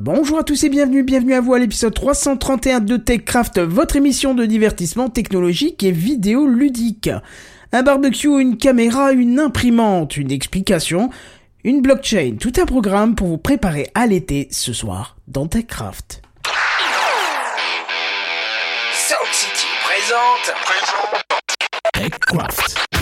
Bonjour à tous et bienvenue, bienvenue à vous à l'épisode 331 de TechCraft, votre émission de divertissement technologique et vidéo ludique. Un barbecue, une caméra, une imprimante, une explication, une blockchain, tout un programme pour vous préparer à l'été ce soir dans TechCraft. Sound City présente. TechCraft.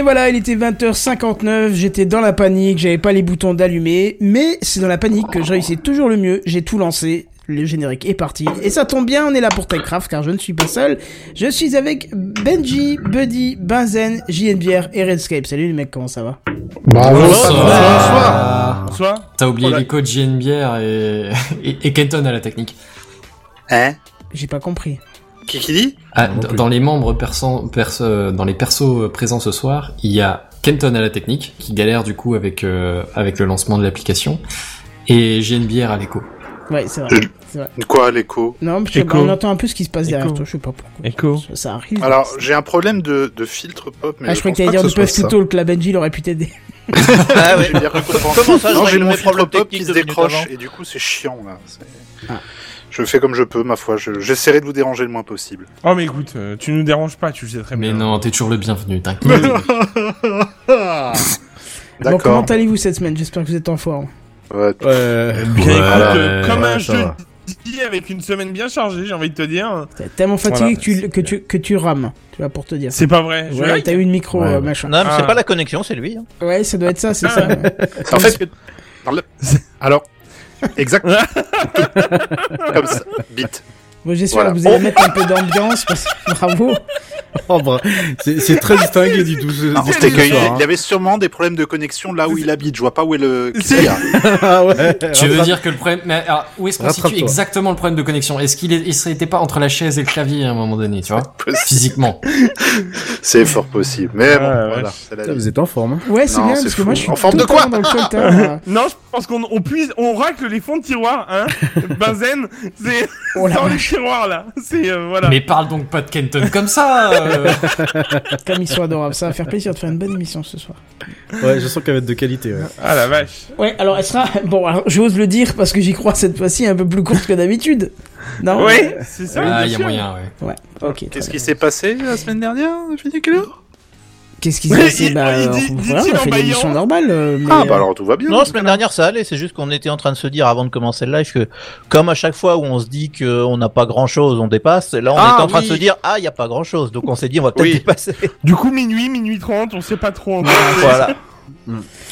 Mais voilà, il était 20h59, j'étais dans la panique, j'avais pas les boutons d'allumer, mais c'est dans la panique que je réussis toujours le mieux, j'ai tout lancé, le générique est parti, et ça tombe bien, on est là pour TechCraft, car je ne suis pas seul, je suis avec Benji, Buddy, Benzen, JNBR et Redscape. Salut les mecs, comment ça va? Bonsoir. Bonsoir. T'as oublié les codes JNBR et, et, et Kenton à la technique. Hein? J'ai pas compris. Qui qui dit? Ah, dans les membres perso, perso- dans les persos présents ce soir, il y a Kenton à la technique qui galère du coup avec euh, avec le lancement de l'application et JNBR à l'écho. Ouais, c'est vrai. c'est vrai. Quoi l'écho? Non, Écho. pas, on entend un peu ce qui se passe derrière Écho. toi, je sais pas pourquoi. Echo. Ça, ça arrive. Alors j'ai un problème de, de filtre pop, mais ah, je je croyais pense que t'allais dire que de Puff to ça. Talk, la Benji, il aurait pu t'aider. Ah ouais. J'ai bien. Comment ça, j'ai mon filtre pop qui se décroche et du coup c'est chiant là. Ah. Je fais comme je peux, ma foi. Je- J'essaierai de vous déranger le moins possible. Oh mais écoute, euh, tu nous déranges pas, tu le sais très Mais bien. non, t'es toujours le bienvenu, t'inquiète. Bon, comment D'accord. allez-vous cette semaine? J'espère que vous êtes en forme. Ouais, Euh, bien Ouais, écoute, euh, ouais, comme un ouais, jeu ça va. dit avec une semaine bien chargée, j'ai envie de te dire. T'es tellement fatigué Voilà. que, tu, que, tu, que tu rames, tu vois, pour te dire. C'est pas vrai. Ouais, t'as eu une micro, Ouais. euh, machin. Non, mais Ah. c'est pas la connexion, c'est lui. hein. Ouais, ça doit être ça, c'est ça. En fait, alors exact. comme ça. Bit. Bon, j'espère Voilà. que vous allez mettre un peu d'ambiance, parce que bravo. Oh, bah, c'est très distingué du tout. ce- Non, du ce soir, il y avait sûrement des problèmes de connexion là où il habite. Je vois pas où est le. Hein. Ah ouais. Tu veux dire que le problème, mais alors, où est-ce qu'on situe exactement le problème de connexion? Est-ce qu'il est, il serait- était pas entre la chaise et le clavier à un moment donné, tu vois? Possible. Physiquement. C'est fort possible. Mais bon, Ah, voilà. la. Vous êtes en forme. hein. Ouais, c'est bien, parce que moi, je suis En forme de quoi? dans le coltard. Non, je pense qu'on on puise, on racle les fonds de tiroir, hein. Benzen, c'est Oh là. C'est euh, voilà. Mais parle donc pas de Kenton comme ça euh. comme ils sont adorables. Ça va faire plaisir de faire une bonne émission ce soir. Ouais, je sens qu'elle va être de qualité. Ouais. Ah la vache. Ouais, alors elle sera. Bon, alors j'ose le dire parce que j'y crois cette fois-ci un peu plus courte que d'habitude. Non? Ouais, c'est ça. Ah, bien il y a sûr. moyen, ouais. Ouais, ok. très Qu'est-ce bien. qui s'est passé la semaine dernière? Heure? Qu'est-ce qui s'est passé il- Bah, il dit- voilà, dit-il on a en fait l'émission normale. euh, mais, Ah euh, bah alors tout va bien. Non, semaine dernière, ça allait. C'est juste qu'on était en train de se dire avant de commencer le live que, comme à chaque fois où on se dit qu'on n'a pas grand chose, on dépasse. Là, on Ah, était en train oui. de se dire, ah, il y a pas grand chose. Donc on s'est dit, on va peut-être Oui. dépasser. Du coup, minuit, minuit 30, on sait pas trop encore. voilà.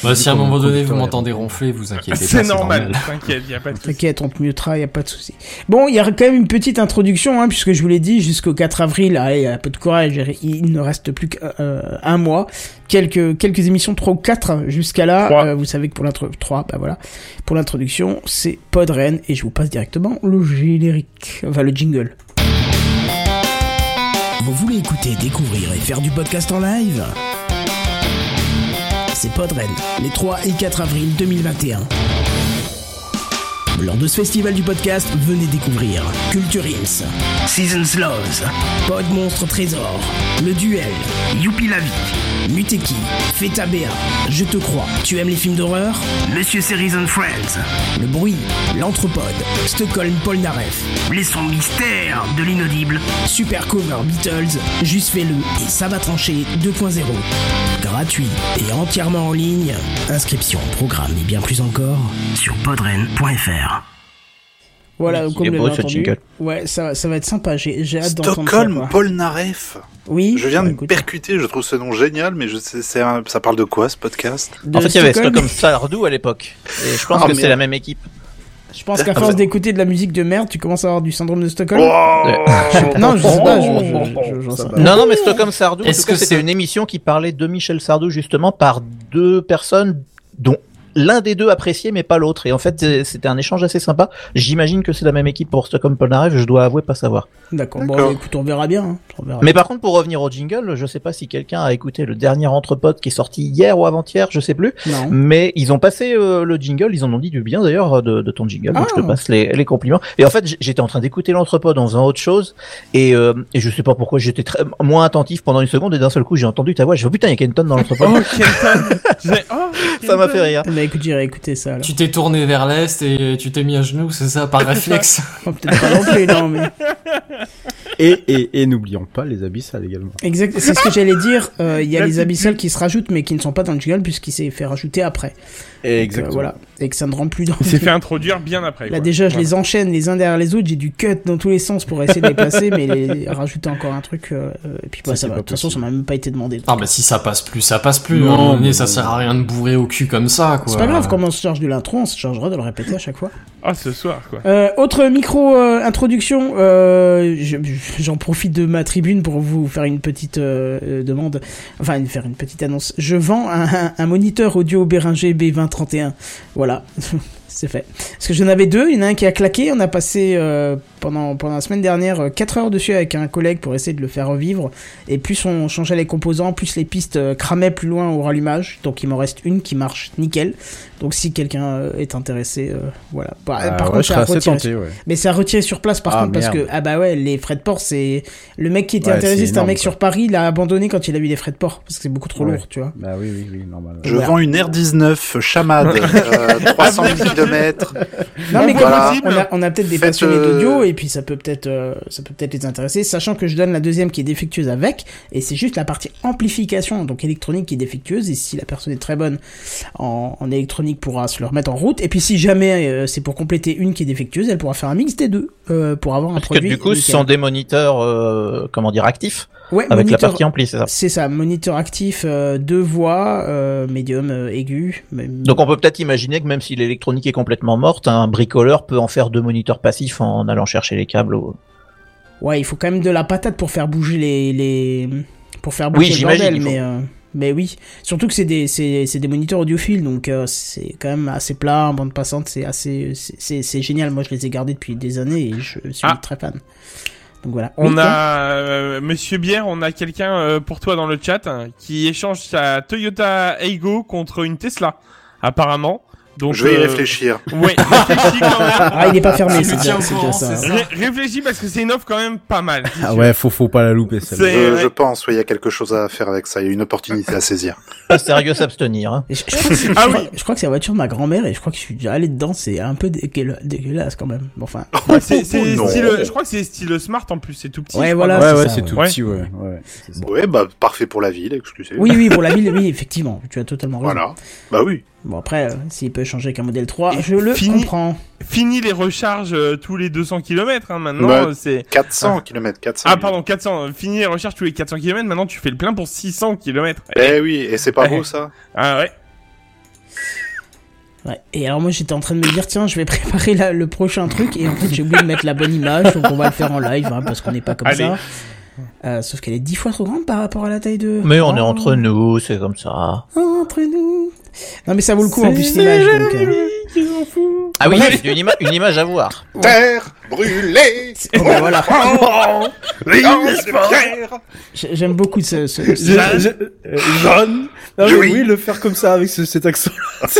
Bah, si à un moment donné vous m'entendez ronfler, vous inquiétez pas. C'est normal. T'inquiète, y a pas de. T'inquiète, on te mutera, y a pas de souci. Bon, il y a quand même une petite introduction, hein, puisque je vous l'ai dit, jusqu'au 4 avril, allez, un peu de courage, il ne reste plus qu'un mois. Quelques, quelques émissions, 3 ou 4 jusqu'à là. Euh, vous savez que pour l'intro, 3, bah voilà. Pour l'introduction, c'est Podren, et je vous passe directement le générique, enfin le jingle. Vous voulez écouter, découvrir et faire du podcast en live? Les 3 et 4 avril 2021. Lors de ce festival du podcast, venez découvrir Culture Ims, Seasons Loves, Pod Monstre Trésor, Le Duel, Youpi la vie, Muteki, Feta Béa, Je te crois, tu aimes les films d'horreur? Monsieur Series and Friends, Le Bruit, L'Anthropode, Stockholm Polnareff, Les sons mystères de l'inaudible, Super Cover Beatles, Juste fais-le et ça va trancher 2.0. Gratuit et entièrement en ligne. Inscription, programme et bien plus encore sur podren.fr. Voilà, Il comme est vous l'avez ce entendu. jingle. Ouais, ça, ça va être sympa. J'ai j'ai hâte d'entendre ça. Stockholm. Polnareff. Oui. Je viens bah, de me écoute, percuter, je trouve ce nom génial, mais je sais, un- ça parle de quoi ce podcast? De En fait, il y avait Stockholm, Sardou à l'époque. Et je pense Ah, que c'est la même équipe. Je pense qu'à force d'écouter de la musique de merde, tu commences à avoir du syndrome de Stockholm. Oh Non, je sais pas. Je, je, je- j'en sais pas. Non, non, mais Stockholm Sardou, Est-ce que c'était une émission qui parlait de Michel Sardou, justement, par deux personnes dont l'un des deux appréciait, mais pas l'autre. Et en fait, c'était un échange assez sympa. J'imagine que c'est la même équipe pour Stockholm Polnareff, je dois avouer pas savoir. D'accord. Bon, écoute, on verra bien. hein. On verra. Mais par contre, pour revenir au jingle, je sais pas si quelqu'un a écouté le dernier Entrepote qui est sorti hier ou avant-hier, je sais plus. Non. Mais ils ont passé euh, le jingle, ils en ont dit du bien d'ailleurs de, de ton jingle, donc Ah. je te passe les, les compliments. Et en fait, j'étais en train d'écouter l'entrepode en faisant autre chose, et, euh, et je sais pas pourquoi j'étais très moins attentif pendant une seconde, et d'un seul coup j'ai entendu ta voix, je fais putain, il y a Kenton dans l'entrepode. Oh, Kenton oh, Ça m'a fait rire. Bah écoute, j'irai écouter ça alors. Tu t'es tourné vers l'est et tu t'es mis à genoux, c'est ça, par réflexe Oh, Peut-être pas non plus, non, mais. Et, et, et n'oublions pas les abyssales également. Exact, c'est ce que j'allais dire. euh, Il y a les abyssales qui se rajoutent, mais qui ne sont pas dans le jingle puisqu'il s'est fait rajouter après. Donc, euh, voilà. Et que ça ne rentre plus dans. Il s'est fait introduire bien après. Là quoi. déjà, je Voilà. les enchaîne les uns derrière les autres. J'ai du cut dans tous les sens pour essayer de les placer, mais les... rajouter encore un truc. euh, et puis bah, Ça, va. De toute façon, ça m'a même pas été demandé. donc, Non, mais si ça passe plus, ça passe plus. Non, mais ça sert à rien de bourrer au cul comme ça, quoi. C'est pas grave, comme on se charge de l'intro, on se chargera de le répéter à chaque fois. Ah, ce soir, quoi. Euh, autre micro euh, euh, j'en profite de ma tribune pour vous faire une petite demande, enfin une- faire une petite annonce. Je vends un, un- un moniteur audio Behringer B2031, voilà, voilà. c'est fait. Parce que j'en avais deux, il y en a un qui a claqué, on a passé euh, pendant pendant la semaine dernière 4 heures dessus avec un collègue pour essayer de le faire revivre, et plus on changeait les composants, plus les pistes euh, cramaient plus loin au rallumage, donc il m'en reste une qui marche nickel. Donc si quelqu'un euh, est intéressé, euh, voilà. Par, Ah, par ouais, contre, à assez retirer tenté, ouais. mais c'est à retirer sur place par Ah, contre parce merde. que ah bah ouais les frais de port c'est le mec qui était Ouais, intéressé c'est c'était un mec quoi. sur Paris il a abandonné quand il a vu les frais de port parce que c'est beaucoup trop Ouais. lourd tu vois. Bah oui, oui, oui, normal. Je Voilà. vends une R19 Chamad, euh, 300 000 Non mais voilà. on a, on a peut-être des Faites, passionnés euh, d'audio et puis ça peut peut-être euh, ça peut peut-être les intéresser sachant que je donne la deuxième qui est défectueuse avec et c'est juste la partie amplification donc électronique qui est défectueuse et si la personne est très bonne en, en électronique pourra se le remettre en route et puis si jamais euh, c'est pour compléter une qui est défectueuse elle pourra faire un mix des deux euh, pour avoir un Parce que produit du coup, ce nickel. sont des moniteurs, euh, comment dire, actifs, Ouais, avec la partie ampli, c'est ça. C'est ça, moniteur actif, euh, deux voix, euh, médium, euh, aigu. Donc on peut peut-être imaginer que même si l'électronique est complètement morte, un bricoleur peut en faire deux moniteurs passifs en allant chercher les câbles. au- Ouais, il faut quand même de la patate pour faire bouger les, les... pour faire Oui, bouger le j'imagine, bordel, mais euh, mais oui, surtout que c'est des c'est c'est des moniteurs audiophiles, donc euh, c'est quand même assez plat en bande passante, c'est assez c'est- c'est c'est génial. Moi, je les ai gardés depuis des années et je suis Ah. très fan. Donc voilà. On a, euh, Monsieur Bière, on a quelqu'un euh, pour toi dans le chat hein, qui échange sa Toyota Aygo contre une Tesla, apparemment. Donc, Je vais y euh, réfléchir. Ouais, réfléchis quand même. Ah, il est pas fermé, c'est ça. ça. Ré- réfléchis parce que c'est une offre quand même pas mal. Ah ouais, faut, faut pas la louper, celle-là. Je, ouais. je pense, ouais, il y a quelque chose à faire avec ça. Il y a une opportunité à saisir. Pas sérieux s'abstenir. Hein. Je, je crois que c'est- Ah oui. je crois que c'est la voiture de ma grand-mère et je crois que je suis déjà allé dedans, c'est un peu dégueula- dégueulasse quand même. Bon, Enfin, Ouais, c'est style, je crois que c'est style smart en plus, c'est tout petit. Ouais, voilà. Ouais, c'est ouais, c'est ouais. tout Ouais. petit, ouais. ouais. Ouais, bah, parfait pour la ville, excusez. oui, oui, pour la ville, oui, effectivement, tu as totalement raison. Voilà. Bah oui. Bon après, euh, s'il peut changer qu'un modèle 3, Et je le fini. comprends. Fini les recharges euh, tous les 200 km, hein, maintenant, Bah, euh, c'est... 400 km, 400. Ah, pardon, 400. euh, Fini les recharges tous les 400 km, maintenant tu fais le plein pour 600 km. Eh oui, et c'est pas Eh. beau ça Ah ouais. Ouais. Et alors moi j'étais en train de me dire tiens je vais préparer la- le prochain truc et en fait j'ai oublié de mettre la bonne image donc on va le faire en live hein, parce qu'on n'est pas comme Allez. ça. Euh, sauf qu'elle est dix fois trop grande par rapport à la taille de. Mais on est entre nous, c'est comme ça. Entre nous. Non mais ça vaut le coup en plus cette image donc. euh, Ah oui, une, ima- une image à voir. Terre brûlée Oh, bah voilà. J'ai- J'aime beaucoup ce, ce- Je- ce- je- euh, Jeanne Non, mais Oui. oui, le faire comme ça avec ce- cet accent.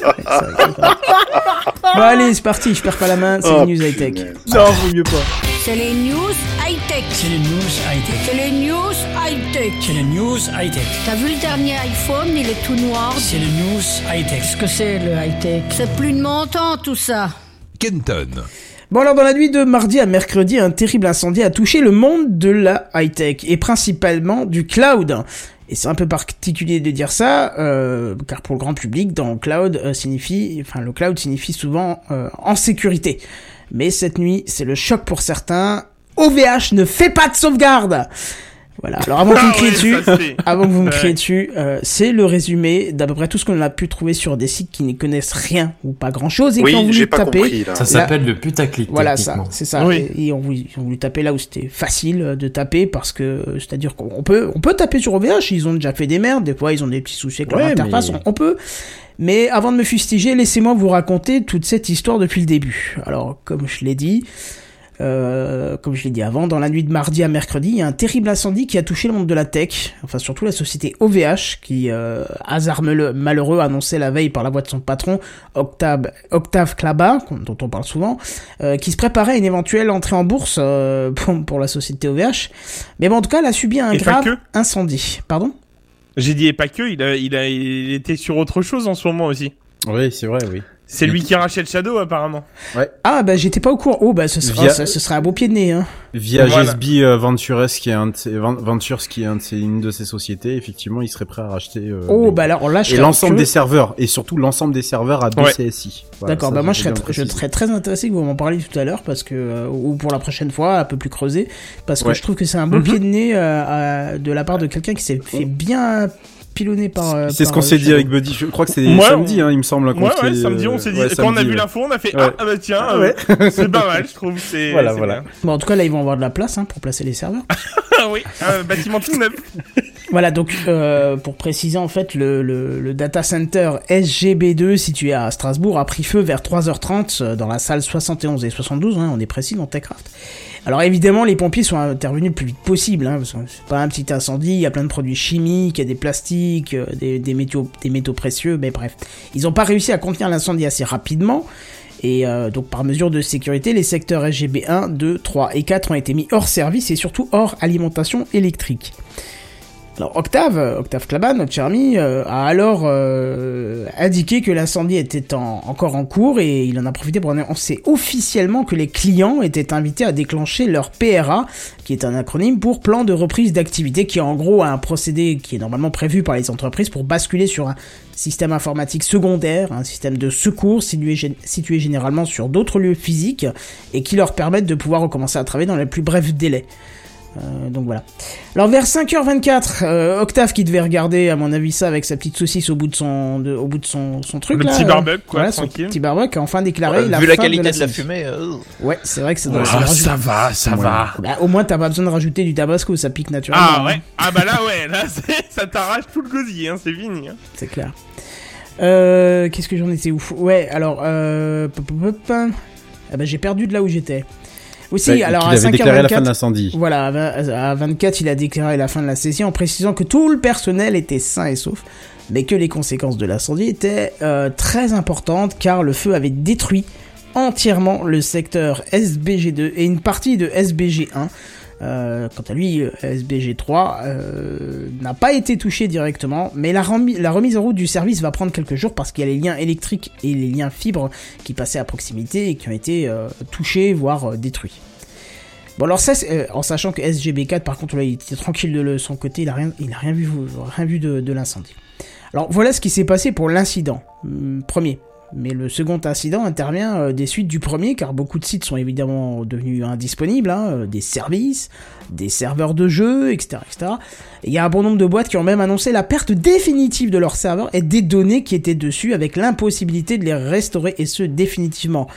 Bon allez, c'est parti, je perds pas la main, c'est Oh, news high-tech. punaise. Non, vaut mieux pas. C'est les news high-tech. C'est les news high-tech. C'est les news high-tech. C'est les news high-tech. T'as vu le dernier iPhone, il est tout noir. C'est les news high-tech. Qu'est-ce que c'est le high-tech? C'est plus de mon temps tout ça. Kenton. Bon alors dans la nuit de mardi à mercredi, un terrible incendie a touché le monde de la high-tech et principalement du cloud. Et c'est un peu particulier de dire ça, euh, car pour le grand public, dans le cloud euh, signifie, enfin le cloud signifie souvent euh, en sécurité. Mais cette nuit, c'est le choc pour certains. OVH ne fait pas de sauvegarde. Voilà. Alors avant que vous me Ah criez dessus, ça, c'est- avant que vous me Ouais. criez dessus, euh, c'est le résumé d'à peu près tout ce qu'on a pu trouver sur des sites qui n'y connaissent rien ou pas grand chose et qui ont voulu taper. compris là. Ça s'appelle le putaclic. Voilà ça, c'est ça. Oui. Et ils ont, voulu, ils ont voulu taper là où c'était facile euh, de taper parce que euh, c'est-à-dire qu'on peut on peut taper sur OVH, ils ont déjà fait des merdes, des fois ils ont des petits soucis avec leur Ouais, interface, mais- on, on peut. Mais avant de me fustiger, laissez-moi vous raconter toute cette histoire depuis le début. Alors comme je l'ai dit, euh, comme je l'ai dit avant, dans la nuit de mardi à mercredi, il y a un terrible incendie qui a touché le monde de la tech, enfin surtout la société OVH, qui, euh, hasard malheureux, annoncé la veille par la voix de son patron, Octave, Octave Klaba, dont on parle souvent, euh, qui se préparait à une éventuelle entrée en bourse euh, pour, pour la société OVH. Mais bon, en tout cas, elle a subi un Et pas grave que. incendie. Pardon? J'ai dit et pas que, il, a, il, a, il était sur autre chose en ce moment aussi. Oui, c'est vrai, oui. C'est lui qui rachète Shadow apparemment. Ah, bah j'étais pas au courant. Oh, bah ce sera, Via- ce, un beau pied de nez. Hein. Via Voilà. GSB euh, Ventures, qui est un de ses, Ven- Ventures, qui est un de ses- une de ses sociétés, effectivement, il serait prêt à racheter. euh, Oh, les- bah alors là, je et serais l'ensemble des serveurs, et surtout l'ensemble des serveurs à Ouais. BCSI. Voilà, D'accord, bah moi je serais, bien tr- je précisé. serais très intéressé que vous m'en parliez tout à l'heure parce que euh, ou pour la prochaine fois un peu plus creusé parce que Ouais. je trouve que c'est un beau Mhm. pied de nez euh, à- de la part de quelqu'un qui s'est fait bien pilonner par. euh, C'est ce qu'on euh, s'est dit avec Buddy. Je crois que c'est Ouais, samedi, on- hein, il me semble. Ouais, ouais, samedi, on s'est dit, ouais, quand on a vu ouais. l'info, on a fait, Ouais. ah, ah bah tiens, Ah euh, ouais. c'est pas mal, je trouve, c'est, Voilà, c'est voilà. bien. Bon, en tout cas là ils vont avoir de la place hein, pour placer les serveurs. Ah oui, un bâtiment tout neuf. Voilà donc euh, pour préciser en fait le, le, le data center SGB2 situé à Strasbourg a pris feu vers 3h30 euh, dans la salle 71 et 72. Hein, on est précis dans Techcraft. Alors évidemment, les pompiers sont intervenus le plus vite possible. Hein, parce que c'est pas un petit incendie, il y a plein de produits chimiques, il y a des plastiques, euh, des, des, métaux, des métaux précieux, mais bref. Ils n'ont pas réussi à contenir l'incendie assez rapidement. Et euh, donc par mesure de sécurité, les secteurs SGB 1, 2, 3 et 4 ont été mis hors service et surtout hors alimentation électrique. Alors Octave, euh, Octave Klaban, notre cher ami, euh, a alors euh, indiqué que l'incendie était en- encore en cours et il en a profité pour annoncer officiellement que les clients étaient invités à déclencher leur PRA, qui est un acronyme pour plan de reprise d'activité, qui est en gros un procédé qui est normalement prévu par les entreprises pour basculer sur un système informatique secondaire, un système de secours situé, situé généralement sur d'autres lieux physiques et qui leur permettent de pouvoir recommencer à travailler dans les plus brefs délais. Euh, donc voilà. Alors vers 5h24, euh, Octave qui devait regarder à mon avis ça avec sa petite saucisse au bout de son, de- au bout de son, son truc Le là, petit euh, barbecue, quoi, voilà, son petit barbecue a enfin déclaré la Vu la qualité de de la fumée, euh, Ouais, c'est vrai que ça doit Ah, ça ça va, ça va. Bah, au moins t'as pas besoin de rajouter du tabasco, ça pique naturellement. Ah hein, ouais, ah bah là ouais, là ça t'arrache tout le gosier, hein, c'est fini. Hein. c'est clair. Euh, qu'est-ce que j'en étais ouf? Ouais, alors euh. Ah bah j'ai perdu de là où j'étais. Aussi, Ouais, alors qu'il à avait déclaré la fin 5h24, de l'incendie. Voilà, à vingt- à 24, il a déclaré la fin de la session en précisant que tout le personnel était sain et sauf, mais que les conséquences de l'incendie étaient euh, très importantes car le feu avait détruit entièrement le secteur SBG2 et une partie de SBG1. Euh, quant à lui, euh, SBG3 euh, n'a pas été touché directement, mais la, remi- la remise en route du service va prendre quelques jours parce qu'il y a les liens électriques et les liens fibres qui passaient à proximité et qui ont été touchés, voire détruits. Bon alors ça, en sachant que SGB4 par contre là il était tranquille de son côté, il a rien, il a rien vu, rien vu de, de l'incendie. Alors voilà ce qui s'est passé pour l'incident Hum, premier. Mais le second incident intervient euh, des suites du premier, car beaucoup de sites sont évidemment devenus indisponibles, hein, euh, des services, des serveurs de jeux, etc., etc. Et Il y a un bon nombre de boîtes qui ont même annoncé la perte définitive de leurs serveurs et des données qui étaient dessus, avec l'impossibilité de les restaurer, et ce définitivement.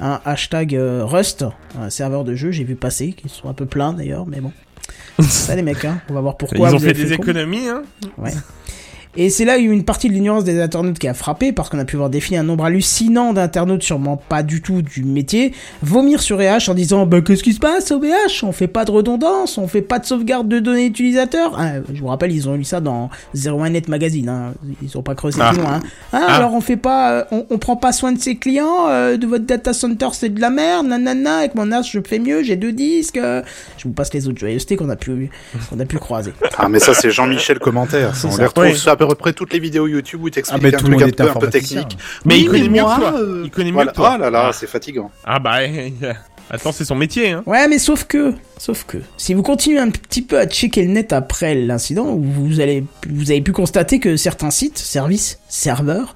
Un hashtag euh, Rust, un serveur de jeu, j'ai vu passer, qui sont un peu pleins d'ailleurs, mais bon. Ça les mecs, hein, on va voir pourquoi. Ils ont fait avez des économies, hein. Ouais. Et c'est là où il y a eu une partie de l'ignorance des internautes qui a frappé, parce qu'on a pu voir défiler un nombre hallucinant d'internautes sûrement pas du tout du métier, vomir sur EH en disant bah qu'est-ce qui se passe au VH On fait pas de redondance, on fait pas de sauvegarde de données utilisateurs. Ah, je vous rappelle, ils ont lu ça dans 01net Magazine, hein. ils ont pas creusé Ah. plus loin. hein. Ah, Ah. alors on fait pas, euh, on, on prend pas soin de ses clients, euh, de votre data center c'est de la merde, nanana, avec mon NAS je fais mieux, j'ai deux disques. euh. Je vous passe les autres joyeusetés qu'on a pu, qu'on a pu croiser. Ah, mais ça, c'est Jean-Michel commentaire. On ça. les retrouve Oui. Peu près toutes les vidéos YouTube où t'expliques Ah, mais un tout le truc monde un un peu technique. Mais il connaît mieux moi, que toi. euh, Il connaît mieux Voilà. que toi. Ah là là, c'est fatigant. Ah bah, attends, c'est son métier, hein. Ouais, mais sauf que, sauf que, si vous continuez un petit peu à checker le net après l'incident, vous allez, vous avez pu constater que certains sites, services, serveurs,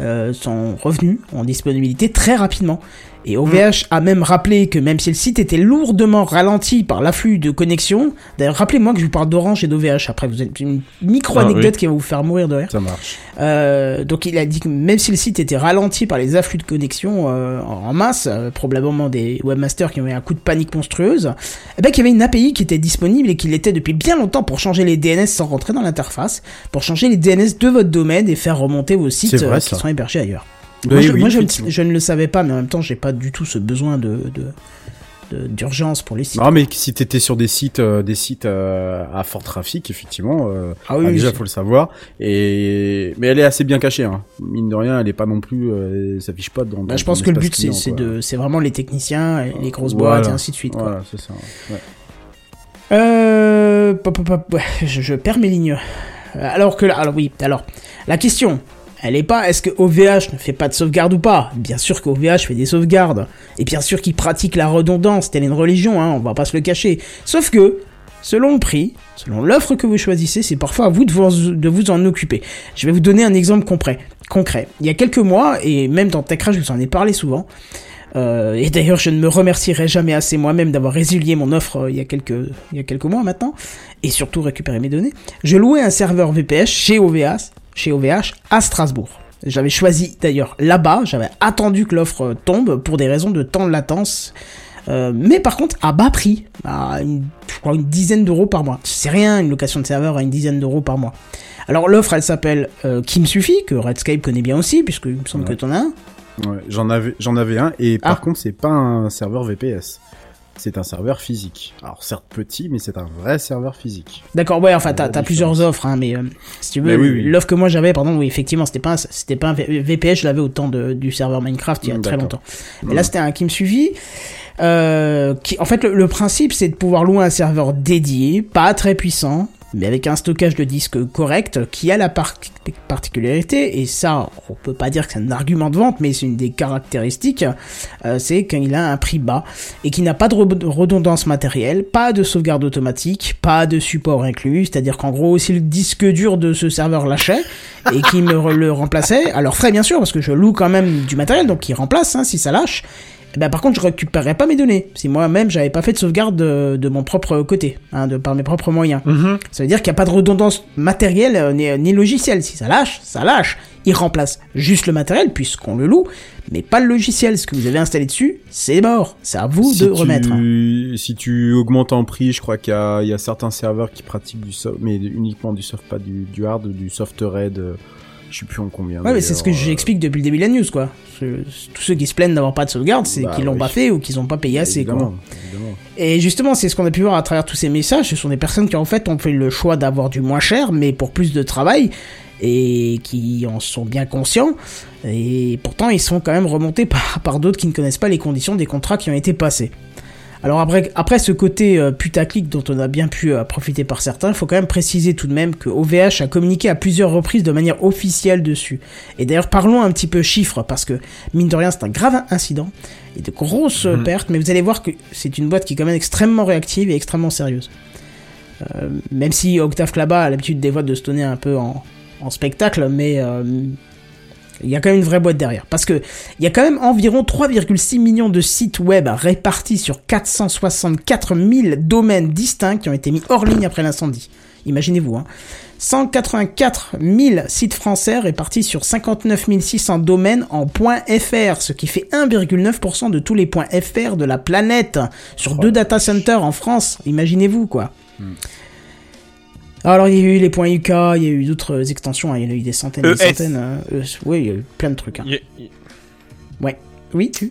euh, sont revenus en disponibilité très rapidement. Et OVH a même rappelé que même si le site était lourdement ralenti par l'afflux de connexions, d'ailleurs rappelez-moi que je vous parle d'Orange et d'OVH après, vous avez une micro-anecdote Ah, oui. qui va vous faire mourir de rire. Ça marche. Euh, donc il a dit que même si le site était ralenti par les afflux de connexion euh, en masse, euh, probablement des webmasters qui ont eu un coup de panique monstrueuse, eh ben qu'il y avait une API qui était disponible et qu'il était depuis bien longtemps pour changer les DNS sans rentrer dans l'interface, pour changer les DNS de votre domaine et faire remonter vos sites vrai, euh, qui sont hébergés ailleurs. Oui, moi, je, oui, moi, je ne- le savais pas, mais en même temps j'ai pas du tout ce besoin de d'urgence pour les sites. Non, mais si t'étais sur des sites, euh, des sites euh, à fort trafic, effectivement, euh, Ah oui, ah, déjà faut le savoir. Et mais elle est assez bien cachée. Hein. Mine de rien, elle est pas non plus, euh, elle s'affiche pas dans. Bah, je pense que le but c'est de c'est vraiment les techniciens, les grosses Voilà. boîtes et ainsi de suite. quoi. Voilà, c'est ça. ouais. Euh, pop, pop, pop, ouais, je, je perds mes lignes. Alors que là, alors oui, alors la question, elle est pas est-ce que OVH ne fait pas de sauvegarde ou pas? Bien sûr qu'OVH fait des sauvegardes et bien sûr qu'il pratique la redondance, telle une religion, hein, on va pas se le cacher. Sauf que selon le prix, selon l'offre que vous choisissez, c'est parfois à vous de vous, en occuper. Je vais vous donner un exemple concret. Concret. Il y a quelques mois et même dans TechCrash, je vous en ai parlé souvent. Euh, et d'ailleurs, je ne me remercierai jamais assez moi-même d'avoir résilié mon offre euh, il y a quelques il y a quelques mois maintenant, et surtout récupérer mes données. Je louais un serveur VPS chez OVH, chez OVH à Strasbourg. J'avais choisi d'ailleurs là-bas, j'avais attendu que l'offre euh, tombe pour des raisons de temps de latence. Euh, mais par contre à bas prix, à une, je crois une dizaine d'euros par mois. C'est rien, une location de serveur à une dizaine d'euros par mois. Alors l'offre, elle s'appelle euh, Qui me suffit, que Redscape connaît bien aussi, puisque il me semble Ouais. que t'en as un. Ouais, j'en avais, j'en avais un. Et par Ah. contre, c'est pas un serveur VPS. C'est un serveur physique. Alors certes petit, mais c'est un vrai serveur physique. D'accord, ouais, enfin, t'as, plusieurs offres, hein, mais euh, si tu veux, Mais oui, oui. l'offre que moi j'avais, pardon, oui, effectivement, c'était pas un, c'était pas un VPS, je l'avais au temps de, du serveur Minecraft il y a Mm, très longtemps. Mais là, c'était un qui me suffit. Euh, qui, en fait, le, le principe, c'est de pouvoir louer un serveur dédié, pas très puissant, mais avec un stockage de disque correct, qui a la par- particularité, et ça, on peut pas dire que c'est un argument de vente, mais c'est une des caractéristiques, euh, c'est qu'il a un prix bas, et qui n'a pas de re- redondance matérielle, pas de sauvegarde automatique, pas de support inclus, c'est-à-dire qu'en gros, si le disque dur de ce serveur lâchait, et qui me le remplaçait, alors frais bien sûr, parce que je loue quand même du matériel, donc il remplace, hein, si ça lâche, ben, par contre, je récupérerais pas mes données. Si moi-même, j'avais pas fait de sauvegarde de, de mon propre côté, hein, de par mes propres moyens. Mhm. Ça veut dire qu'il n'y a pas de redondance matérielle euh, ni, ni logicielle. Si ça lâche, ça lâche. Il remplace juste le matériel puisqu'on le loue, mais pas le logiciel. Ce que vous avez installé dessus, c'est mort. C'est à vous si de tu, remettre. Si tu augmentes en prix, je crois qu'il y a, il y a certains serveurs qui pratiquent du soft, mais uniquement du soft, pas du, du hard, du soft red. euh, Je sais plus en combien. Ouais, mais c'est ce que j'explique depuis le début de la news, quoi. Tous ceux qui se plaignent d'avoir pas de sauvegarde, c'est Bah qu'ils l'ont pas fait ou qu'ils ont pas payé assez, quoi. évidemment, évidemment. Et justement, c'est ce qu'on a pu voir à travers tous ces messages. Ce sont des personnes qui en fait ont fait le choix d'avoir du moins cher, mais pour plus de travail, et qui en sont bien conscients. Et pourtant, ils sont quand même remontés par, par d'autres qui ne connaissent pas les conditions des contrats qui ont été passés. Alors après, après ce côté euh, putaclic dont on a bien pu euh, profiter par certains, il faut quand même préciser tout de même que OVH a communiqué à plusieurs reprises de manière officielle dessus. Et d'ailleurs parlons un petit peu chiffres, parce que mine de rien c'est un grave incident, et de grosses euh, pertes, mais vous allez voir que c'est une boîte qui est quand même extrêmement réactive et extrêmement sérieuse. Euh, même si Octave Klaba a l'habitude des fois de se donner un peu en, en spectacle, mais il y a quand même une vraie boîte derrière. Parce que il y a quand même environ 3,6 millions de sites web répartis sur 464 000 domaines distincts qui ont été mis hors ligne après l'incendie. Imaginez-vous, hein. 184 000 sites français répartis sur 59 600 domaines en .fr, ce qui fait 1,9% de tous les .fr de la planète sur deux data centers en France. Imaginez-vous, quoi. Alors il y a eu les points UK, il y a eu d'autres extensions, hein, il y en a eu des centaines, des ES. centaines. hein. Euh, oui, il y a eu plein de trucs. hein. Y y- Oui, tu?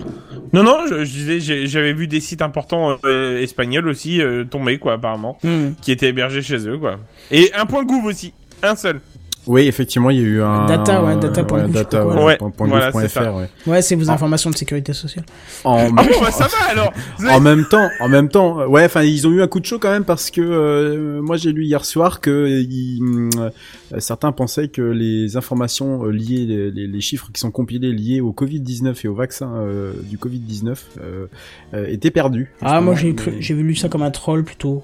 Non, non, je, je disais, j'ai- j'avais vu des sites importants euh, espagnols aussi euh, tomber, quoi, apparemment, Hmm. qui étaient hébergés chez eux, quoi. Et un point gouv aussi, un seul. Oui, effectivement, il y a eu un Data, ouais, data.gouv, je data, ouais, ouais. point- point Voilà, gouv.fr, c'est ça. ouais. Ouais, c'est vos Ah. informations de sécurité sociale. En, Ah bon, bah ça va alors en même temps, en même temps, ouais, enfin, ils ont eu un coup de chaud quand même parce que euh, moi j'ai lu hier soir que ils, euh, certains pensaient que les informations euh, liées, les, les- les chiffres qui sont compilés liés au Covid 19 et au vaccin euh, du Covid 19 euh, euh, étaient perdus. Ah, moi j'ai cru, mais- j'ai lu ça comme un troll plutôt.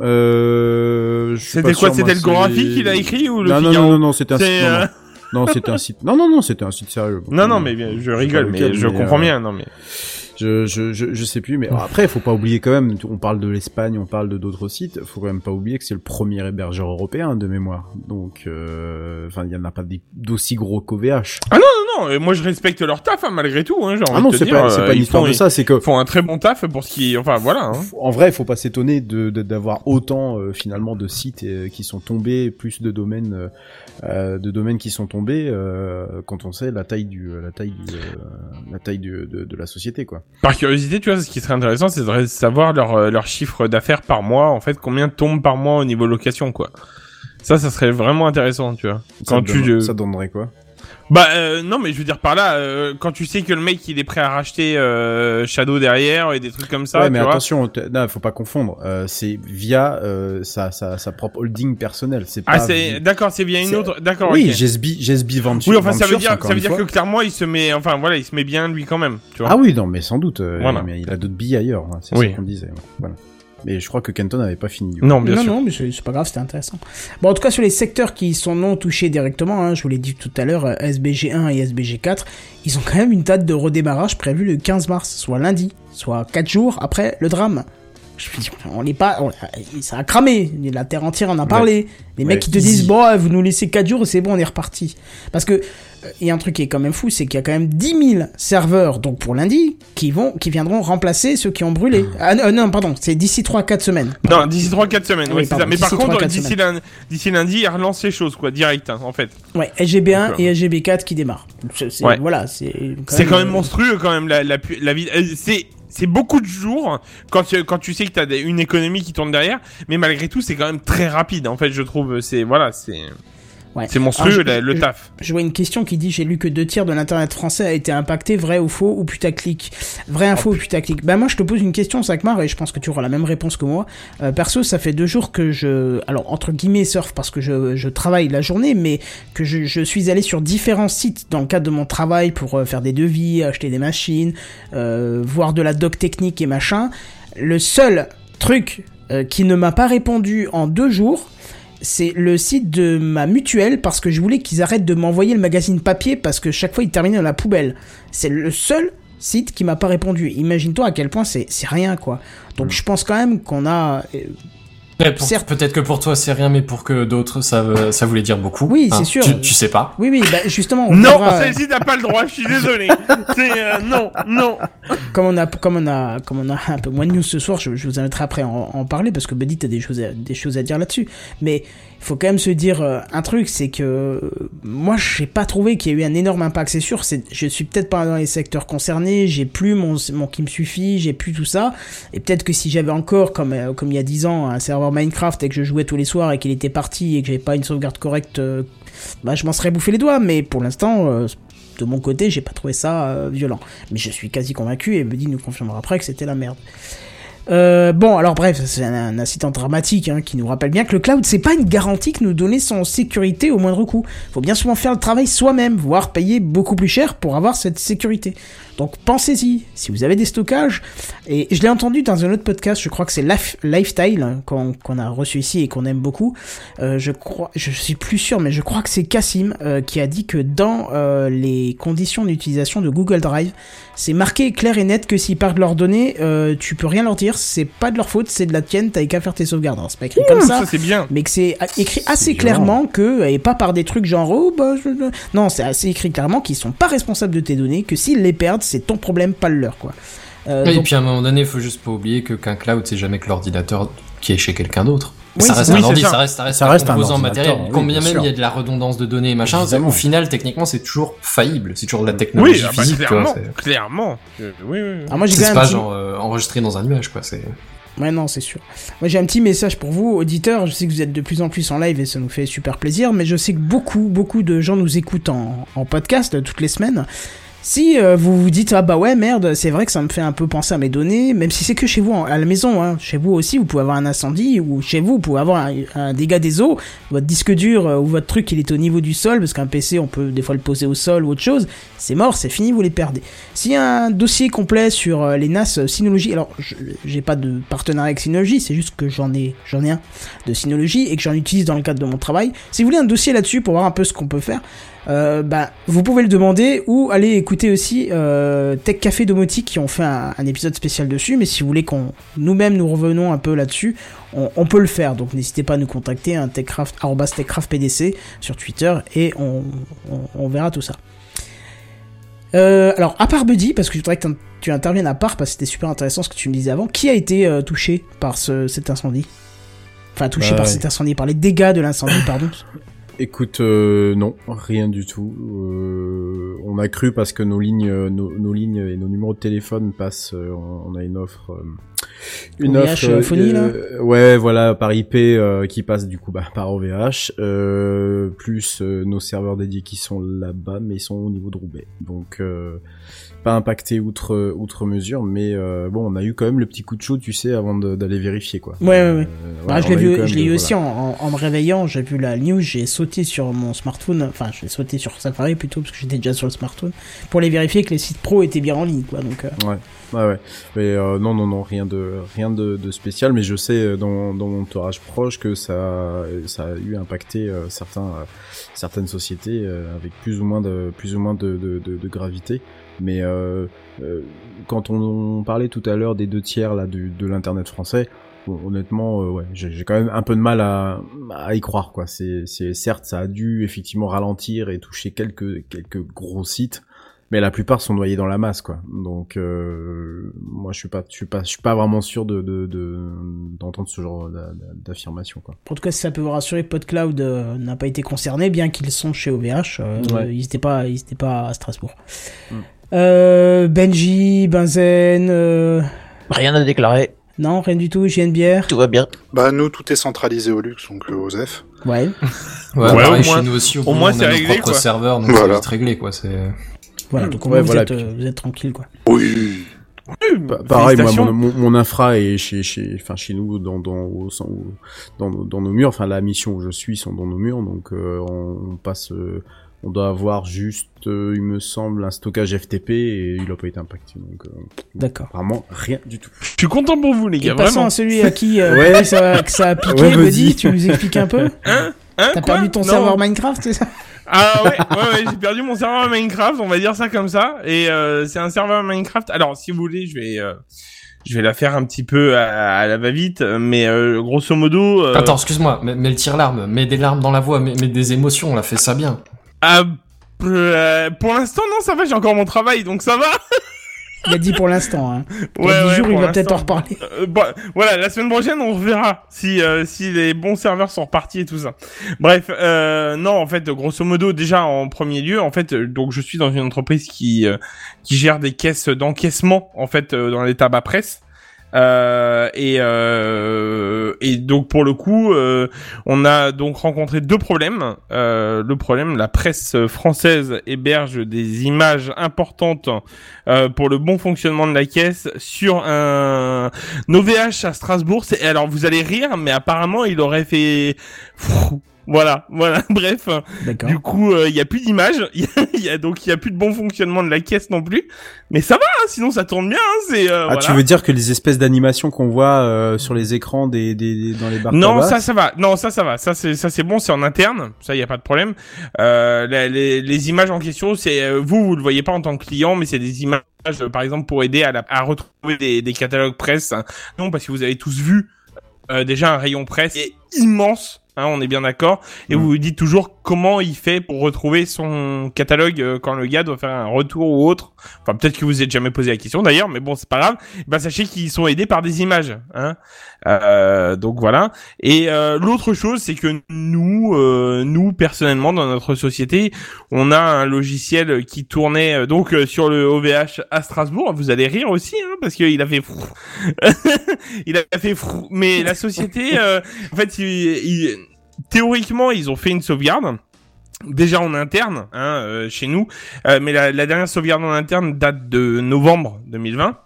Euh, C'était quoi C'était le Gorafi qui l'a écrit ou le non, non, non, non, non, c'était un site. Non, euh, non. C'était un site. Non, non, non, c'était un site sérieux. Non, non, mais je rigole, mais je comprends euh, bien, non mais. Je, je, je, je sais plus, mais après, faut pas oublier quand même, on parle de l'Espagne, on parle de d'autres sites, faut quand même pas oublier que c'est le premier hébergeur européen de mémoire. Donc, euh, enfin, il y en a pas d'aussi gros qu'OVH. Non, non, euh, moi je respecte leur taf, hein, malgré tout, hein, Ah non, c'est pas, c'est euh, pas une ils histoire font- de ça, c'est que, Ils font un très bon taf pour ce qui, enfin voilà. Hein. en vrai, il faut pas s'étonner de, d'avoir autant, euh, finalement, de sites euh, qui sont tombés, plus de domaines, euh, euh, de domaines qui sont tombés, euh, quand on sait la taille du, la taille du, euh, la taille du- de, de la société, quoi. Par curiosité, tu vois, ce qui serait intéressant, c'est de savoir leur, euh, leur chiffre d'affaires par mois, en fait, combien tombe par mois au niveau location, quoi. Ça, ça serait vraiment intéressant, tu vois. Ça, Quand tu, donne- ça donnerait quoi? Bah euh, non, mais je veux dire par là, euh, quand tu sais que le mec il est prêt à racheter euh, Shadow derrière et des trucs comme ça, ouais, tu mais vois. attention, non, faut pas confondre. C'est via sa, sa, sa propre holding personnelle. C'est pas. Ah c'est d'accord, c'est bien une autre. D'accord. Oui, ok. GSB, GSB Venture. Oui, enfin ça veut dire, ça veut dire fois. que clairement il se met, enfin voilà, il se met bien lui quand même, tu vois. Ah oui, non, mais sans doute. Voilà. Mais il a d'autres billes ailleurs. hein, C'est Oui. ce qu'on disait. Voilà. Mais je crois que Kenton n'avait pas fini. Non, bien non, sûr. non, mais c'est pas grave, c'était intéressant. Bon, en tout cas, sur les secteurs qui sont non touchés directement, hein, je vous l'ai dit tout à l'heure, euh, SBG1 et SBG4, ils ont quand même une date de redémarrage prévue le 15 mars, soit lundi, soit 4 jours après le drame. Je veux dire, on n'est pas, on- ça a cramé, la terre entière en a parlé. Les Ouais, mecs qui te easy. disent, bon, euh, vous nous laissez 4 jours et c'est bon, on est reparti. Parce que, euh, il y a un truc qui est quand même fou, c'est qu'il y a quand même 10 000 serveurs, donc pour lundi, qui vont, qui viendront remplacer ceux qui ont brûlé. Ah non, non, pardon, c'est d'ici 3-4 semaines. Non, d'ici 3-4 semaines, Oui, ouais, c'est ça. Mais par contre, 3-4 d'ici lundi, d'ici lundi, il relance les choses, quoi, direct, hein, en fait. Ouais, SGB1 Donc, et SGB4 qui démarrent. C'est- Ouais. Voilà, c'est quand même euh, monstrueux, quand même, la, la, la vie. euh, C'est, c'est beaucoup de jours quand tu, quand tu sais que t'as des- une économie qui tourne derrière, mais malgré tout, c'est quand même très rapide, en fait, je trouve. C'est, voilà, c'est, Ouais. c'est monstrueux, Alors, je- la- le je- taf. Je vois une question qui dit j'ai lu que deux tiers de l'internet français a été impacté, vrai ou faux ou putaclic. Vrai info ou putaclic. Ben moi je te pose une question Sakmar et je pense que tu auras la même réponse que moi. Euh, perso ça fait deux jours que je, alors entre guillemets surf parce que je, je travaille la journée, mais que je, je suis allé sur différents sites dans le cadre de mon travail pour euh, faire des devis, acheter des machines, euh, voir de la doc technique et machin. Le seul truc euh, qui ne m'a pas répondu en deux jours, c'est le site de ma mutuelle parce que je voulais qu'ils arrêtent de m'envoyer le magazine papier parce que chaque fois il terminait dans la poubelle. C'est le seul site qui m'a pas répondu. Imagine-toi à quel point c'est c'est rien quoi. Donc je pense quand même qu'on a euh, Ouais, pour- Certes. Peut-être que pour toi c'est rien, mais pour que d'autres ça, veut- ça voulait dire beaucoup. Oui, Hein, c'est sûr. Tu, tu sais pas. oui oui bah justement on Non, verra, euh, celle-ci n'a pas le droit, je suis désolé. euh, non, non. comme on a comme on a comme on a un peu moins de news ce soir, je, je vous inviterai après à en, en parler parce que Buddy t'as des choses à, des choses à dire là-dessus. Mais faut quand même se dire euh, un truc, c'est que euh, moi j'ai pas trouvé qu'il y a eu un énorme impact. C'est sûr, je suis peut-être pas dans les secteurs concernés, j'ai plus mon mon qui me suffit, j'ai plus tout ça. Et peut-être que si j'avais encore comme euh, comme il y a 10 ans un serveur Minecraft et que je jouais tous les soirs et qu'il était parti et que j'avais pas une sauvegarde correcte, bah je m'en serais bouffé les doigts. Mais pour l'instant. de mon côté, j'ai pas trouvé ça violent. Mais je suis quasi convaincu, et Buddy nous confirmera après que c'était la merde. Euh, bon, alors bref, c'est un, incident dramatique hein, qui nous rappelle bien que le cloud, c'est pas une garantie que nous donner son sécurité au moindre coût. Faut bien souvent faire le travail soi-même, voire payer beaucoup plus cher pour avoir cette sécurité. Donc pensez-y, si vous avez des stockages, et je l'ai entendu dans un autre podcast, je crois que c'est Life, Lifestyle hein, qu'on a reçu ici et qu'on aime beaucoup. Euh, je crois, je suis plus sûr, mais je crois que c'est Cassim euh, qui a dit que dans euh, les conditions d'utilisation de Google Drive, c'est marqué clair et net que s'ils partent leurs données, tu peux rien leur dire, c'est pas de leur faute, c'est de la tienne, t'as qu'à faire tes sauvegardes. C'est pas écrit comme ça, Ça, c'est bien. mais que c'est écrit assez clairement que, et pas par des trucs genre, oh, bah, je- non, c'est assez écrit clairement qu'ils sont pas responsables de tes données, que s'ils les perdent, c'est ton problème, pas le leur, quoi. Euh, Et donc- puis à un moment donné, il faut juste pas oublier que qu'un cloud c'est jamais que l'ordinateur qui est chez quelqu'un d'autre. Oui, ça reste Oui, ordi, ça. ça reste, ça reste Ça un reste un composant matériel. oui, Combien bien même il y a de la redondance de données et machin, au final, techniquement, c'est toujours faillible. C'est toujours de la Oui, technologie ah bah, physique, tu vois. clairement, c'est- clairement. Euh, oui, oui, oui. Alors moi j'ai C'est quand même pas un petit- genre euh, enregistré dans un nuage, quoi. C'est. Ouais, non, c'est sûr. Moi, j'ai un petit message pour vous, auditeurs. Je sais que vous êtes de plus en plus en live et ça nous fait super plaisir, mais je sais que beaucoup, beaucoup de gens nous écoutent en, en podcast euh, toutes les semaines. Si euh, vous vous dites ah bah ouais merde c'est vrai que ça me fait un peu penser à mes données même si c'est que chez vous à la maison hein. chez vous aussi vous pouvez avoir un incendie ou chez vous vous pouvez avoir un, dégât des eaux. Votre disque dur euh, ou votre truc il est au niveau du sol parce qu'un PC on peut des fois le poser au sol ou autre chose. C'est mort c'est fini vous les perdez. A un dossier complet sur euh, les NAS euh, Synology alors j'ai pas de partenariat avec Synology c'est juste que j'en ai j'en ai un de Synology et que j'en utilise dans le cadre de mon travail. Si vous voulez un dossier là-dessus pour voir un peu ce qu'on peut faire euh, bah, vous pouvez le demander ou aller écouter aussi euh, Tech Café Domotique qui ont fait un, un épisode spécial dessus. Mais si vous voulez qu'on nous-mêmes nous revenons un peu là-dessus, on, on peut le faire. Donc n'hésitez pas à nous contacter, un techcraft, arobase techcraftpdc sur Twitter et on, on, on verra tout ça. Euh, alors, à part Buddy, parce que je voudrais que tu interviennes à part, parce que c'était super intéressant ce que tu me disais avant, qui a été euh, touché par ce, cet incendie? Enfin, touché Bah, par cet incendie, par les dégâts de l'incendie, pardon. Écoute, euh, non, rien du tout. Euh, on a cru parce que nos lignes, euh, nos, nos lignes et nos numéros de téléphone passent. euh, on a une offre, euh, une OVH, offre. phonie, là Ouais, voilà, par IP euh, qui passe du coup bah, par OVH, euh, plus euh, nos serveurs dédiés qui sont là-bas, mais ils sont au niveau de Roubaix. Donc euh, pas impacté outre outre mesure, mais euh, bon, on a eu quand même le petit coup de chaud, tu sais, avant d'aller vérifier quoi. Ouais, ouais, ouais. Euh, Bah, ouais, je l'ai vu, je l'ai eu voilà. aussi en, en, en me réveillant, j'ai vu la news, j'ai sauté sur mon smartphone, enfin j'ai sauté sur Safari plutôt parce que j'étais déjà sur le smartphone pour aller vérifier que les sites pro étaient bien en ligne quoi. Donc euh, Ouais, ouais, ouais. Mais euh, non, non, non, rien de rien de, de spécial. Mais je sais euh, dans, dans mon entourage proche que ça ça a eu impacté euh, certains euh, certaines sociétés euh, avec plus ou moins de plus ou moins de de, de, de gravité. Mais euh, euh, quand on, on parlait tout à l'heure des deux tiers là du, de l'internet français. Bon, honnêtement, euh, ouais, j'ai quand même un peu de mal à, à y croire, quoi. C'est, certes, ça a dû effectivement ralentir et toucher quelques quelques gros sites, mais la plupart sont noyés dans la masse quoi donc euh, moi je suis pas je suis pas je suis pas vraiment sûr de de de- d'entendre ce genre d'a- d'a- d'affirmation quoi en tout cas si ça peut vous rassurer, PodCloud euh, n'a pas été concerné bien qu'ils sont chez OVH, euh, Ouais. ils étaient pas ils étaient pas à Strasbourg. Mm. Euh, Benji, Benzen, euh, Rien à déclarer, non rien du tout, JNBR. tout va bien. Bah nous tout est centralisé au luxe, donc euh, OSEF. Ouais. Ouais, Ouais, pareil, au moins- chez nous aussi, au, moins, on c'est a nos réglé, propres quoi. serveurs, donc Voilà. c'est vite réglé, quoi. C'est. Voilà, donc Ouais, voilà, vous, êtes, puis- euh, vous êtes tranquille quoi. Oui. Pa- pareil moi mon, mon, mon infra est chez chez enfin chez nous dans dans au, dans nos- dans nos murs enfin la mission où je suis sont dans nos murs donc euh, on, on passe euh, on doit avoir juste euh, il me semble un stockage FTP et il a pas été impacté donc euh, D'accord. apparemment rien du tout Je suis content pour vous, les Et gars, passons vraiment. à celui à qui, euh, Ouais. ça, que ça a piqué, Ouais, Buddy, vas-y. tu nous expliques un peu Hein? T'as quoi? perdu ton Non. serveur Minecraft, c'est ça? Ah ouais, ouais, ouais, j'ai perdu mon serveur Minecraft, on va dire ça comme ça. Et euh, c'est un serveur Minecraft. Alors, si vous voulez, je vais, euh, je vais la faire un petit peu à, à la va-vite, mais euh, grosso modo. euh, Attends, excuse-moi, mais, mais le tire-larme, mets des larmes dans la voix, mets, mets des émotions, là, fais ça bien. Ah, euh, pour l'instant, non, ça va, j'ai encore mon travail, donc ça va. Il a dit pour l'instant. Hein. Dans Ouais, 10 ouais, jours, il va peut-être en reparler. Euh, bon, voilà, la semaine prochaine, on reverra si euh, si les bons serveurs sont repartis et tout ça. Bref, euh, non, en fait, grosso modo, déjà en premier lieu, en fait, euh, donc je suis dans une entreprise qui euh, qui gère des caisses d'encaissement, en fait, euh, dans les tabacs presse. Euh, et euh, et donc pour le coup, euh, on a donc rencontré deux problèmes. Euh, le problème, la presse française héberge des images importantes euh, pour le bon fonctionnement de la caisse sur un OVH à Strasbourg. Alors vous allez rire, mais apparemment il aurait fait. Voilà, voilà. Bref, D'accord. du coup, il y a plus d'image. Il y a, il y a- donc il y a plus de bon fonctionnement de la caisse non plus. Mais ça va, hein, sinon ça tourne bien. hein, c'est euh, ah voilà. tu veux dire que les espèces d'animations qu'on voit euh, sur les écrans des, des, des- dans les bars Non, ça, ça va. Non, ça, ça va. Ça, c'est, ça, c'est bon. C'est en interne. Ça, y a pas de problème. Euh, les, les, les images en question, c'est euh, vous, vous le voyez pas en tant que client, mais c'est des images, euh, par exemple, pour aider à, la- à retrouver des, des catalogues presse. Non, parce que vous avez tous vu euh, déjà un rayon presse qui est immense. Hein, on est bien d'accord. Et Mm. vous vous dites toujours comment il fait pour retrouver son catalogue euh, quand le gars doit faire un retour ou autre. Enfin, peut-être que vous êtes jamais posé la question d'ailleurs, mais bon, c'est pas grave. Bah, sachez qu'ils sont aidés par des images. Hein euh, donc voilà. Et euh, l'autre chose, c'est que nous, euh, nous personnellement, dans notre société, on a un logiciel qui tournait euh, donc euh, sur le OVH à Strasbourg. Vous allez rire aussi, hein, parce qu'il a fait il a fait frou. Mais la société, en fait, il- il- théoriquement, ils ont fait une sauvegarde. Déjà en interne, hein, euh, chez nous, Euh, mais la, la dernière sauvegarde en interne date de novembre 2020.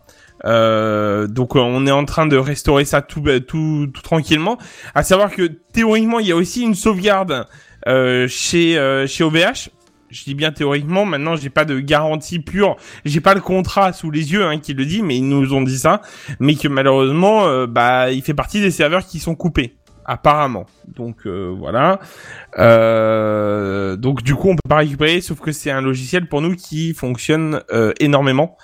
Euh, donc euh, on est en train de restaurer ça tout, bah, tout, tout tranquillement. À savoir que théoriquement il y a aussi une sauvegarde euh, chez euh, chez OVH. Je dis bien théoriquement. Maintenant j'ai pas de garantie pure. J'ai pas le contrat sous les yeux hein, qui le dit, mais ils nous ont dit ça. Mais que malheureusement euh, bah il fait partie des serveurs qui sont coupés apparemment. Donc euh, voilà. Euh, donc du coup on peut pas récupérer, sauf que c'est un logiciel pour nous qui fonctionne euh, énormément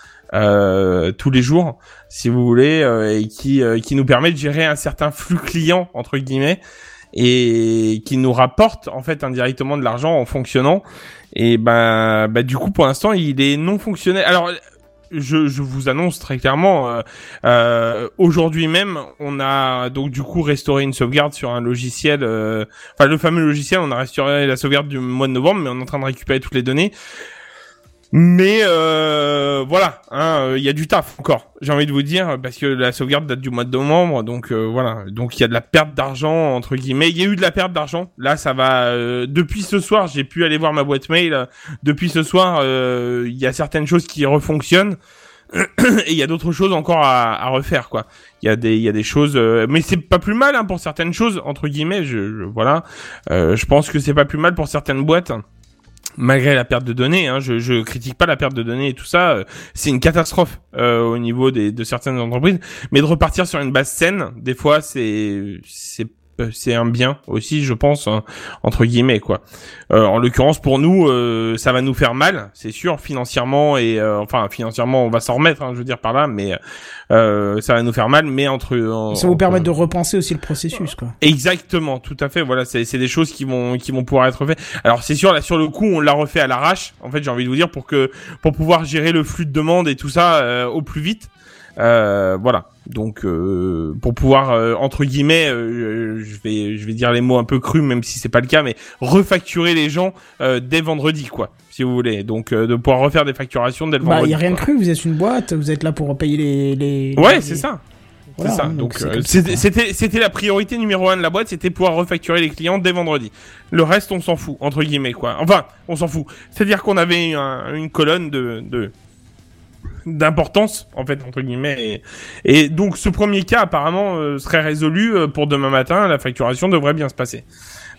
tous les jours, si vous voulez, et qui qui nous permet de gérer un certain flux client entre guillemets et qui nous rapporte en fait indirectement de l'argent en fonctionnant. Et ben bah, du coup pour l'instant il est non fonctionnel. Alors je, vous annonce très clairement, euh, euh, aujourd'hui même, on a donc du coup restauré une sauvegarde sur un logiciel, euh, enfin le fameux logiciel, on a restauré la sauvegarde du mois de novembre, mais on est en train de récupérer toutes les données. Mais euh, voilà, hein, il y a du taf encore. J'ai envie de vous dire parce que la sauvegarde date du mois de novembre, donc euh, voilà, donc il y a de la perte d'argent entre guillemets. Il y a eu de la perte d'argent. Là, ça va. euh, depuis ce soir, j'ai pu aller voir ma boîte mail. Depuis ce soir, euh, il y a certaines choses qui refonctionnent et il y a d'autres choses encore à, refaire quoi. Il y a des il y a des choses, mais c'est pas plus mal hein, pour certaines choses entre guillemets. Je, je- voilà, je pense que c'est pas plus mal pour certaines boîtes malgré la perte de données, hein, je, je critique pas la perte de données et tout ça, euh, c'est une catastrophe euh, au niveau des, de certaines entreprises. Mais de repartir sur une base saine, des fois, c'est c'est c'est un bien aussi, je pense, hein, entre guillemets quoi. Euh, en l'occurrence, pour nous, euh, ça va nous faire mal, c'est sûr, financièrement et euh, enfin financièrement, on va s'en remettre, hein, je veux dire par là, mais euh, ça va nous faire mal, mais entre en- Ça vous permet de repenser aussi le processus, quoi. Exactement, tout à fait. Voilà, c'est c'est des choses qui vont qui vont pouvoir être faites. Alors c'est sûr là sur le coup, on l'a refait à l'arrache. En fait, j'ai envie de vous dire pour que pour pouvoir gérer le flux de demande et tout ça euh, au plus vite. Euh, voilà. Donc euh, pour pouvoir euh, entre guillemets, euh, je vais je vais dire les mots un peu crus même si c'est pas le cas, mais refacturer les gens euh, dès vendredi quoi, si vous voulez. Donc euh, de pouvoir refaire des facturations dès le Bah, vendredi. y a rien de cru, vous êtes une boîte, vous êtes là pour payer les. les Ouais, les- c'est ça. Voilà, c'est ça. Donc, c'est euh, c'était c'était la priorité numéro un de la boîte, c'était pouvoir refacturer les clients dès vendredi. Le reste, on s'en fout entre guillemets quoi. Enfin, on s'en fout. C'est-à-dire qu'on avait un- une colonne de de d'importance en fait entre guillemets et, et donc ce premier cas apparemment euh, serait résolu euh, pour demain matin la facturation devrait bien se passer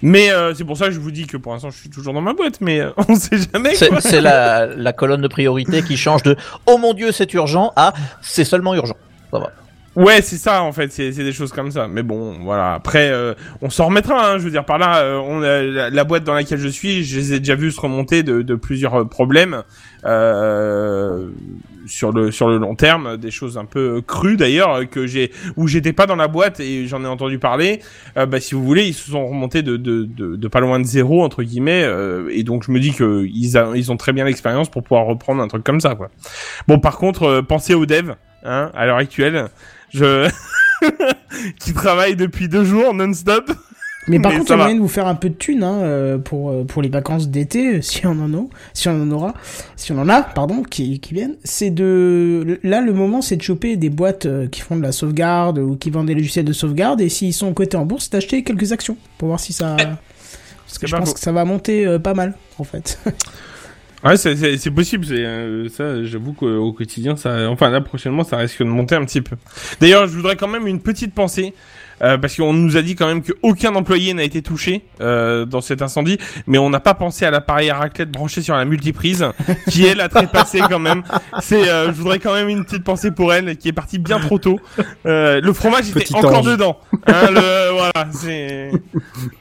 mais euh, c'est pour ça que je vous dis que pour l'instant je suis toujours dans ma boîte mais euh, on sait jamais C'est la, la colonne de priorité qui change de Oh mon dieu, c'est urgent à C'est seulement urgent. Ça va. Ouais, c'est ça en fait, c'est des choses comme ça. Mais bon, voilà. Après, euh, on s'en remettra. Hein, je veux dire par là, euh, on a, la, la boîte dans laquelle je suis, je les ai déjà vus se remonter de, de plusieurs problèmes euh, sur le sur le long terme, des choses un peu crues d'ailleurs euh, que j'ai où j'étais pas dans la boîte et j'en ai entendu parler. Euh, bah si vous voulez, ils se sont remontés de de, de, de pas loin de zéro entre guillemets. euh, et donc je me dis que ils a- ils ont très bien l'expérience pour pouvoir reprendre un truc comme ça quoi. Bon, par contre, euh, pensez aux devs. Hein, à l'heure actuelle, je qui travaille depuis deux jours non-stop. Mais par Mais contre, il y a moyen de vous faire un peu de thunes hein, euh, pour, euh, pour les vacances d'été, euh, si on en a, si on en aura, si on en a, pardon, qui, qui viennent. C'est de, là, le moment, c'est de choper des boîtes qui font de la sauvegarde ou qui vendent des logiciels de sauvegarde et s'ils sont cotés en bourse, d'acheter quelques actions pour voir si ça, parce que je pense faux. que ça va monter euh, pas mal, en fait. Ouais, c'est- c'est c'est possible. C'est euh, ça. J'avoue qu'au quotidien, ça, enfin là prochainement, ça risque de monter un petit peu. D'ailleurs, je voudrais quand même une petite pensée. Euh, parce qu'on nous a dit quand même qu'aucun employé n'a été touché euh, dans cet incendie, mais on n'a pas pensé à l'appareil à raclette branché sur la multiprise, qui elle a trépassé quand même. C'est, euh, je voudrais quand même une petite pensée pour elle, qui est partie bien trop tôt. Euh, le fromage était Petit encore ange. dedans. Hein, le, voilà, c'est.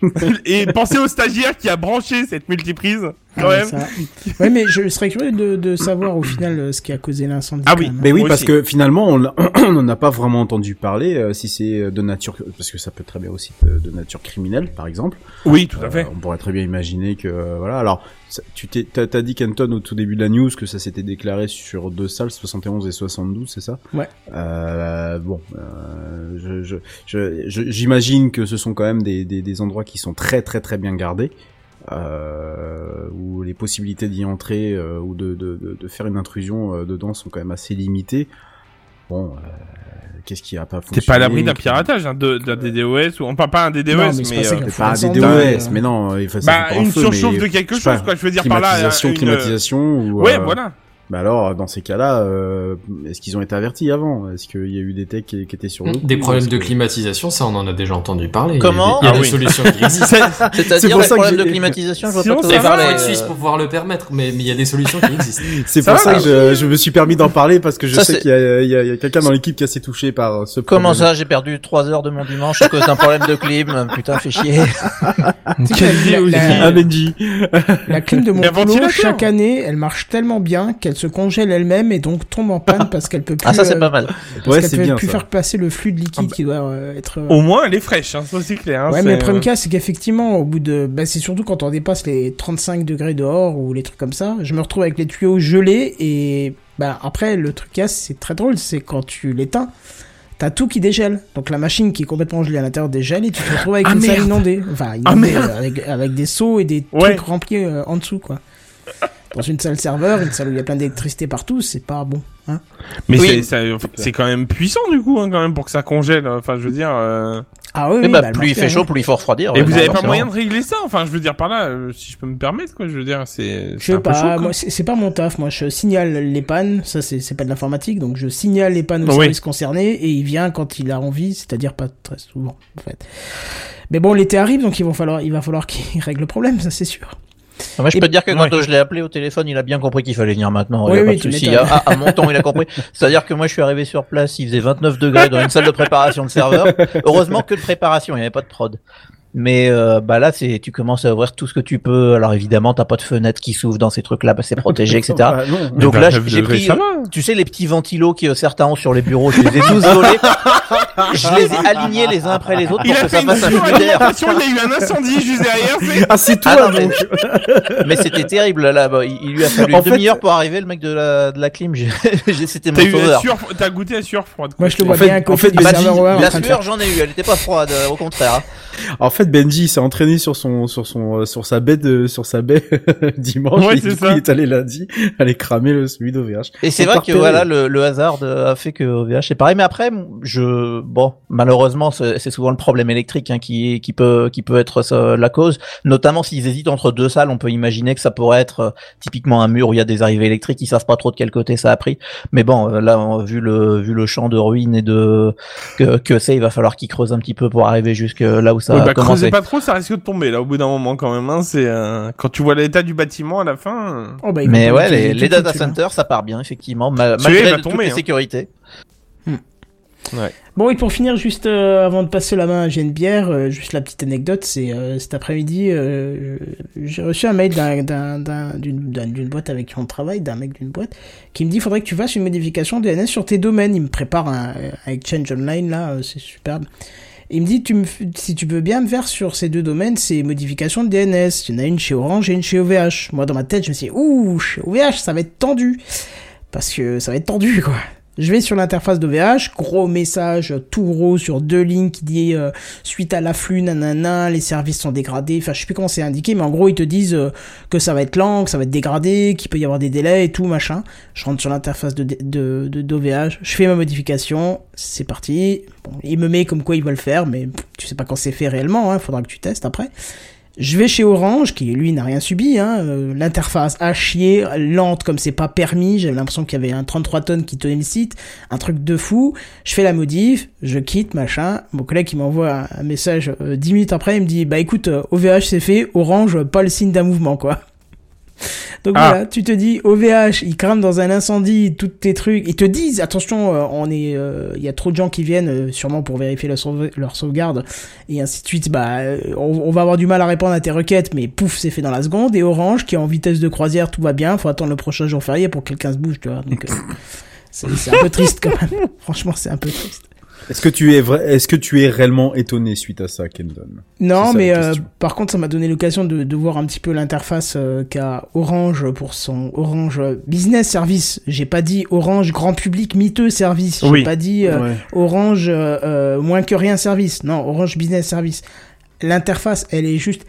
Et pensez au stagiaire qui a branché cette multiprise, quand Ouais, même. Ouais, mais je serais curieux de, de savoir au final euh, ce qui a causé l'incendie. Ah oui. même. Mais oui, Moi parce aussi. que finalement, on n'en a pas vraiment entendu parler. euh, si c'est de nature, parce que ça peut très bien aussi de, de nature criminelle, par exemple. Oui, tout à fait. Euh, on pourrait très bien imaginer que euh, voilà. Alors, ça- tu t'es, t'as, t'as dit Kenton au tout début de la news que ça s'était déclaré sur deux salles, 71 et 72, c'est ça? Ouais. Euh, bon, euh, je, je, je- je- j'imagine que ce sont quand même des, des, des endroits qui sont très très très bien gardés. Euh, où les possibilités d'y entrer euh, ou de, de, de, de faire une intrusion euh, dedans sont quand même assez limitées. Bon, euh, qu'est-ce qui a pas fonctionné T'es pas à l'abri d'un piratage, hein, de- d'un DDoS, ou enfin pas un DDoS, Non, mais, mais c'est pas ça euh, pas un DDoS, euh, mais non, il faut bah, une feu, surchauffe mais, de quelque chose, pas, quoi. Je veux dire par là, climatisation, une- climatisation ou Ouais, euh, voilà. Bah alors, dans ces cas-là, euh, est-ce qu'ils ont été avertis avant? Est-ce qu'il y a eu des techs qui, qui étaient sur le coup Des problèmes de que- climatisation, ça on en a déjà entendu parler. Comment Il y a Ah des, il y a oui. solutions qui existent. C'est C'est-à-dire pour les ça que problèmes de climatisation, je vois Sinon, pas ça va, être suisse pour pouvoir le permettre, mais mais il y a des solutions qui existent. C'est pour ça que je, je me suis permis d'en parler parce que je Ça, sais qu'il y a, quelqu'un dans l'équipe qui a été touché par ce problème. Comment ça, j'ai perdu 3 heures de mon dimanche à cause d'un problème de clim? Putain, fait chier. Quelle idée aussi. la- Ah Benji La clim de mon Mais boulot, chaque année, elle marche tellement bien qu'elle se congèle elle-même et donc tombe en panne parce qu'elle peut plus. Ah, ça, c'est euh, pas mal. parce Ouais, qu'elle c'est peut bien plus ça. faire passer le flux de liquide Ah bah. qui doit euh, être. euh, Au moins, elle est fraîche, hein, ça c'est clair. hein, Ouais, c'est- mais le premier cas, c'est qu'effectivement, au bout de, bah, c'est surtout quand on dépasse les 35 degrés dehors ou les trucs comme ça, je me retrouve avec les tuyaux gelés et, bah, après, le truc a, c'est très drôle, c'est quand tu l'éteins, t'as tout qui dégèle. Donc la machine qui est complètement gelée à l'intérieur dégèle et tu te retrouves avec Ah, une salle inondée. Enfin, Ah, inondée, euh, avec, avec des seaux et des Ouais. trucs remplis euh, en dessous, quoi. Dans une salle serveur, une salle où il y a plein d'électricité partout, c'est pas bon. Hein Mais Oui. c'est- quand même puissant du coup, hein, quand même, pour que ça congèle. Enfin, je veux dire. euh, ah oui, Mais oui, bah, bah, elle plus il fait chaud, hein. plus il faut refroidir. Et ouais, vous non, avez pas moyen de régler ça Enfin, je veux dire par là, euh, si je peux me permettre, quoi. Je veux dire, c'est. Je sais pas, chaud, quoi. moi c'est pas mon taf, moi je signale les pannes, ça c'est pas de l'informatique, donc je signale les pannes au Oui. service concerné et il vient quand il a envie, c'est-à-dire pas très souvent en fait. Mais bon, l'été arrive, donc il va falloir, il va falloir qu'il règle le problème, ça c'est sûr. Moi, je Et- peux te dire que quand Ouais. je l'ai appelé au téléphone, il a bien compris qu'il fallait venir maintenant. Oui, il a oui, pas de souci. À, à mon temps, il a compris. C'est-à-dire que moi, je suis arrivé sur place, il faisait 29 degrés dans une salle de préparation de serveur. Heureusement que de préparation, il n'y avait pas de prod. Mais euh, bah là, c'est tu commences à ouvrir tout ce que tu peux. Alors évidemment, t'as pas de fenêtre qui s'ouvre dans ces trucs-là, bah, c'est protégé, etc. Ah, non. Donc bah, là, j'ai pris, ça euh, va. Tu sais, les petits ventilos que certains ont sur les bureaux, je les ai tous volés. je les ai alignés les uns après les autres Il pour a que fait ça une fasse un flux d'air. suralimentation, il y a eu un incendie juste derrière. Ah, c'est toi Ah, non, mais- c'était terrible là. bah, il, il lui a fallu En une demi-heure pour arriver, le mec de la, de la clim. J'ai, j'ai- c'était mon sauveur. sueur, t'as goûté la sueur froide. Moi je le En vois fait- bien à en fait, bah, en La sueur, j'en ai eu. Elle était pas froide, euh, au contraire. En fait, Benji s'est entraîné sur son sur son euh, sur sa baie de sur sa baie dimanche. Ouais, et c'est du coup, il est allé lundi aller cramer le celui d'OVH. Et c'est On vrai que voilà, le, le hasard de- a fait que OVH c'est pareil. Mais après, je bon, malheureusement, c'est c'est souvent le problème électrique hein, qui qui peut qui peut être ça, la cause. Notamment s'ils hésitent entre deux salles, on peut imaginer que ça pourrait être euh, typiquement un mur où il y a des arrivées électriques. Ils savent pas trop de quel côté ça a pris. Mais bon, euh, là, on- vu le vu le champ de ruines et de que que c'est, il va falloir qu'ils creusent un petit peu pour arriver jusque là où ça Ouais, a bah, commencé. creusez pas trop, ça risque de tomber là au bout d'un moment quand même. Hein, c'est euh, quand tu vois l'état du bâtiment à la fin. euh, Oh, bah, Mais ouais, les, les data centers, ça part bien, effectivement, ma- malgré va de toutes tomber, les hein. sécurités. Bon, et pour finir, juste euh, avant de passer la main à Genebière, euh, juste la petite anecdote, c'est euh, cet après-midi, euh, j'ai reçu un mail d'un- d'un- d'un- d'une d'un- d'une boîte avec qui on travaille, d'un mec d'une boîte, qui me dit faudrait que tu fasses une modification DNS sur tes domaines. Il me prépare un, un exchange online là, euh, c'est superbe. Il me dit tu me, si tu veux bien me faire sur ces deux domaines ces modifications de DNS. Il y en a une chez Orange et une chez OVH. Moi dans ma tête je me suis dit ouh chez OVH ça va être tendu parce que ça va être tendu quoi. Je vais sur l'interface d'OVH, gros message tout gros sur deux lignes qui dit euh, suite à l'afflux nanana, les services sont dégradés. Enfin, je sais plus comment c'est indiqué, mais en gros ils te disent euh, que ça va être lent, que ça va être dégradé, qu'il peut y avoir des délais et tout machin. Je rentre sur l'interface de de d'OVH, je fais ma modification, c'est parti. Bon, il me met comme quoi il va le faire, mais tu sais pas quand c'est fait réellement. Hein, faudra que tu testes après. Je vais chez Orange, qui lui n'a rien subi, hein, euh, l'interface à chier, lente comme c'est pas permis, j'avais l'impression qu'il y avait un 33 tonnes qui tenait le site, un truc de fou, je fais la modif, je quitte, machin, mon collègue qui m'envoie un, message euh, 10 minutes après, il me dit, bah écoute, euh, OVH c'est fait, Orange, pas le signe d'un mouvement, quoi. Donc Ah. voilà, tu te dis OVH, ils crament dans un incendie tous tes trucs, ils te disent attention, euh, on est, euh, il y a trop de gens qui viennent, euh, sûrement pour vérifier leur, sauve- leur sauvegarde et ainsi de suite. Bah, on, on va avoir du mal à répondre à tes requêtes, mais pouf, c'est fait dans la seconde. Et Orange, qui est en vitesse de croisière, tout va bien. Faut attendre le prochain jour férié pour que quelqu'un se bouge, tu vois. Donc euh, c'est un peu triste quand même. Franchement, c'est un peu triste. Est-ce que tu es vrai, est-ce que tu es réellement étonné suite à ça, Kendon? Non, mais euh, par contre, ça m'a donné l'occasion de, de voir un petit peu l'interface euh, qu'a Orange pour son Orange Business Service. J'ai pas dit Orange Grand Public miteux Service. J'ai Oui. pas dit euh, Ouais. Orange euh, euh, moins que rien Service. Non, Orange Business Service. L'interface, elle est juste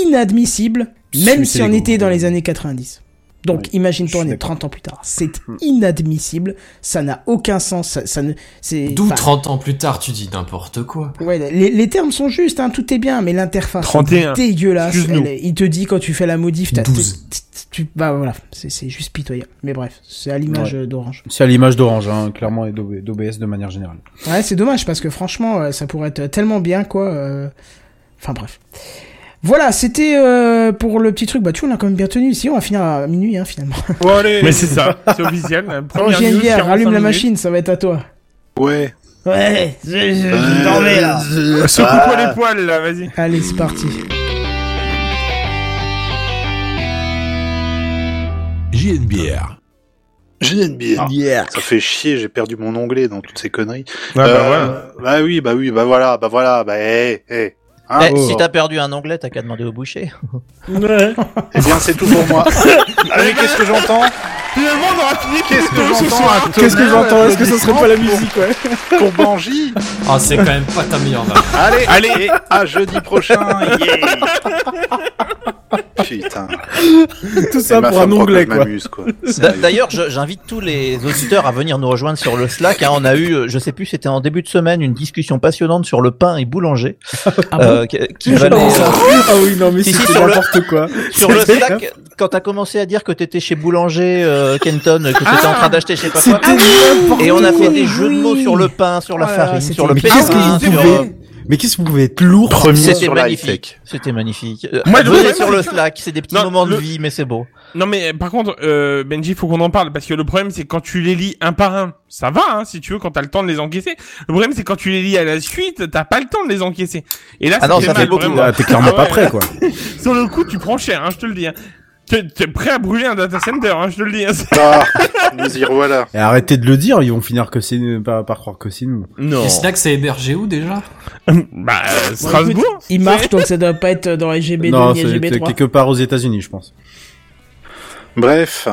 inadmissible, même si on était dans les années 90. Donc, Oui, imagine-toi, on est 30 ans plus tard. C'est Hmm. inadmissible. Ça n'a aucun sens. Ça, ça ne, c'est, D'où enfin, 30 ans plus tard, tu dis n'importe quoi. Ouais, les, les termes sont justes, hein, tout est bien, mais l'interface 31. c'est dégueulasse. Elle est- il te dit quand tu fais la modif, t'as 12. tu, bah voilà, c'est c'est juste pitoyable. Mais bref, c'est à l'image euh, d'Orange. C'est à l'image d'Orange, hein, clairement, et d'OB- d'OBS de manière générale. Ouais, c'est dommage parce que franchement, euh, ça pourrait être tellement bien quoi. euh, Enfin bref. Voilà, c'était euh, pour le petit truc. Bah tu vois, on a quand même bien tenu ici. On va finir à minuit hein, finalement. Bon, allez. Mais c'est ça, c'est officiel. première j'ai une news, bière, 45 rallume la machine, ça va être à toi. Ouais. Ouais, je, je, Euh, je dormais là. euh, Secoue-toi ah. les poils là, vas-y. Allez, c'est parti. JNBR. J'ai une bière. Ça fait chier, j'ai perdu mon onglet dans toutes ces conneries. Ah bah Euh, voilà. Bah oui, bah oui, bah voilà, bah voilà, bah hé, hé. Eh, oh. Si t'as perdu un onglet, t'as qu'à demander au boucher. Eh bien, c'est tout pour moi. Allez, qu'est-ce que j'entends? Finalement, on aura fini Qu'est-ce que ce j'entends Qu'est-ce que j'entends Est-ce que ce serait pas la musique, ouais pour, Banji Ah, c'est quand même pas ta meilleure vanne. Allez, Allez. à jeudi prochain, yeah Putain, Tout c'est ça ma pour un onglet, quoi. D'ailleurs, j'invite tous les auditeurs à venir nous rejoindre sur le Slack. hein. On a eu, euh, je sais plus, c'était en début de semaine, une discussion passionnante sur le pain et boulanger. Ah euh, qui valait, euh, Ah oui, non, mais Si, si, c'était sur le- n'importe quoi. sur le Slack, quand t'as commencé à dire que t'étais chez Boulanger, euh, Kenton, que t'étais en train d'acheter je sais pas quoi. Et on a fait des jeux de mots sur le pain, sur la là, farine, sur le Mais pétrin, qu'est-ce que vous sur... pouvez- euh, Mais qu'est-ce que vous pouvez être lourd Premier C'était sur magnifique. C'était magnifique. Euh, Moi, le venez problème, sur le Slack, c'est des petits Non, moments de le- vie, mais c'est beau. Non mais par contre, euh, Benji, faut qu'on en parle parce que le problème c'est quand tu les lis un par un, ça va, hein, si tu veux, quand t'as le temps de les encaisser. Le problème c'est quand tu les lis à la suite, t'as pas le temps de les encaisser. Et là, Ah non, ça fait mal, beaucoup. vraiment. Ah, T'es clairement Ah pas prêt, quoi. Sur le coup, tu prends cher, hein, je te le dis. Hein. T'es prêt à brûler un data center, hein, je te le dis. Hein. Ah, nous y revoilà. Et arrêtez de le dire, ils vont finir que c'est par, par croire que c'est nous. Non. Les snacks, c'est hébergé où déjà? Bah, euh, Strasbourg. écoute, il marche donc ça doit pas être dans les GB2 non, ni c'est GB3. quelque part aux États-Unis, je pense. Bref,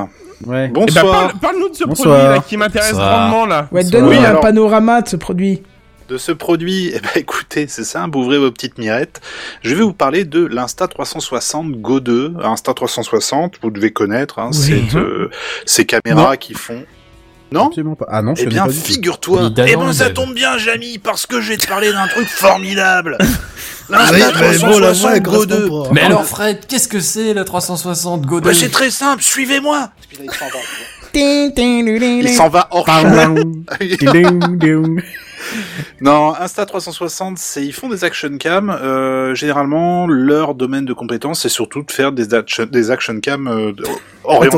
Ouais. Eh ben, bonsoir. parle- parle-nous de ce Bonsoir. produit là qui m'intéresse grandement là. Ouais, donne-nous un Alors- panorama de ce produit. De ce produit, eh ben écoutez, c'est simple, ouvrez vos petites mirettes. Je vais vous parler de l'Insta360 Go 2. Insta360, vous devez connaître, hein, Oui. c'est euh, ces caméras qui font. Non Absolument pas. Ah non, je Eh bien, figure-toi. Eh ben, ça tombe bien, Jamy, parce que je vais te parler d'un truc formidable. Ah oui, mais bon, la voix, L'Insta360 elle Go correspond 2. pas. Mais alors, Fred, qu'est-ce que c'est la 360 Bah, Godot c'est très simple, suivez-moi. Il s'en va. Hors. Non, Insta360, c'est ils font des action cam. Euh, généralement, leur domaine de compétence, c'est surtout de faire des action, des action cam euh, Man,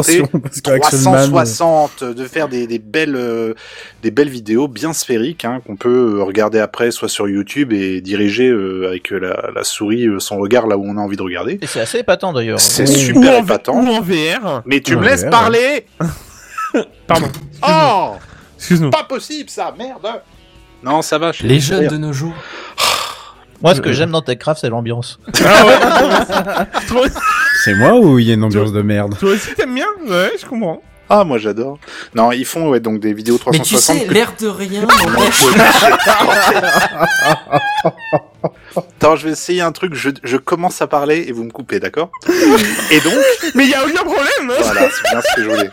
360, de faire des, des belles euh, des belles vidéos bien sphériques hein, qu'on peut regarder après, soit sur YouTube et diriger euh, avec la, la souris son regard là où on a envie de regarder. Et c'est assez épatant d'ailleurs. C'est Ou super en, épatant. ou en VR. Mais tu me laisses parler Pardon. Oh Excuse-nous. Pas possible ça, merde Non, ça va. je- Les jeunes de nos jours. Moi, ce que j'aime dans Techcraft, c'est l'ambiance. Ah ouais. Toi, C'est moi ou il y a une ambiance de merde? toi aussi t'aimes bien? Ouais, je comprends. Ah, moi j'adore. Non, ils font ouais, donc des vidéos Mais tu 360 sais, que- l'air de rien. Attends, je vais essayer un truc. Je, je commence à parler et vous me coupez, d'accord? Et donc, Mais y a aucun problème. Hein voilà, c'est bien ce que je voulais.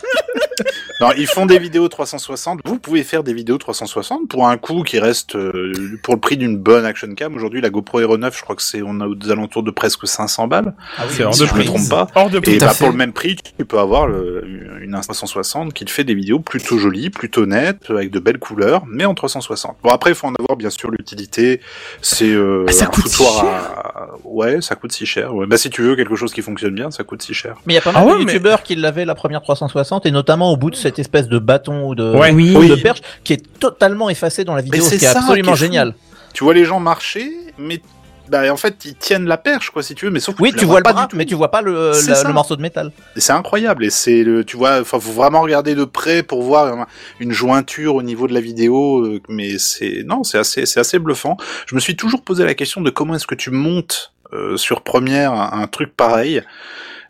Non, ils font des vidéos 360. Vous pouvez faire des vidéos 360 pour un coût qui reste euh, pour le prix d'une bonne action cam. Aujourd'hui, la GoPro Hero 9, je crois que c'est on a aux alentours de presque 500 balles. C'est hors si de je me prix. trompe pas. Hors de Et prix. Bah, pour le même prix, tu peux avoir le- une Insta 360 qui te fait des vidéos plutôt jolies, plutôt nettes, avec de belles couleurs, mais en 360. Bon après, il faut en avoir bien sûr l'utilité. C'est euh, Ah, ça un coûte si foutoir à... Ouais, ça coûte si cher. Ouais. Bah si tu veux quelque chose qui fonctionne bien, ça coûte si cher. Mais il y a pas mal Ah de ouais, mais- youtubeurs qui l'avaient la première 360 et notamment au bout de cette espèce de bâton ou de, Ouais. Oui. ou de Oui. perche qui est totalement effacé dans la vidéo, ce c'est qui est ça absolument qui est fou. génial. Tu vois les gens marcher, mais bah en fait ils tiennent la perche quoi si tu veux, mais sauf que Oui, tu, vois le pas bras, du tout. mais tu vois pas le, la- morceau de métal. Et C'est incroyable et c'est le, tu vois, enfin faut vraiment regarder de près pour voir un- une jointure au niveau de la vidéo, euh, mais c'est non, c'est assez, c'est assez bluffant. Je me suis toujours posé la question de comment est-ce que tu montes euh, sur Première un, un truc pareil.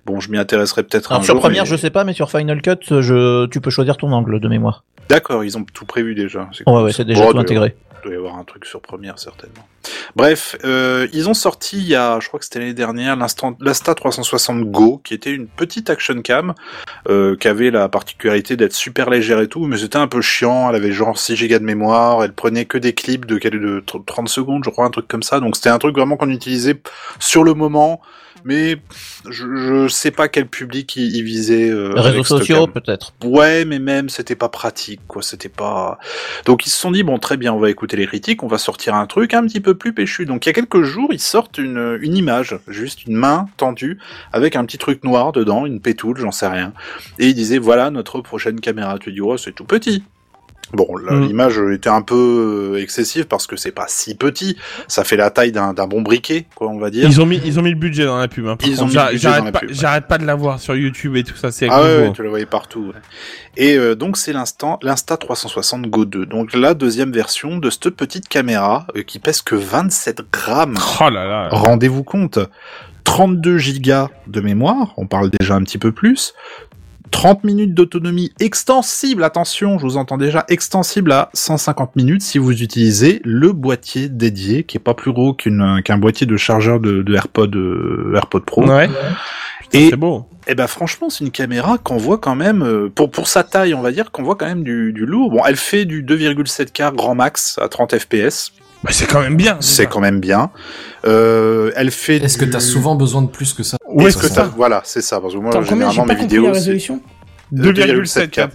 Bon, je m'y intéresserai peut-être un sur jour. première, mais- je sais pas, mais sur Final Cut, je, tu peux choisir ton angle de mémoire. D'accord, ils ont tout prévu déjà. C'est Ouais, ouais, c'est déjà tout intégré. doit y avoir un truc sur Première certainement. Bref, euh, ils ont sorti il y a, je crois que c'était l'année dernière, l'Insta 360 Go, qui était une petite action cam, euh, qui avait la particularité d'être super légère et tout, mais c'était un peu chiant. Elle avait genre 6 gigas de mémoire, elle prenait que des clips de, de 30 secondes, je crois, un truc comme ça. Donc c'était un truc vraiment qu'on utilisait sur le moment. Mais je, je sais pas quel public il, il visait. Euh, Réseaux sociaux, peut-être. Ouais, mais même c'était pas pratique, quoi. C'était pas. Donc ils se sont dit bon, très bien, on va écouter les critiques, on va sortir un truc un petit peu plus péchu. Donc il y a quelques jours, ils sortent une une image, juste une main tendue avec un petit truc noir dedans, une pétoule, j'en sais rien. Et ils disaient voilà notre prochaine caméra. Tu dis oh c'est tout petit. Bon, Mm. l'image était un peu euh, excessive parce que c'est pas si petit. Ça fait la taille d'un bon briquet, quoi, on va dire. Ils ont mis, ils ont mis le budget dans la pub. Hein. J'arrête- la pas, ouais. pas de la voir sur YouTube et tout ça. C'est Ah ouais, tu le voyais partout. Et euh, donc c'est l'instant, l'Insta 360 Go 2. Donc la deuxième version de cette petite caméra euh, qui pèse que 27 grammes. Oh là là. Rendez-vous compte. 32 gigas de mémoire, on parle déjà un petit peu plus. 30 minutes d'autonomie extensible, attention, je vous entends déjà, extensible à 150 minutes si vous utilisez le boîtier dédié, qui est pas plus gros qu'un boîtier de chargeur de, de AirPod, euh, AirPod Pro. Ouais. Et- c'est beau. Eh ben franchement, c'est une caméra qu'on voit quand même euh, pour pour sa taille, on va dire qu'on voit quand même du, du lourd. Bon, elle fait du 2,7K grand max à 30 FPS, Bah, c'est quand même bien. c'est quand même bien. Euh, elle fait. Est-ce que du- t'as souvent besoin de plus que ça Où est-ce que que t'as- Voilà, c'est ça. Parce que moi, généralement, mes vidéos, la c'est résolution 2,7K.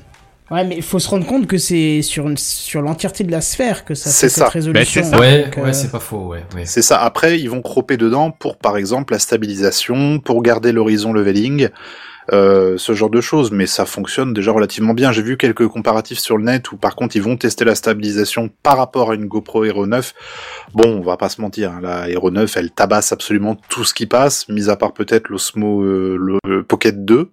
Ouais, mais il faut se rendre compte que c'est sur, une- sur l'entièreté de la sphère que ça C'est fait ça. cette résolution. Ben, c'est ça. Ouais, Donc, euh, ouais, c'est pas faux, ouais. ouais. c'est ça. Après, ils vont cropper dedans pour, par exemple, la stabilisation, pour garder l'horizon leveling. Euh, ce genre de choses, mais ça fonctionne déjà relativement bien. J'ai vu quelques comparatifs sur le net où par contre ils vont tester la stabilisation par rapport à une GoPro Hero 9. Bon, on va pas se mentir, hein, la Hero 9 elle tabasse absolument tout ce qui passe, mis à part peut-être l'Osmo euh, le Pocket 2,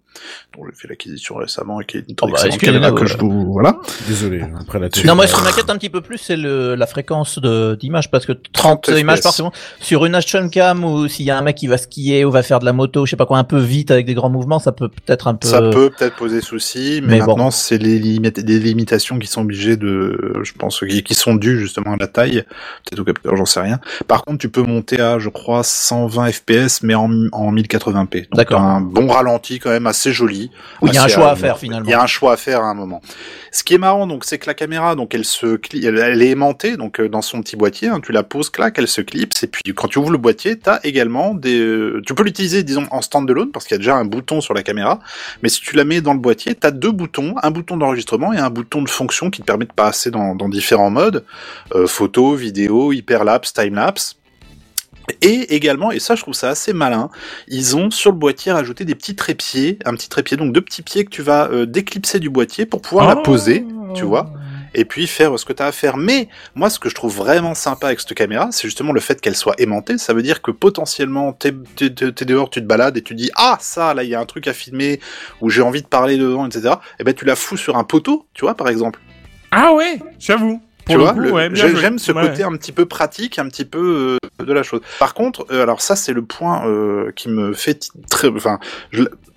dont j'ai fait l'acquisition récemment et qui est une Oh bah, excellente caméra que ouais. je vous voilà. Désolé, après la Non, moi, ce qui m'inquiète un petit peu plus, c'est le, la fréquence de, d'image, parce que 30, 30 images par seconde, sur une action cam, ou s'il y a un mec qui va skier, ou va faire de la moto, je sais pas quoi, un peu vite, avec des grands mouvements, ça peut peut-être un peu... Ça peut peut-être poser souci, mais, mais bon. maintenant c'est les, limi- des limitations qui sont obligées de, je pense, qui, qui sont dues justement à la taille, peut-être au capteur, j'en sais rien. Par contre, tu peux monter à, je crois, 120 FPS, mais en, en 1080p. Donc D'accord. un bon ralenti quand même assez joli. Oui, il y a un Assez choix à faire, finalement. Il y a un choix à faire à un moment. Ce qui est marrant, donc, c'est que la caméra, donc, elle se, elle, elle est aimantée, donc, euh, dans son petit boîtier, hein, tu la poses, clac, elle se clipse, et puis, quand tu ouvres le boîtier, t'as également des, euh, tu peux l'utiliser, disons, en standalone, parce qu'il y a déjà un bouton sur la caméra, mais si tu la mets dans le boîtier, t'as deux boutons, un bouton d'enregistrement et un bouton de fonction qui te permet de passer dans, dans différents modes, euh, photo, vidéo, hyperlapse, timelapse. Et également, et ça je trouve ça assez malin, ils ont sur le boîtier rajouté des petits trépieds, un petit trépied, donc deux petits pieds que tu vas euh, déclipser du boîtier pour pouvoir la poser, tu vois, et puis faire ce que tu as à faire. Mais moi, ce que je trouve vraiment sympa avec cette caméra, c'est justement le fait qu'elle soit aimantée. Ça veut dire que potentiellement, t'es dehors, tu te balades et tu dis ah ça, là il y a un truc à filmer où j'ai envie de parler devant, etc. Et ben tu la fous sur un poteau, tu vois par exemple. Ah ouais, j'avoue. Pour Tu le vois, ouais, j'aime ce Ouais. côté un petit peu pratique, un petit peu euh, de la chose. Par contre, euh, alors ça c'est le point euh, qui me fait très, enfin,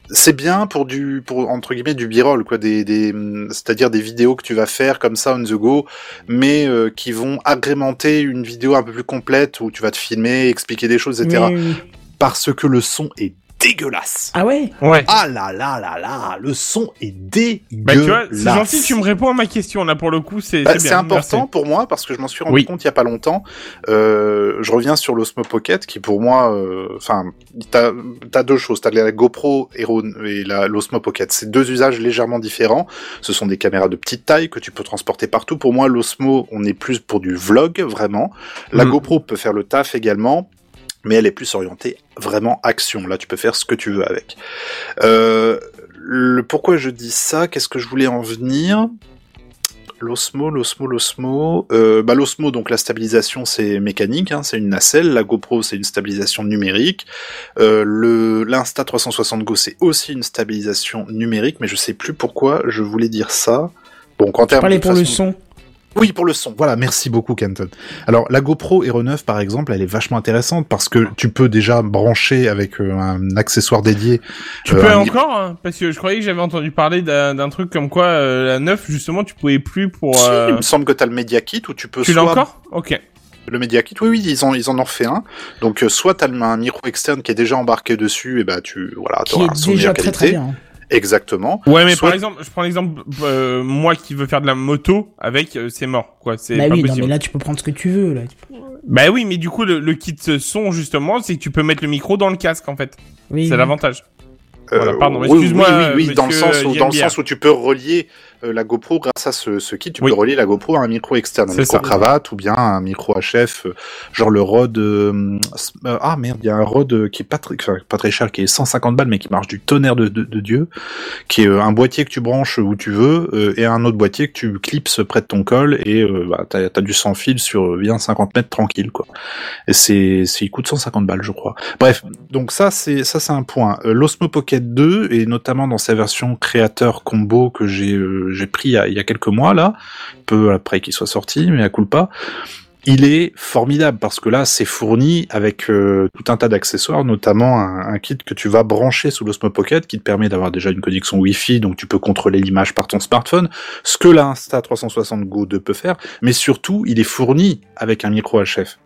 c'est bien pour du, pour entre guillemets du b-roll quoi, des, des, hum, c'est-à-dire des vidéos que tu vas faire comme ça on the go, mais qui vont agrémenter une vidéo un peu plus complète où tu vas te filmer, expliquer des choses, etc. Parce que le son est dégueulasse. Ah ouais? Ouais. Ah là là là là, le son est dégueulasse. Bah tu vois, c'est gentil, tu me réponds à ma question là pour le coup, c'est Bah, c'est important merci. pour moi parce que je m'en suis rendu Oui. compte il y a pas longtemps. Euh, je reviens sur l'Osmo Pocket qui pour moi, euh, enfin, t'as as deux choses. T'as la GoPro Hero et la l'Osmo Pocket. C'est deux usages légèrement différents. Ce sont des caméras de petite taille que tu peux transporter partout. Pour moi, l'Osmo, on est plus pour du vlog vraiment. La Mm. GoPro peut faire le taf également. Mais elle est plus orientée vraiment action. Là, tu peux faire ce que tu veux avec. Euh, le, pourquoi je dis ça? Qu'est-ce que je voulais en venir? L'osmo, l'osmo, l'osmo. Euh, bah, l'osmo, donc la stabilisation, c'est mécanique, hein, c'est une nacelle. La GoPro, c'est une stabilisation numérique. Euh, le l'Insta 360 Go, c'est aussi une stabilisation numérique, mais je sais plus pourquoi je voulais dire ça. Donc en termes pour le son. Oui, pour le son. Voilà, merci beaucoup, Kenton. Alors, la GoPro Hero 9, par exemple, elle est vachement intéressante parce que tu peux déjà brancher avec euh, un accessoire dédié. Tu euh, peux un- encore hein, Parce que je croyais que j'avais entendu parler d'un truc comme quoi euh, la 9 justement tu pouvais plus pour. Si, euh, Il me semble que tu as le Media Kit où tu peux Tu l'as encore Ok. Le Media Kit, oui, oui, ils en, ils en ont refait un. Donc, euh, soit t'as un micro externe qui est déjà embarqué dessus, et bah tu, voilà, t'auras un de déjà meilleure très qualité. très bien. Exactement. Ouais, mais Soit- par exemple, je prends l'exemple, euh, moi qui veux faire de la moto avec, euh, c'est mort, quoi. C'est Bah pas oui, non, possible. mais là tu peux prendre ce que tu veux. Là. Bah oui, mais du coup, le, le kit son, justement, c'est que tu peux mettre le micro dans le casque, en fait. Oui, C'est oui. l'avantage. Voilà, Euh, pardon, oui, excuse-moi, Oui, oui, oui, dans le sens où, dans le sens où tu peux relier euh, la GoPro grâce à ce, ce kit, tu Oui. peux relier la GoPro à un micro externe, un micro ça. cravate ou bien un micro HF, euh, genre le Rode. euh, euh, ah merde, il y a un Rode euh, qui est pas très, enfin, pas très cher, qui est 150 balles, mais qui marche du tonnerre de, de, de Dieu, qui est euh, un boîtier que tu branches où tu veux euh, et un autre boîtier que tu clipses près de ton col et euh, bah, t'as as du sans fil sur euh, bien 50 mètres tranquille quoi. Et c'est, il coûte 150 balles je crois. Bref, donc ça c'est ça c'est un point. Euh, L'Osmo Pocket 2 et notamment dans sa version créateur combo que j'ai euh, j'ai pris il y, a, il y a quelques mois là, peu après qu'il soit sorti, mais à coup pas. Il est formidable parce que là, c'est fourni avec euh, tout un tas d'accessoires, notamment un, un kit que tu vas brancher sous l'Osmo Pocket qui te permet d'avoir déjà une connexion Wi-Fi, donc tu peux contrôler l'image par ton smartphone, ce que la Insta360 Go 2 peut faire, mais surtout, il est fourni avec un micro HF.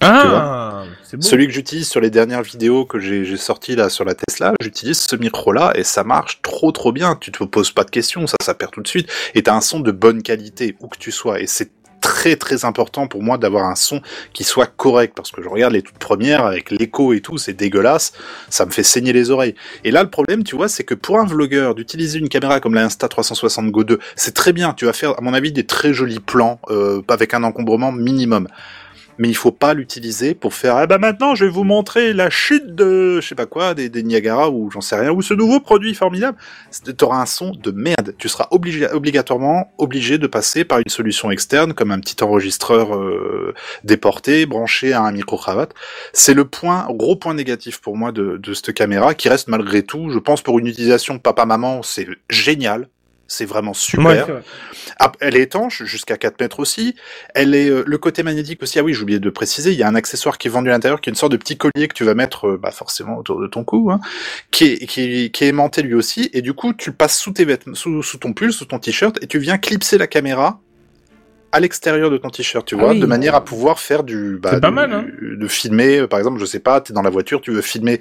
Ah. Celui que j'utilise sur les dernières vidéos que j'ai sorties là sur la Tesla, j'utilise ce micro-là et ça marche trop trop bien. Tu te poses pas de questions, ça perd tout de suite. Et t'as un son de bonne qualité où que tu sois. Et c'est très très important pour moi d'avoir un son qui soit correct parce que je regarde les toutes premières avec l'écho et tout, c'est dégueulasse, ça me fait saigner les oreilles. Et là le problème, tu vois, c'est que pour un vlogueur d'utiliser une caméra comme la Insta360 Go 2, c'est très bien, tu vas faire à mon avis des très jolis plans euh, avec un encombrement minimum mais il faut pas l'utiliser pour faire ah bah maintenant je vais vous montrer la chute de je sais pas quoi des, des Niagara ou j'en sais rien ou ce nouveau produit formidable. Tu auras un son de merde. Tu seras obligé obligatoirement obligé de passer par une solution externe comme un petit enregistreur euh, déporté branché à un micro cravate c'est le point gros point négatif pour moi de, de cette caméra qui reste malgré tout je pense pour une utilisation papa maman c'est génial c'est vraiment super. Ouais, c'est vrai. Ah, elle est étanche jusqu'à 4 mètres aussi. Elle est euh, le côté magnétique aussi. Ah oui, j'ai oublié de préciser, il y a un accessoire qui est vendu à l'intérieur, qui est une sorte de petit collier que tu vas mettre, euh, bah forcément autour de ton cou, hein, qui est qui qui est aimanté lui aussi. Et du coup, tu le passes sous tes vêtements, sous, sous ton pull, sous ton t-shirt, et tu viens clipser la caméra à l'extérieur de ton t-shirt, tu Ah vois, oui. de manière à pouvoir faire du, bah, C'est pas du- mal, hein. de filmer, euh, par exemple, je sais pas, t'es dans la voiture, tu veux filmer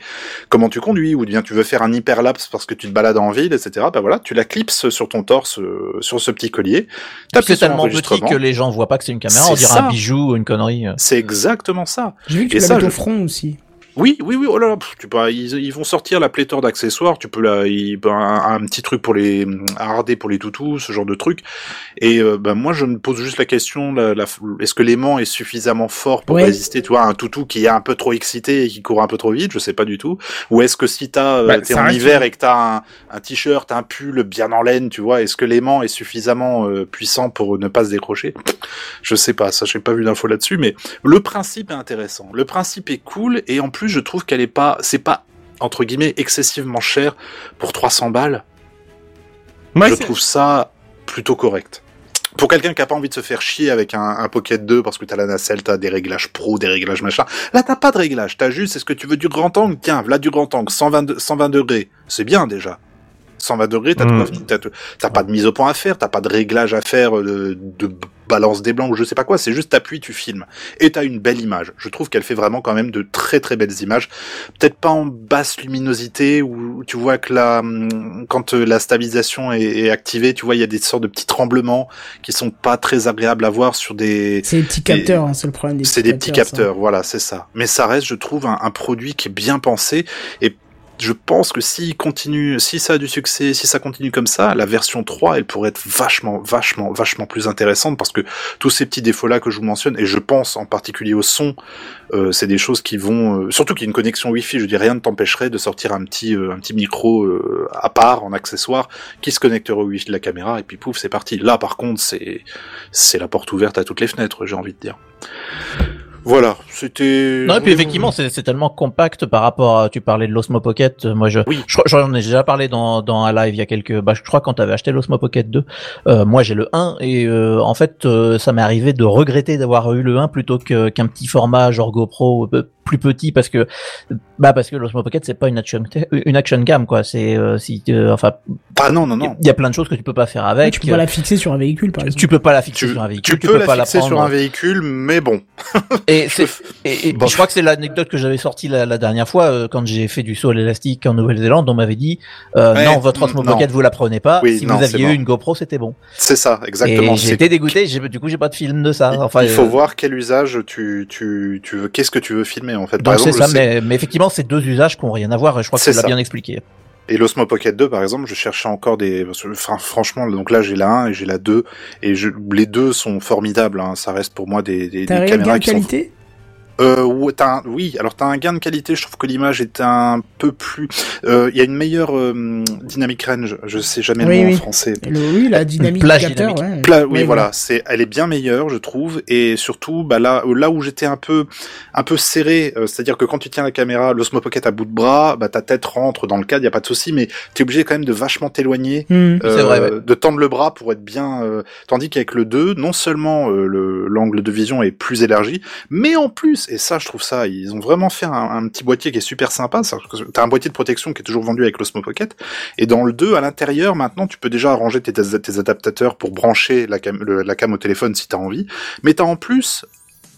comment tu conduis, ou bien tu veux faire un hyperlapse parce que tu te balades en ville, etc. Bah voilà, tu la clipses sur ton torse, euh, sur ce petit collier. C'est tellement petit que les gens voient pas que c'est une caméra, C'est on dirait ça. un bijou ou une connerie. C'est exactement ça. J'ai vu que tu Et la ça, mets au front aussi. Oui, oui, oui. Oh là là, pff, tu peux, ils, ils vont sortir la pléthore d'accessoires. Tu peux la, il- ben, un, un petit truc pour les un hardet pour les toutous, ce genre de truc. Et euh, ben moi, je me pose juste la question la, la- est-ce que l'aimant est suffisamment fort pour Ouais. résister, tu vois, à un toutou qui est un peu trop excité et qui court un peu trop vite? Je sais pas du tout. Ou est-ce que si t'as, euh, Bah, t'es en hiver et que t'as un, un t-shirt, un pull bien en laine, tu vois, est-ce que l'aimant est suffisamment euh, puissant pour ne pas se décrocher? Je sais pas, ça, j'ai pas vu d'infos là-dessus, mais le principe est intéressant. Le principe est cool et en plus, je trouve qu'elle est pas, c'est pas entre guillemets excessivement cher pour 300 balles. Ouais, je trouve ça plutôt correct. Pour quelqu'un qui a pas envie de se faire chier avec un, un Pocket 2 parce que t'as la nacelle, t'as des réglages pro, des réglages machin. Là, t'as pas de réglage. T'as juste, est-ce que tu veux du grand angle? Tiens, voilà du grand angle, 120, de- 120 degrés. C'est bien déjà. 120 degrés, t'as Mm. t'as- t'as pas de mise au point à faire, t'as pas de réglage à faire euh, de, balance des blancs ou je sais pas quoi, c'est juste t'appuies, tu filmes. Et t'as une belle image. Je trouve qu'elle fait vraiment quand même de très très belles images. Peut-être pas en basse luminosité où tu vois que la, hum, quand euh, la stabilisation est, est activée, tu vois, il y a des sortes de petits tremblements qui sont pas très agréables à voir sur des... C'est des petits capteurs, hein, c'est le problème des C'est des petits ça. capteurs, voilà, c'est ça. Mais ça reste, je trouve, un, un produit qui est bien pensé et je pense que s'il continue, si ça a du succès, si ça continue comme ça, la version 3, elle pourrait être vachement, vachement, vachement plus intéressante parce que tous ces petits défauts-là que je vous mentionne, et je pense en particulier au son, euh, c'est des choses qui vont, euh, surtout qu'il y a une connexion Wi-Fi, je dis rien ne t'empêcherait de sortir un petit, euh, un petit micro euh, à part en accessoire qui se connecterait au Wi-Fi de la caméra et puis pouf, c'est parti. Là, par contre, c'est, c'est la porte ouverte à toutes les fenêtres, j'ai envie de dire. Voilà, c'était. Non, et puis effectivement, c'est c'est tellement compact par rapport à, tu parlais de l'Osmo Pocket, euh, moi je, Oui. je crois- j'en ai déjà parlé dans, dans un live il y a quelques, bah, je crois quand t'avais acheté l'Osmo Pocket 2, euh, moi j'ai le 1 et euh, en fait euh, ça m'est arrivé de regretter d'avoir eu le 1 plutôt que qu'un petit format genre GoPro euh, plus petit parce que bah parce que l'Osmo Pocket c'est pas une action une action cam quoi, c'est euh, si euh, enfin Ah non, non, non. il y a plein de choses que tu peux pas faire avec. tu peux pas la fixer sur un véhicule, par exemple. tu peux pas la fixer Tu, sur un véhicule, tu peux, la pas fixer prendre. sur un véhicule, mais bon. Et, et, et Bon. je crois que c'est l'anecdote que j'avais sortie la, la dernière fois euh, quand j'ai fait du saut à l'élastique en Nouvelle-Zélande. On m'avait dit euh, Ouais, non, votre Osmo. Pocket vous la prenez pas. Oui, si non, vous aviez bon. eu une GoPro, c'était bon. C'est ça, exactement. Été dégoûté. Du coup, j'ai pas de film de ça. Enfin, il faut euh, voir quel usage tu, tu, tu veux, qu'est-ce que tu veux filmer en fait. Donc c'est ça, mais, mais effectivement, c'est deux usages qui ont rien à voir. Et je crois que tu l'as bien expliqué. Et l'Osmo Pocket 2, par exemple, je cherchais encore des, enfin, franchement, donc là, j'ai la 1 et j'ai la 2, et je, les deux sont formidables, hein. Ça reste pour moi des, caméras qui sont qualité? Euh, ouais, t'as un- oui, alors t'as un gain de qualité. Je trouve que l'image est un peu plus. euh, Il y a une meilleure euh, dynamic range. Je sais jamais le Oui, mot oui. en français. Le- Oui, la dynamique plage capteur, dynamique. ouais. Pla- oui, Ouais, voilà, c'est, elle est bien meilleure, je trouve, et surtout, bah là, là où j'étais un peu, un peu serré, euh, c'est-à-dire que quand tu tiens la caméra, l'Osmo Pocket à bout de bras, bah ta tête rentre dans le cadre, y a pas de souci, mais t'es obligé quand même de vachement t'éloigner, Hmm. Ouais. de tendre le bras pour être bien, euh, tandis qu'avec le 2, non seulement euh, le l'angle de vision est plus élargi, mais en plus, et ça, je trouve ça, ils ont vraiment fait un, un petit boîtier qui est super sympa. T'as un boîtier de protection qui est toujours vendu avec l'Osmo Pocket, et dans le 2, à l'intérieur, maintenant, tu peux déjà arranger tes, tes adaptateurs pour brancher la cam, le- la cam au téléphone si t'as envie. Mais t'as en plus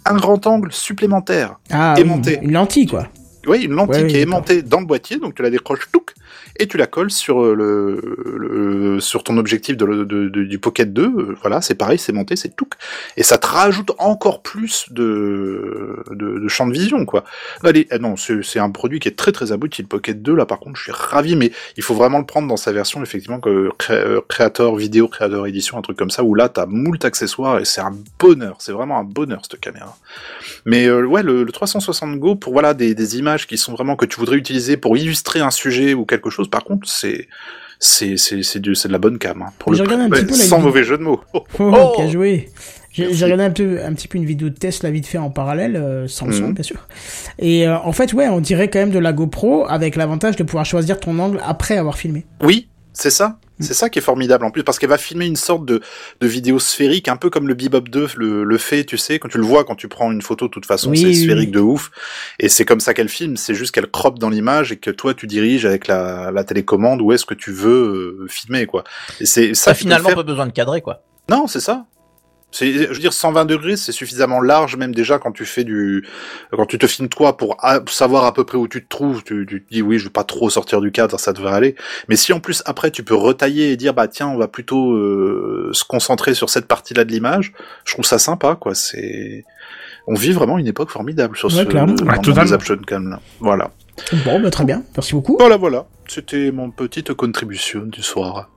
un grand angle supplémentaire. Ah, aimanté. une lentille, quoi. Oui, une lentille Ouais, qui est aimantée dans le boîtier, donc tu la décroches touc, et tu la colles sur euh, le, le- sur ton objectif du Pocket 2. euh, Voilà, c'est pareil, c'est monté, c'est touc, et ça te rajoute encore plus de, de, champ de vision, quoi. Allez, eh non, c'est un produit qui est très très abouti. Le Pocket 2, là, par contre, je suis ravi, mais il faut vraiment le prendre dans sa version, effectivement, que euh, créateur vidéo, créateur édition, un truc comme ça, où là, t'as moult accessoires, et c'est un bonheur, c'est vraiment un bonheur, cette caméra. Mais ouais, le, le 360 Go pour voilà des, des images qui sont vraiment que tu voudrais utiliser pour illustrer un sujet ou quelque chose. Par contre, c'est c'est de la bonne cam hein, pour le regardé un prix. petit peu Ouais, la sans vidéo. mauvais jeu de mots. Oh. Oh, Oh bien joué. J'ai regardé un, peu, un petit peu une vidéo de Tesla vite fait en parallèle, euh, sans le son Mhm. bien sûr. Et euh, en fait, ouais, on dirait quand même de la GoPro avec l'avantage de pouvoir choisir ton angle après avoir filmé. Oui, c'est ça. C'est ça qui est formidable en plus parce qu'elle va filmer une sorte de, de vidéo sphérique, un peu comme le Bebop 2 le, le fait, tu sais, quand tu le vois, quand tu prends une photo, de toute façon, Oui, c'est oui, sphérique oui. de ouf. Et c'est comme ça qu'elle filme, c'est juste qu'elle croppe dans l'image et que toi tu diriges avec la, la télécommande où est-ce que tu veux euh, filmer, quoi. Et c'est ça finalement, faire- pas besoin de cadrer, quoi. Non, c'est ça. C'est, je veux dire, 120 degrés, c'est suffisamment large, même déjà quand tu fais du, quand tu te filmes toi pour a- savoir à peu près où tu te trouves, tu, tu te dis oui, je veux pas trop sortir du cadre, ça devrait aller. Mais si en plus après tu peux retailler et dire bah tiens, on va plutôt euh, se concentrer sur cette partie-là de l'image, je trouve ça sympa, quoi. C'est, on vit vraiment une époque formidable sur Ouais, ce, clairement. dans Ouais, le totalement. des action cam, là. Voilà. Bon, bah, très bien. Merci beaucoup. Voilà, voilà. C'était mon petite contribution du soir.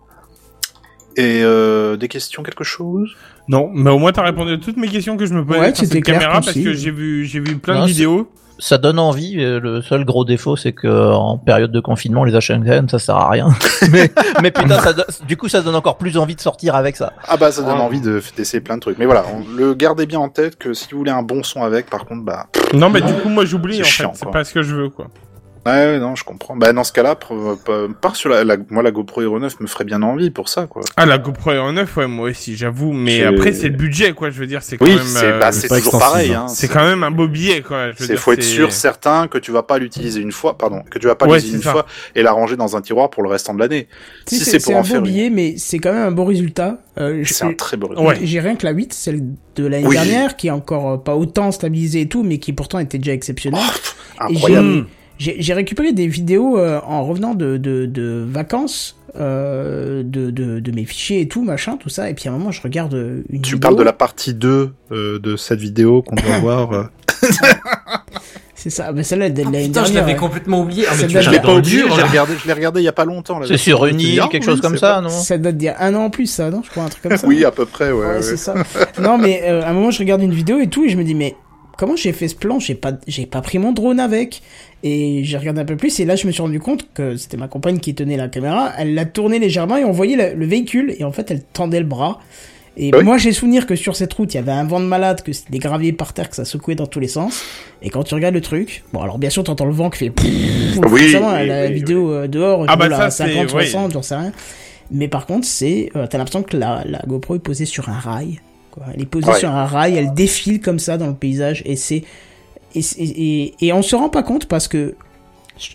Et euh, des questions, quelque chose? Non, mais au moins t'as répondu à toutes mes questions que je me posais Ouais, sur cette clair, caméra parce que j'ai vu, j'ai vu plein Non, de vidéos. Ça donne envie. euh, Le seul gros défaut, c'est que en période de confinement, les cam, ça sert à rien. mais, mais putain, ça do- du coup, ça donne encore plus envie de sortir avec ça. Ah bah ça donne envie de d'essayer plein de trucs. Mais voilà, on- le gardez bien en tête que si vous voulez un bon son avec, par contre, bah Non, mais du coup, moi j'oublie C'est en chiant, fait. C'est quoi. pas ce que je veux, quoi. Ouais, ouais, non, je comprends. Bah, dans ce cas-là, p- part sur la, la- moi, la GoPro Hero 9 me ferait bien envie pour ça, quoi. Ah, la GoPro Hero 9, ouais, moi aussi, j'avoue. Mais après, c'est le budget, quoi. Je veux dire, c'est quand Oui, même. c'est, euh, bah, toujours pareil, hein. hein. c'est quand même un beau billet, quoi. Je veux C'est dire, faut être sûr, certain que tu vas pas l'utiliser une fois, pardon, que tu vas pas Ouais, l'utiliser une ça. fois et la ranger dans un tiroir pour le restant de l'année. Si c'est c'est c'est pour un en beau faire une. billet, mais c'est quand même un beau résultat. Euh, je- C'est un très beau. Ouais. J'ai rien que la 8, celle de l'année Oui. dernière, qui est encore euh, pas autant stabilisée et tout, mais qui pourtant était déjà exceptionnelle. Et Incroyable. J'ai- récupéré des vidéos euh, en revenant de, de, de vacances, euh, de, de, de mes fichiers et tout, machin, tout ça. Et puis à un moment, je regarde euh, une Tu vidéo. parles de la partie 2 euh, de cette vidéo qu'on doit voir. C'est ça, mais celle-là, de l'année putain, je l'avais ouais. complètement oublié. Ah, mais tu Je l'ai pas oublié, j'ai là. regardé, je l'ai regardé il y a pas longtemps. C'est sur une île, quelque oui, chose comme ça, non Ça date d'il y a un an en plus, ça, non Je crois un truc comme ça. Oui, à peu près, ouais. Ouais, ouais. c'est ça. non, mais euh, à un moment, je regarde une vidéo et tout, et je me dis, mais comment j'ai fait ce plan? J'ai pas, j'ai pas pris mon drone avec. Et j'ai regardé un peu plus, et là, je me suis rendu compte que c'était ma compagne qui tenait la caméra. Elle l'a tournée légèrement, et on voyait le, le véhicule, et en fait, elle tendait le bras. Et Oui. moi, j'ai souvenir que sur cette route, il y avait un vent de malade, que c'était des graviers par terre, que ça secouait dans tous les sens. Et quand tu regardes le truc, bon, alors bien sûr, t'entends le vent qui fait. Oui, forcément, oui, la oui, vidéo euh, dehors, Ah bah roule ça, à c'est- 50, oui. 60, j'en sais rien. Mais par contre, c'est, euh, t'as l'impression que la, la GoPro est posée sur un rail. Quoi. Elle est posée Ouais. sur un rail, elle défile comme ça dans le paysage, et c'est, et, c'est- et, et on se rend pas compte parce que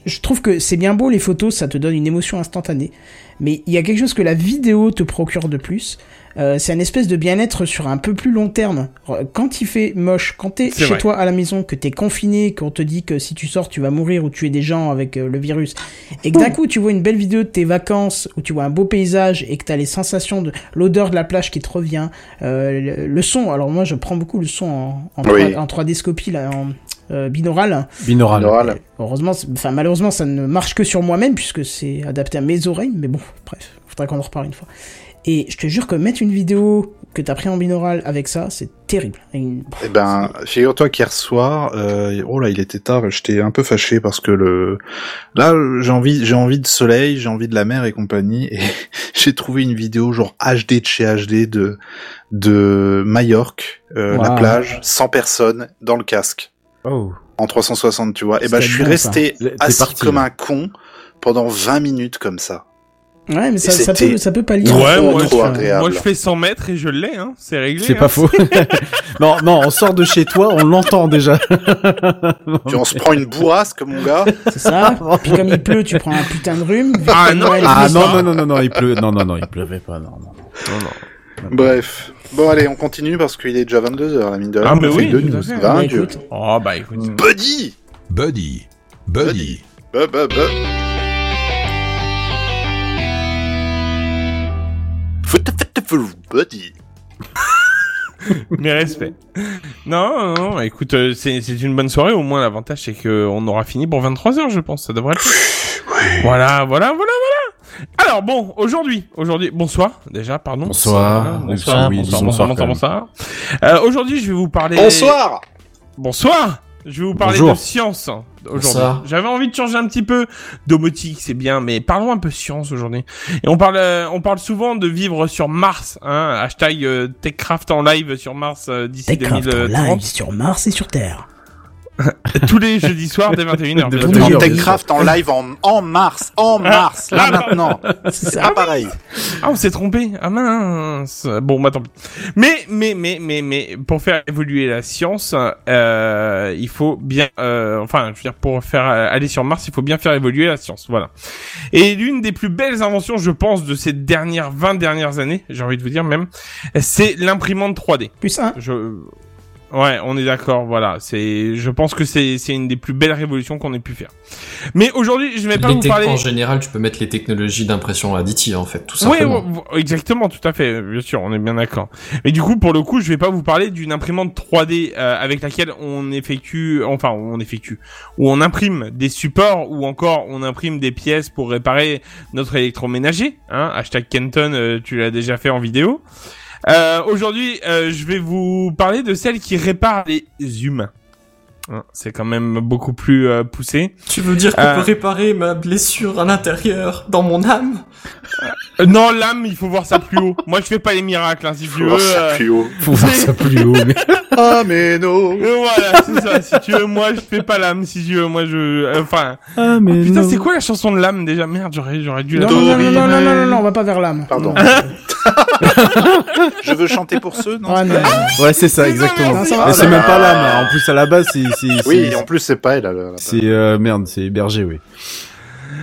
je- trouve que c'est bien beau les photos, ça te donne une émotion instantanée. Mais il y a quelque chose que la vidéo te procure de plus. Euh, c'est un espèce de bien-être sur un peu plus long terme. Quand il fait moche, quand t'es chez vrai. toi à la maison, que t'es confiné, qu'on te dit que si tu sors tu vas mourir ou tuer des gens avec euh, le virus, et que d'un coup tu vois une belle vidéo de tes vacances où tu vois un beau paysage et que t'as les sensations de l'odeur de la plage qui te revient, euh, le, le son. Alors moi je prends beaucoup le son en, en, Oui. 3, en 3D scopie là, en euh, binaural. Binaural. Binaural. Heureusement, enfin malheureusement, ça ne marche que sur moi-même puisque c'est adapté à mes oreilles. Mais bon, bref, faudrait qu'on en reparle une fois. Et je te jure que mettre une vidéo que t'as pris en binaural avec ça, c'est terrible. Et une- Eh ben, figure-toi qu'hier soir, euh, oh là, il était tard, j'étais un peu fâché parce que le, là, j'ai envie, j'ai envie de soleil, j'ai envie de la mer et compagnie, et j'ai trouvé une vidéo genre HD de chez HD de, de Majorque, euh, la plage, sans personne, dans le casque, Oh. en 360, tu vois. Et ben, C'était je suis resté assis parti, comme là. un con pendant 20 minutes comme ça. Ouais, mais ça, ça peut, ça peut pas lier. trop, Ouais, moi, trop je-. Moi, je fais 100 mètres et je l'ai, hein. C'est réglé. C'est hein. pas faux. non, non, on sort de chez toi, on l'entend déjà. Puis on se prend une bourrasque, mon gars. C'est ça. Puis comme il pleut, tu prends un putain de rhume. Ah, non, Ah non, non, non, non, non, il pleut. Non, non, non, il pleuvait pas. Non, non. Bref. Bon, allez, on continue parce qu'il est déjà 22h, la mine de rien. Ah, mais oui, deux news. Bah, écoute. Oh, bah, écoute. Buddy! Buddy. Buddy. Bah, bah, bah. Buddy. Mes respects. Non, non, non, écoute, euh, c'est c'est une bonne soirée. Au moins, l'avantage, c'est que on aura fini pour 23h, je pense. Ça devrait être. Voilà, voilà, voilà, voilà. Alors, bon, aujourd'hui, aujourd'hui, bonsoir, déjà, pardon. Bonsoir. Bonsoir, oui, bonsoir, bonsoir, bonsoir, bonsoir, quand bonsoir. Euh, aujourd'hui, je vais vous parler. Bonsoir! Bonsoir. Je vais vous parler Bonjour. de science aujourd'hui. J'avais envie de changer un petit peu domotique, c'est bien, mais parlons un peu science aujourd'hui. Et on parle, euh, on parle souvent de vivre sur Mars. Hein, hashtag euh, TechCraft en live sur Mars euh, d'ici Techcraft en 2030. live sur Mars et sur Terre. Tous les jeudis soirs dès 21h. Dès bien sûr. 21h. Non, Meilleur Techcraft en live en, en mars, en mars, là maintenant. C'est ça. pas pareil. Ah, on s'est trompé. Ah mince. Bon, bah tant pis. Mais, mais, mais, mais, mais, pour faire évoluer la science, euh, il faut bien, euh, enfin, je veux dire, pour faire euh, aller sur Mars, il faut bien faire évoluer la science. Voilà. Et l'une des plus belles inventions, je pense, de ces dernières 20 dernières années, j'ai envie de vous dire même, c'est l'imprimante 3D. Plus un. Je, ouais, on est d'accord. Voilà, c'est, je pense que c'est, c'est une des plus belles révolutions qu'on ait pu faire. Mais aujourd'hui, je vais pas Les vous parler. En général, tu peux mettre les technologies d'impression additive, en fait, tout Oui, simplement. ouais, exactement, tout à fait, bien sûr, on est bien d'accord. Mais du coup, pour le coup, je vais pas vous parler d'une imprimante 3D euh, avec laquelle on effectue, enfin, on effectue, où on imprime des supports ou encore on imprime des pièces pour réparer notre électroménager. Hein, hashtag Kenton, euh, tu l'as déjà fait en vidéo. Euh, Aujourd'hui, euh, je vais vous parler de celle qui répare les humains. Hein, C'est quand même beaucoup plus euh, poussé. Tu veux dire qu'on Euh. peut réparer ma blessure à l'intérieur, dans mon âme Euh, non, l'âme, il faut voir ça plus haut. Moi, je fais pas les miracles, hein, si tu Faut veux. voir ça euh, plus haut. Faut voir ça plus haut. Mais... Ah, mais non. voilà, c'est ça. Si tu veux, moi, je fais pas l'âme. Si tu veux, moi, je. Enfin. Ah, mais Putain, non. c'est quoi la chanson de l'âme déjà? Merde, j'aurais, j'aurais dû la. Non, non, non, non, non, non, non, non, on va pas vers l'âme. Pardon. Je veux chanter pour ceux, non Ah, non. Ouais, c'est ça, exactement. Non, ça. Mais c'est même pas l'âme. En plus, à la base, c'est. c'est- Oui, en plus, c'est pas elle. C'est euh, merde, c'est Berger, oui.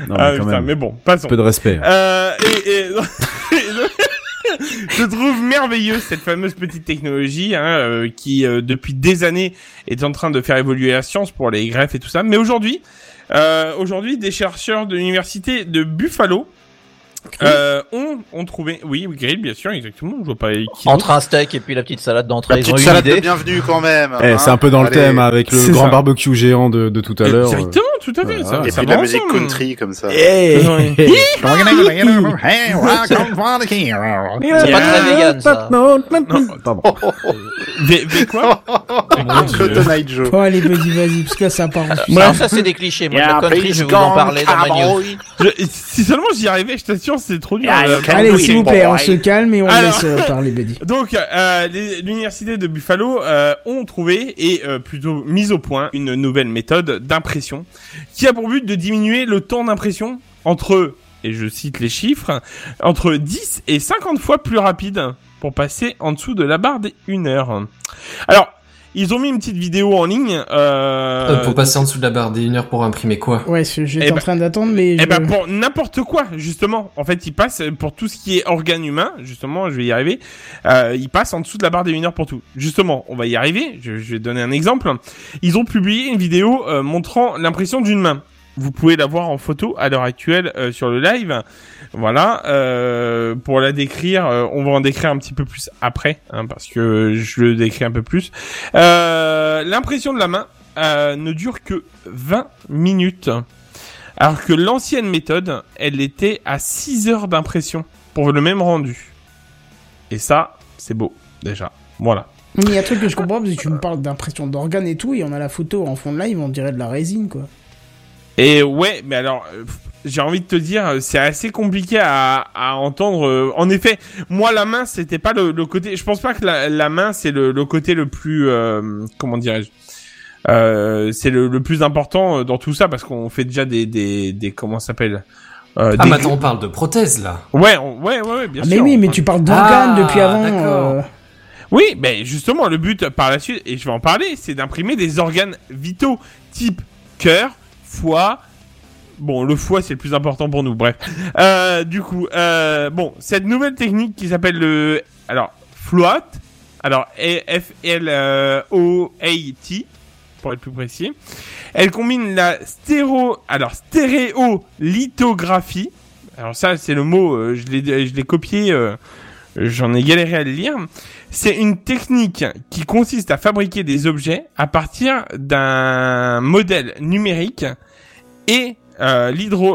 Non, Ah, mais quand putain, même. mais bon, passons. Un peu de respect. hein. Euh, et, et- je trouve merveilleuse cette fameuse petite technologie hein, euh, qui, euh, depuis des années, est en train de faire évoluer la science pour les greffes et tout ça. Mais aujourd'hui, euh, aujourd'hui, des chercheurs de l'université de Buffalo euh, ont, ont trouvé, oui, oui, grill, bien sûr, exactement. Je vois pas qui. Entre un steak et puis la petite salade d'entrée, La ils ont petite salade de bienvenue quand même. Eh, hein. c'est un peu dans le thème avec le grand ça. barbecue géant de, de tout à l'heure. Directement, tout à fait. Ça, Et ça puis de la va musique country comme ça. Eh, Ouais. C'est pas très vegan, ça. Pardon. V, v quoi? Cotton Joe. Oh, allez, vas-y, vas-y, parce que là, ça part. Alors ça, c'est des clichés. Moi, la country, je vais vous en parler dans ma news. Si seulement j'y arrivais, je t'assure, c'est trop dur. Ah, Allez, s'il vous plaît, on se calme et on Alors. laisse euh, parler Betty. Donc, euh, l'université de Buffalo euh, ont trouvé et euh, plutôt mis au point une nouvelle méthode d'impression qui a pour but de diminuer le temps d'impression entre, et je cite les chiffres, entre 10 et 50 fois plus rapide pour passer en dessous de la barre des 1 heure. Alors, ils ont mis une petite vidéo en ligne. Euh, Euh, Pour passer en dessous de la barre des 1 heure pour imprimer quoi Ouais, je- j'étais Eh en ben- train d'attendre, mais. Eh je- ben pour n'importe quoi justement. En fait, ils passent pour tout ce qui est organe humain. Justement, je vais y arriver. Euh, ils passent en dessous de la barre des 1 heure pour tout. Justement, on va y arriver. Je, je vais donner un exemple. Ils ont publié une vidéo euh, montrant l'impression d'une main. Vous pouvez la voir en photo à l'heure actuelle euh, sur le live. Voilà. Euh, pour la décrire, euh, on va en décrire un petit peu plus après, hein, parce que je le décris un peu plus. Euh, L'impression de la main ne dure que 20 minutes. Alors que l'ancienne méthode, elle était à 6 heures d'impression pour le même rendu. Et ça, c'est beau, déjà. Voilà. Mais il y a un truc que je comprends, parce que tu me parles d'impression d'organes et tout, et on a la photo en fond de live, on dirait de la résine, quoi. Et ouais, mais alors, j'ai envie de te dire, c'est assez compliqué à, à entendre. euh, En effet, moi, la main, c'était pas le, le côté. Je pense pas que la, la main, c'est le, le côté le plus. euh, comment dirais-je euh, C'est le, le plus important dans tout ça parce qu'on fait déjà des, des, des comment ça s'appelle euh, Ah, des- attends, on parle de prothèse là. Ouais, on- ouais, ouais, ouais, bien Ah, sûr. mais oui, mais tu parles d'organes Ah, depuis avant. d'accord. euh, Oui, mais justement, le but par la suite, et je vais en parler, c'est d'imprimer des organes vitaux type cœur, foie. Bon, le foie, c'est le plus important pour nous, bref. Euh, du coup, euh, bon, cette nouvelle technique qui s'appelle le... Alors, float, alors F-L-O-A-T, pour être plus précis. Elle combine la stéro... Alors, stéréolithographie. Alors ça, c'est le mot, euh, je l'ai copié... euh, J'en ai galéré à le lire. C'est une technique qui consiste à fabriquer des objets à partir d'un modèle numérique et euh,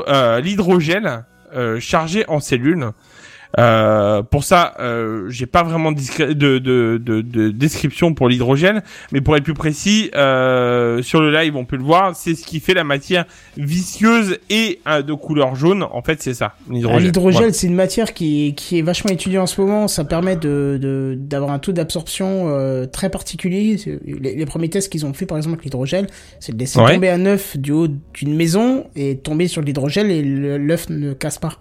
euh, l'hydrogel euh, chargé en cellules. Euh, pour ça, euh, j'ai pas vraiment de, de, de, de description pour l'hydrogène, mais pour être plus précis, euh, sur le live, on peut le voir, c'est ce qui fait la matière visqueuse et euh, de couleur jaune. En fait, c'est ça, l'hydrogène. L'hydrogel, Voilà. c'est une matière qui, qui est vachement étudiée en ce moment. Ça permet de de- d'avoir un taux d'absorption euh, très particulier. Les, les premiers tests qu'ils ont fait, par exemple, avec l'hydrogel, c'est de laisser Ouais. tomber un œuf du haut d'une maison et tomber sur l'hydrogel et l'œuf ne casse pas.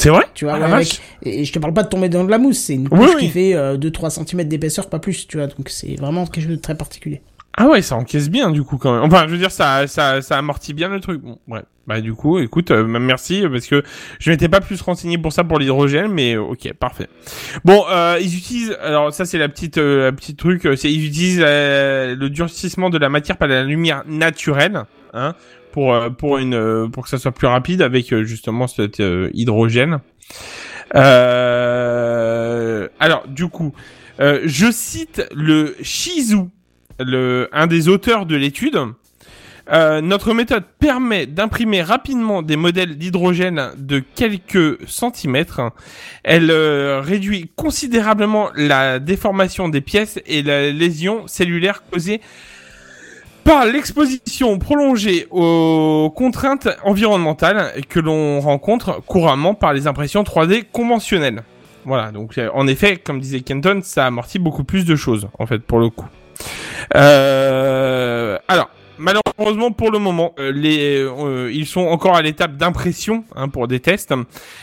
C'est vrai? Tu vois, Ah, la ouais, avec- et, je te parle pas de tomber dans de la mousse, c'est une couche oui. qui fait 2-3 cm d'épaisseur, pas plus, tu vois. Donc c'est vraiment quelque chose de très particulier. Ah ouais, ça encaisse bien du coup quand même. Enfin, je veux dire, ça, ça, ça amortit bien le truc. Bon, ouais. Bah du coup, écoute, euh, merci parce que je m'étais pas plus renseigné pour ça pour l'hydrogène, mais euh, ok, parfait. Bon, euh, ils utilisent, alors ça c'est la petite, euh, la petite truc, euh, c'est ils utilisent euh, le durcissement de la matière par la lumière naturelle, hein, pour euh, pour une, euh, pour que ça soit plus rapide avec euh, justement cet hydrogène. Alors du coup, je cite le Shizu le, un des auteurs de l'étude, notre méthode permet d'imprimer rapidement des modèles d'hydrogène de quelques centimètres. Elle réduit considérablement la déformation des pièces et la lésion cellulaire causée par l'exposition prolongée aux contraintes environnementales que l'on rencontre couramment par les impressions 3D conventionnelles. Voilà, donc euh, en effet, comme disait Kenton, ça amortit beaucoup plus de choses, en fait, pour le coup. Euh, alors, malheureusement pour le moment, euh, les, euh, ils sont encore à l'étape d'impression hein, pour des tests.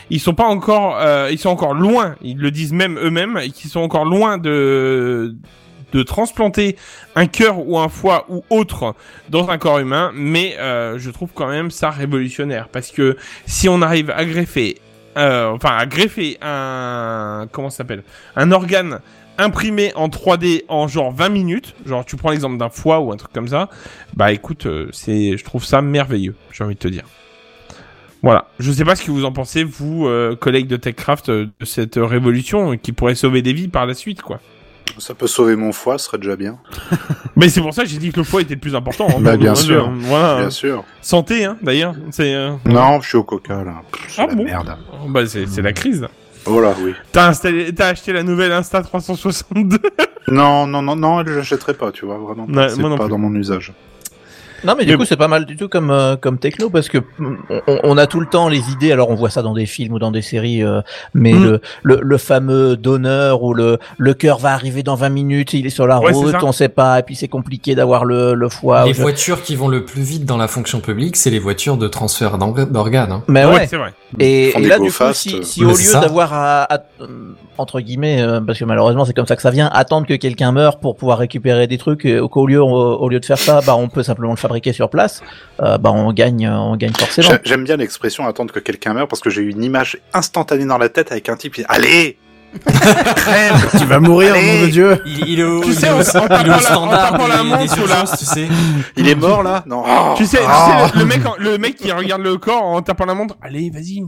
Ils sont pas encore, euh, ils sont encore loin. Ils le disent même eux-mêmes, qu'ils sont encore loin de de transplanter un cœur ou un foie ou autre dans un corps humain, mais euh, je trouve quand même ça révolutionnaire parce que si on arrive à greffer, euh, enfin à greffer un comment s'appelle, un organe imprimé en 3D en genre 20 minutes, genre tu prends l'exemple d'un foie ou un truc comme ça, bah écoute, euh, c'est, je trouve ça merveilleux, j'ai envie de te dire. Voilà, je sais pas ce que vous en pensez, vous, euh, collègues de TechCraft, de cette révolution qui pourrait sauver des vies par la suite, quoi. Ça peut sauver mon foie, ce serait déjà bien. Mais c'est pour ça que j'ai dit que le foie était le plus important. hein. Bah, bien sûr. Voilà. Bien sûr. Santé, hein, d'ailleurs. C'est. euh, Non, je suis au coca, là. Pff, Ah la bon merde. Bah c'est la crise. là. Voilà, oui. T'as installé, t'as acheté la nouvelle Insta 362. Non, non, non, non, je l'achèterai pas, tu vois, vraiment. Ouais, c'est non pas dans mon usage. Non, mais du Mais coup, c'est pas mal du tout comme euh, comme techno parce que on, on a tout le temps les idées. Alors, on voit ça dans des films ou dans des séries, euh, mais Mm. le, le le fameux donneur où le le cœur va arriver dans 20 minutes, il est sur la Ouais, route, on sait pas, et puis c'est compliqué d'avoir le le foie. les je- voitures qui vont le plus vite dans la fonction publique, c'est les voitures de transfert d'orga- d'organes. hein. Mais ouais. c'est vrai. Et, là, go du coup, fast, si, euh. si au lieu d'avoir à, à- euh, entre guillemets, euh, parce que malheureusement c'est comme ça que ça vient, attendre que quelqu'un meure pour pouvoir récupérer des trucs, qu'au lieu, au, au lieu de faire ça, bah on peut simplement le fabriquer sur place, euh, bah on gagne, on gagne forcément. J'ai- J'aime bien l'expression attendre que quelqu'un meure parce que j'ai eu une image instantanée dans la tête avec un type qui dit Allez Crève Tu vas mourir, Allez nom de Dieu. Il, il est au, Tu il sais, est au- en- en il est au tapant la- en standard tapant la des, montre des sous la- urgences, tu sais. Il est mort là? Non. Tu sais, tu Ah. sais, le, le mec, en- le mec qui regarde le corps en tapant la montre. Allez, vas-y.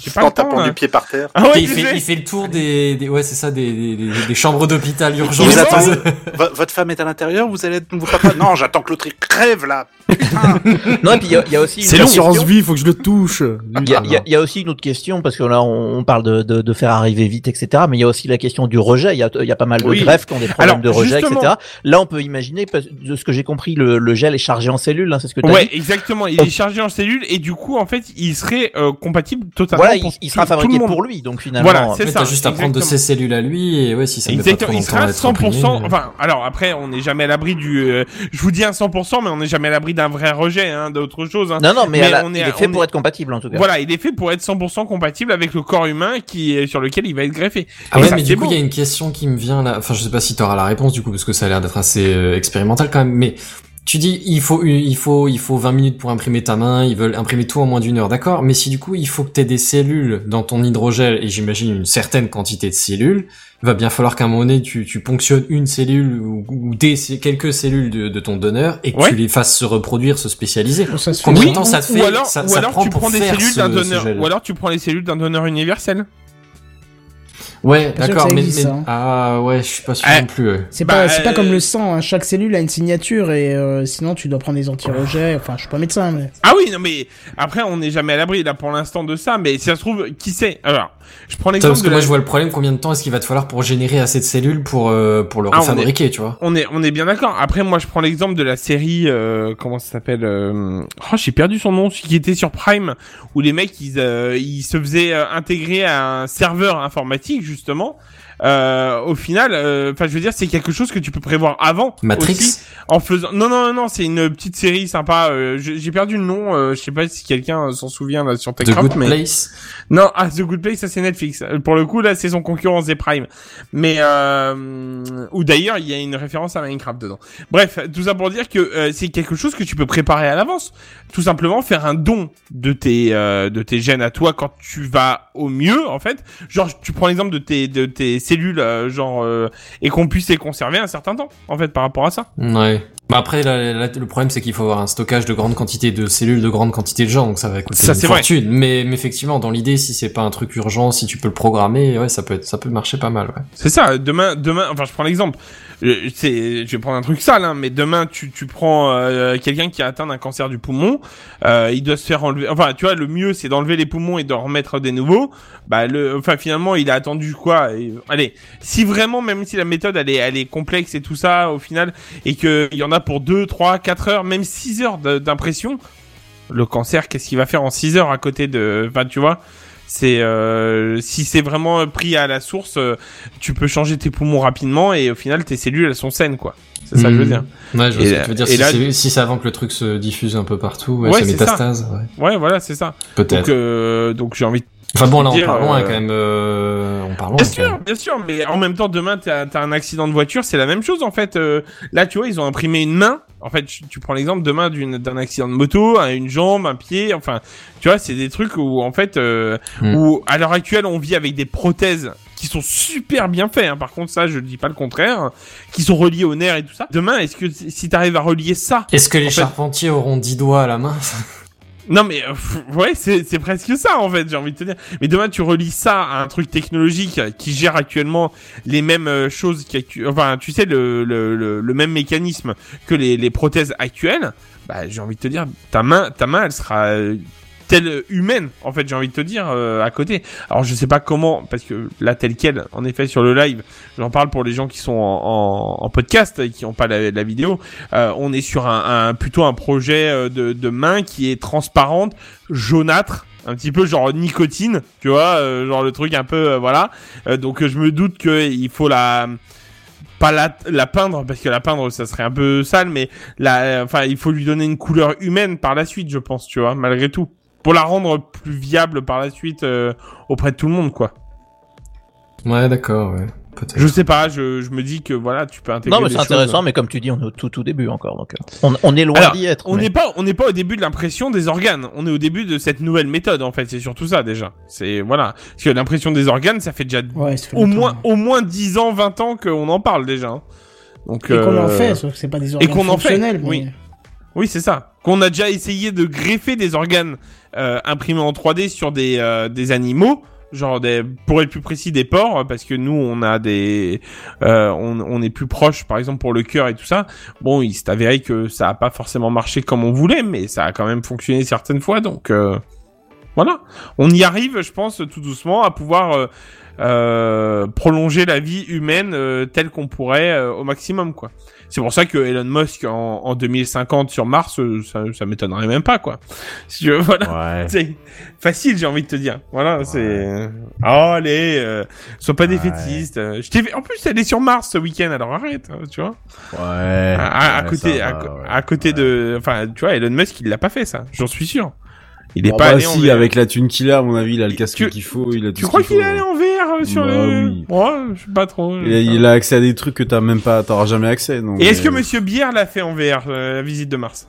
J'ai pas en le temps. tapant là. du pied par terre. Ah ouais, il, tu fait, sais. il fait le tour des, des ouais c'est ça des, des, des- des chambres d'hôpital. Vo- Votre femme est à l'intérieur, vous allez être nouveau papa Non, j'attends que l'autre il crève là. Non, et puis il y, a- il y a aussi une C'est autre l'assurance question. vie, il faut que je le touche. Il y, a, il y a- il y a aussi une autre question parce que là on, on parle de, de, de faire arriver vite etc mais il y a aussi la question du rejet il y a, il y a pas mal de Oui. greffes qui ont des problèmes Alors, de rejet justement- etc là on peut imaginer parce- de ce que j'ai compris le, le gel est chargé en cellules hein, c'est ce que tu Ouais, dit exactement. Il est chargé en cellules et du coup, en fait, il serait euh, compatible totalement. voilà il, pour il sera tout- tout le fabriqué monde. pour lui donc finalement Voilà, c'est Ouais, ça. Juste à prendre de ses cellules à lui et ouais si ça Exactement, il sera à à être 100%. imprimé, Enfin, alors après, on n'est jamais à l'abri du. euh, je vous dis un 100%, mais on n'est jamais à l'abri d'un vrai rejet, hein, d'autre chose. Hein. non non mais, Mais à la- on est- il est fait on pour est- être compatible en tout cas Voilà, il est fait pour être 100% compatible avec le corps humain qui est sur lequel il va être greffé. Ah ouais, mais du coup, il y a une question qui me vient là. Enfin, je sais pas si tu auras la réponse du coup, parce que ça a l'air d'être assez euh, expérimental quand même. Mais tu dis, il faut, il faut, il faut 20 minutes pour imprimer ta main. Ils veulent imprimer tout en moins d'une heure, d'accord Mais si du coup, il faut que tu aies des cellules dans ton hydrogel et j'imagine une certaine quantité de cellules, il va bien falloir qu'à un moment donné, tu, tu ponctionnes une cellule ou, ou des quelques cellules de, de ton donneur et que Ouais. tu les fasses se reproduire, se spécialiser. Ça se fait Combien de Oui, temps ça te ou fait alors, ça, ou ça alors prend tu prends des cellules ce- d'un donneur, ou alors tu prends les cellules d'un donneur universel. Ouais, d'accord, mais, existe, mais- ça, hein. ah ouais, je suis pas sûr Eh, non plus. ouais. C'est Bah, pas, c'est pas euh, comme le sang, hein. chaque cellule a une signature et euh, sinon tu dois prendre des anti-rejets. Enfin, je suis pas médecin, mais. Ah oui, non mais après on n'est jamais à l'abri là pour l'instant de ça, mais si ça se trouve, qui sait? Alors, je prends l'exemple Parce de que moi la- je vois le problème, combien de temps est-ce qu'il va te falloir pour générer assez de cellules pour euh, pour le Ah, refabriquer, tu vois On est, on est bien d'accord. Après, moi, je prends l'exemple de la série, euh, comment ça s'appelle euh, Oh, j'ai perdu son nom, celui qui était sur Prime, où les mecs, ils, euh, ils se faisaient euh, intégrer à un serveur informatique, justement. Euh, au final, euh, enfin, je veux dire, c'est quelque chose que tu peux prévoir avant. Matrix aussi, en faisant. Non, non, non, non, c'est une petite série sympa. euh, j'ai perdu le nom. euh, je sais pas si quelqu'un s'en souvient là sur The TechCraft, Good mais. Place Non, ah, The Good Place, ça c'est Netflix. Pour le coup, là, c'est son concurrent The Prime. Mais euh, ou d'ailleurs, il y a une référence à Minecraft dedans. Bref, tout ça pour dire que euh, c'est quelque chose que tu peux préparer à l'avance. Tout simplement, faire un don de tes euh, de tes gènes à toi quand tu vas au mieux, en fait. Genre, tu prends l'exemple de tes de tes cellules, euh, genre euh, et qu'on puisse les conserver un certain temps, en fait, par rapport à ça. Ouais. Bah après, le problème, c'est qu'il faut avoir un stockage de grande quantité de cellules, de grande quantité de gens, donc ça va coûter Ça, une vrai. fortune. Mais, mais effectivement, dans l'idée, si c'est pas un truc urgent, si tu peux le programmer, ouais, ça peut être, ça peut marcher pas mal, ouais. C'est ça. Demain, demain. Enfin, je prends l'exemple. Euh, je vais prendre un truc sale, hein, mais demain, tu, tu prends euh, quelqu'un qui a atteint d'un cancer du poumon. Euh, il doit se faire enlever. Enfin, tu vois, le mieux, c'est d'enlever les poumons et d'en remettre des nouveaux. Bah, le. Enfin, finalement, il a attendu quoi Allez, si vraiment, même si la méthode, elle est, elle est complexe et tout ça, au final, et que il y en a pour 2, 3, 4 heures, même 6 heures d'impression. Le cancer, qu'est-ce qu'il va faire en 6 heures à côté de... Enfin, tu vois? C'est euh, si c'est vraiment pris à la source, euh, tu peux changer tes poumons rapidement et au final tes cellules elles sont saines quoi. C'est ça que je veux Mhm. dire. Ouais, je vois Et ce que là- tu veux dire. Si, là- c'est- si c'est avant que le truc se diffuse un peu partout, ouais, Ouais, ça. métastase. Ouais. Ouais, voilà, c'est ça. Peut-être. Donc, euh, donc j'ai envie de Enfin bon, là, on part loin euh, quand même. Euh, on part loin. Bien sûr, même. bien sûr, mais en même temps, demain, t'as as un accident de voiture, c'est la même chose en fait. Euh, là, tu vois, ils ont imprimé une main. En fait, tu, tu prends l'exemple demain d'une- d'un accident de moto, un- une jambe, un pied. Enfin, tu vois, c'est des trucs où en fait, euh, Mm. où à l'heure actuelle, on vit avec des prothèses qui sont super bien faits. Hein. Par contre, ça, je dis pas le contraire, qui sont reliés au nerf et tout ça. Demain, est-ce que si t'arrives à relier ça Est-ce que les fait- charpentiers auront 10 doigts à la main? Non mais euh, ouais c'est presque ça en fait j'ai envie de te dire. Mais demain tu relis ça à un truc technologique qui gère actuellement les mêmes euh, choses qu'actu- enfin tu sais le, le, le, le même mécanisme que les, les prothèses actuelles bah j'ai envie de te dire ta main ta main elle sera euh, telle humaine en fait j'ai envie de te dire euh, à côté. Alors je sais pas comment parce que là tel quel en effet sur le live j'en parle pour les gens qui sont en, podcast et qui ont pas la, vidéo. Euh, on est sur un, un plutôt un projet euh, de, de main qui est transparente, jaunâtre, un petit peu genre nicotine, tu vois, euh, genre le truc un peu euh, voilà. Euh, donc je me doute que il faut la pas la, la peindre parce que la peindre ça serait un peu sale, mais la, enfin il faut lui donner une couleur humaine par la suite, je pense, tu vois, malgré tout, pour la rendre plus viable par la suite euh, auprès de tout le monde, quoi. Ouais, d'accord, ouais. Peut-être. Je sais pas, je, je me dis que voilà, tu peux intégrer. Non, mais c'est intéressant, choses. mais comme tu dis, on est au tout, tout début encore. Donc, euh, on, on est loin Alors, d'y être. On mais- n'est pas, on n'est pas au début de l'impression des organes. On est au début de cette nouvelle méthode, en fait. C'est surtout ça, déjà. C'est, voilà. Parce que l'impression des organes, ça fait déjà Ouais, ça fait au moins, au moins 10 ans, 20 ans qu'on en parle, déjà. hein. Donc, Et qu'on en euh, fait, sauf que c'est pas des et organes qu'on en fait, fonctionnels. mais- oui. Oui, c'est ça. Qu'on a déjà essayé de greffer des organes euh, en 3D sur des, euh, des animaux, genre des, pour être plus précis des porcs, parce que nous on a des, euh, on, on est plus proche, par exemple pour le cœur et tout ça. Bon, il s'est avéré que ça a pas forcément marché comme on voulait, mais ça a quand même fonctionné certaines fois, donc euh, voilà. On y arrive, je pense, tout doucement à pouvoir euh, prolonger la vie humaine telle qu'on pourrait au maximum, quoi. C'est pour ça que Elon Musk en, en 2050 sur Mars, euh, ça, ça m'étonnerait même pas, quoi. Si veux, voilà. Ouais. C'est facile, j'ai envie de te dire. Voilà, c'est. Oh, allez, euh, sois pas défaitiste. Euh, Je t'ai En plus, elle est sur Mars ce week-end, alors arrête, hein, tu vois. Ouais. À, ouais, côté, à, ouais. côté de, enfin, tu vois, Elon Musk, il l'a pas fait ça. J'en suis sûr. Il est Bon, pas bah, allé en si, VR. avec la thune qu'il a, à mon avis, il a le casque qu'il faut, il a tout Tu ce crois qu'il faut. est allé en VR euh, sur Bah le oui. Ouais, je sais pas trop. Il a, il a accès à des trucs que t'as même pas, t'auras jamais accès. Donc, Et est-ce que Monsieur Bière l'a fait en VR, euh, la visite de Mars?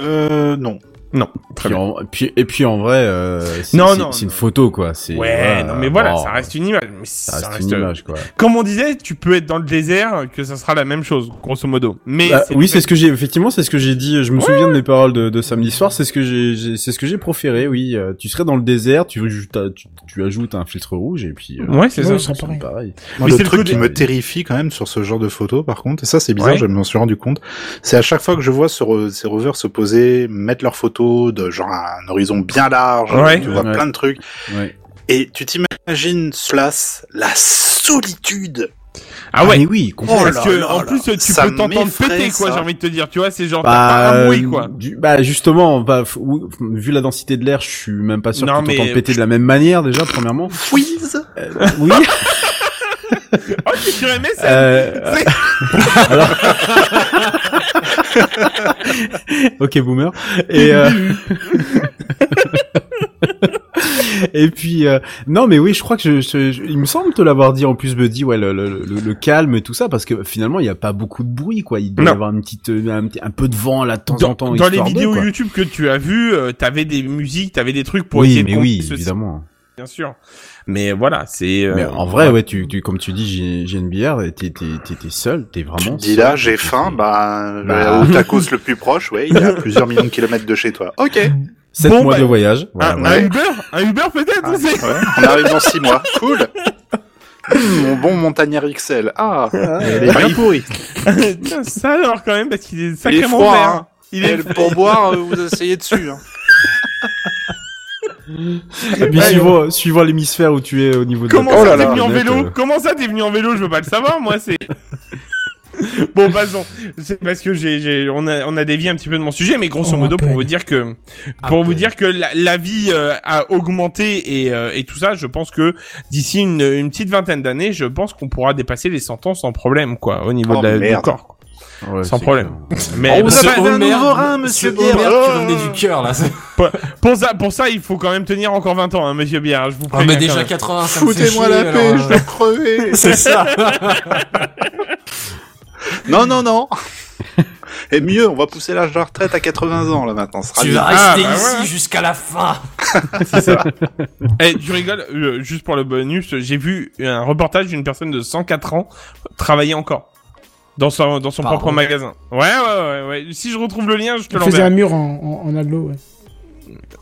Euh, non. Non. Très puis bien. en, puis, et puis en vrai, euh, c'est Non, c'est- non, c'est une photo quoi. C'est Ouais, voilà, non mais voilà, ça reste une image. Mais ça reste une image quoi. Comme on disait, tu peux être dans le désert, que ça sera la même chose, grosso modo. Mais Bah, oui, c'est ce que j'ai effectivement, c'est ce que j'ai dit. Je me souviens de mes paroles de, de samedi soir. C'est ce que j'ai, c'est ce que j'ai proféré. Oui, euh, tu serais dans le désert, tu, tu, tu, tu ajoutes un filtre rouge et puis. euh, Ouais, c'est ça. ça serait pareil. Moi, Mais le c'est le truc qui me terrifie quand même sur ce genre de photos, par contre, et ça c'est bizarre, je m'en suis rendu compte, c'est à chaque fois que je vois ces rovers se poser, mettre leurs photos de genre un horizon bien large, Ouais. tu vois Ouais. plein de trucs, Ouais. et tu t'imagines place la solitude. Ah ouais. mais oui, complètement. Oh Parce là que là en là. plus tu Ça peux t'entendre péter quoi, j'ai envie de te dire, tu vois, c'est genre Bah, pas un bruit quoi. du- bah justement, bah, vu la densité de l'air, je suis même pas sûr Non, que mais- t'entends péter de la même manière déjà, premièrement. Freeze Euh, oui. Oh, tu aimé ça Euh, alors... ok boomer. Et euh... et puis euh, non mais oui je crois que je, je- je- il me semble te l'avoir dit en plus Buddy ouais le, le, le, le calme et tout ça parce que finalement il y a pas beaucoup de bruit quoi il doit y avoir une petite euh, un, petit- un peu de vent là de temps en Dans, temps dans les de, vidéos. YouTube que tu as vues, euh, t'avais des musiques, t'avais des trucs pour oui essayer de mais oui évidemment bien sûr. Mais voilà, c'est. euh, mais en vrai ouais tu, tu comme tu dis j'ai une bière et t'es seul t'es Tu vraiment te dis là, j'ai faim, bah, Bah. le- au tacos le plus proche, ouais, il y a plusieurs millions de kilomètres de chez toi. Ok. sept Bon, mois bah, de voyage un, voilà, un ouais. Uber, un Uber peut-être, Ah, on sait. ouais, on arrive dans six mois. Cool. Mon bon montagnard XL. Ah, elle est bien pourrie. Ça alors quand même parce qu'il est Il est sacrément froid, vert. hein. Il Et est le pourboire, euh, vous asseyez dessus. Hein. Et puis suivant suivant l'hémisphère où tu es au niveau de la Comment Oh ça t'es venu en vélo euh, Comment ça t'es venu en vélo Je veux pas le savoir, moi c'est. bon, passons. C'est parce que j'ai, j'ai, on a, on a dévié un petit peu de mon sujet, mais grosso Oh, modo, pour vous dire que, pour vous dire que la, la vie euh, a augmenté et, euh, et tout ça, je pense que d'ici une, une petite vingtaine d'années, je pense qu'on pourra dépasser les 100 ans sans problème, quoi, au niveau Oh, de la, du corps. quoi. Ouais, Sans c'est problème. clair. Mais On vous pour, a pas fait un nouveau rein, monsieur Bière. Oh. du cœur, là. pour ça, pour ça, il faut quand même tenir encore 20 ans, hein, monsieur Bière. Je vous Ah, préviens mais quand déjà même. 80, ça me fait Foutez-moi la paix, alors, je euh, vais crever. C'est ça. non, non, non. Et mieux, on va pousser l'âge de la retraite à 80 ans, là, maintenant. Tu vas Ah, rester bah ici ouais. jusqu'à la fin. Eh, tu rigoles, euh, juste pour le bonus, j'ai vu un reportage d'une personne de 104 ans travailler encore. Dans son, dans son Pardon. propre magasin. Ouais, ouais, ouais, ouais. Si je retrouve le lien, je te Il faisait l'enverrai. un mur en, en, en aglo, ouais.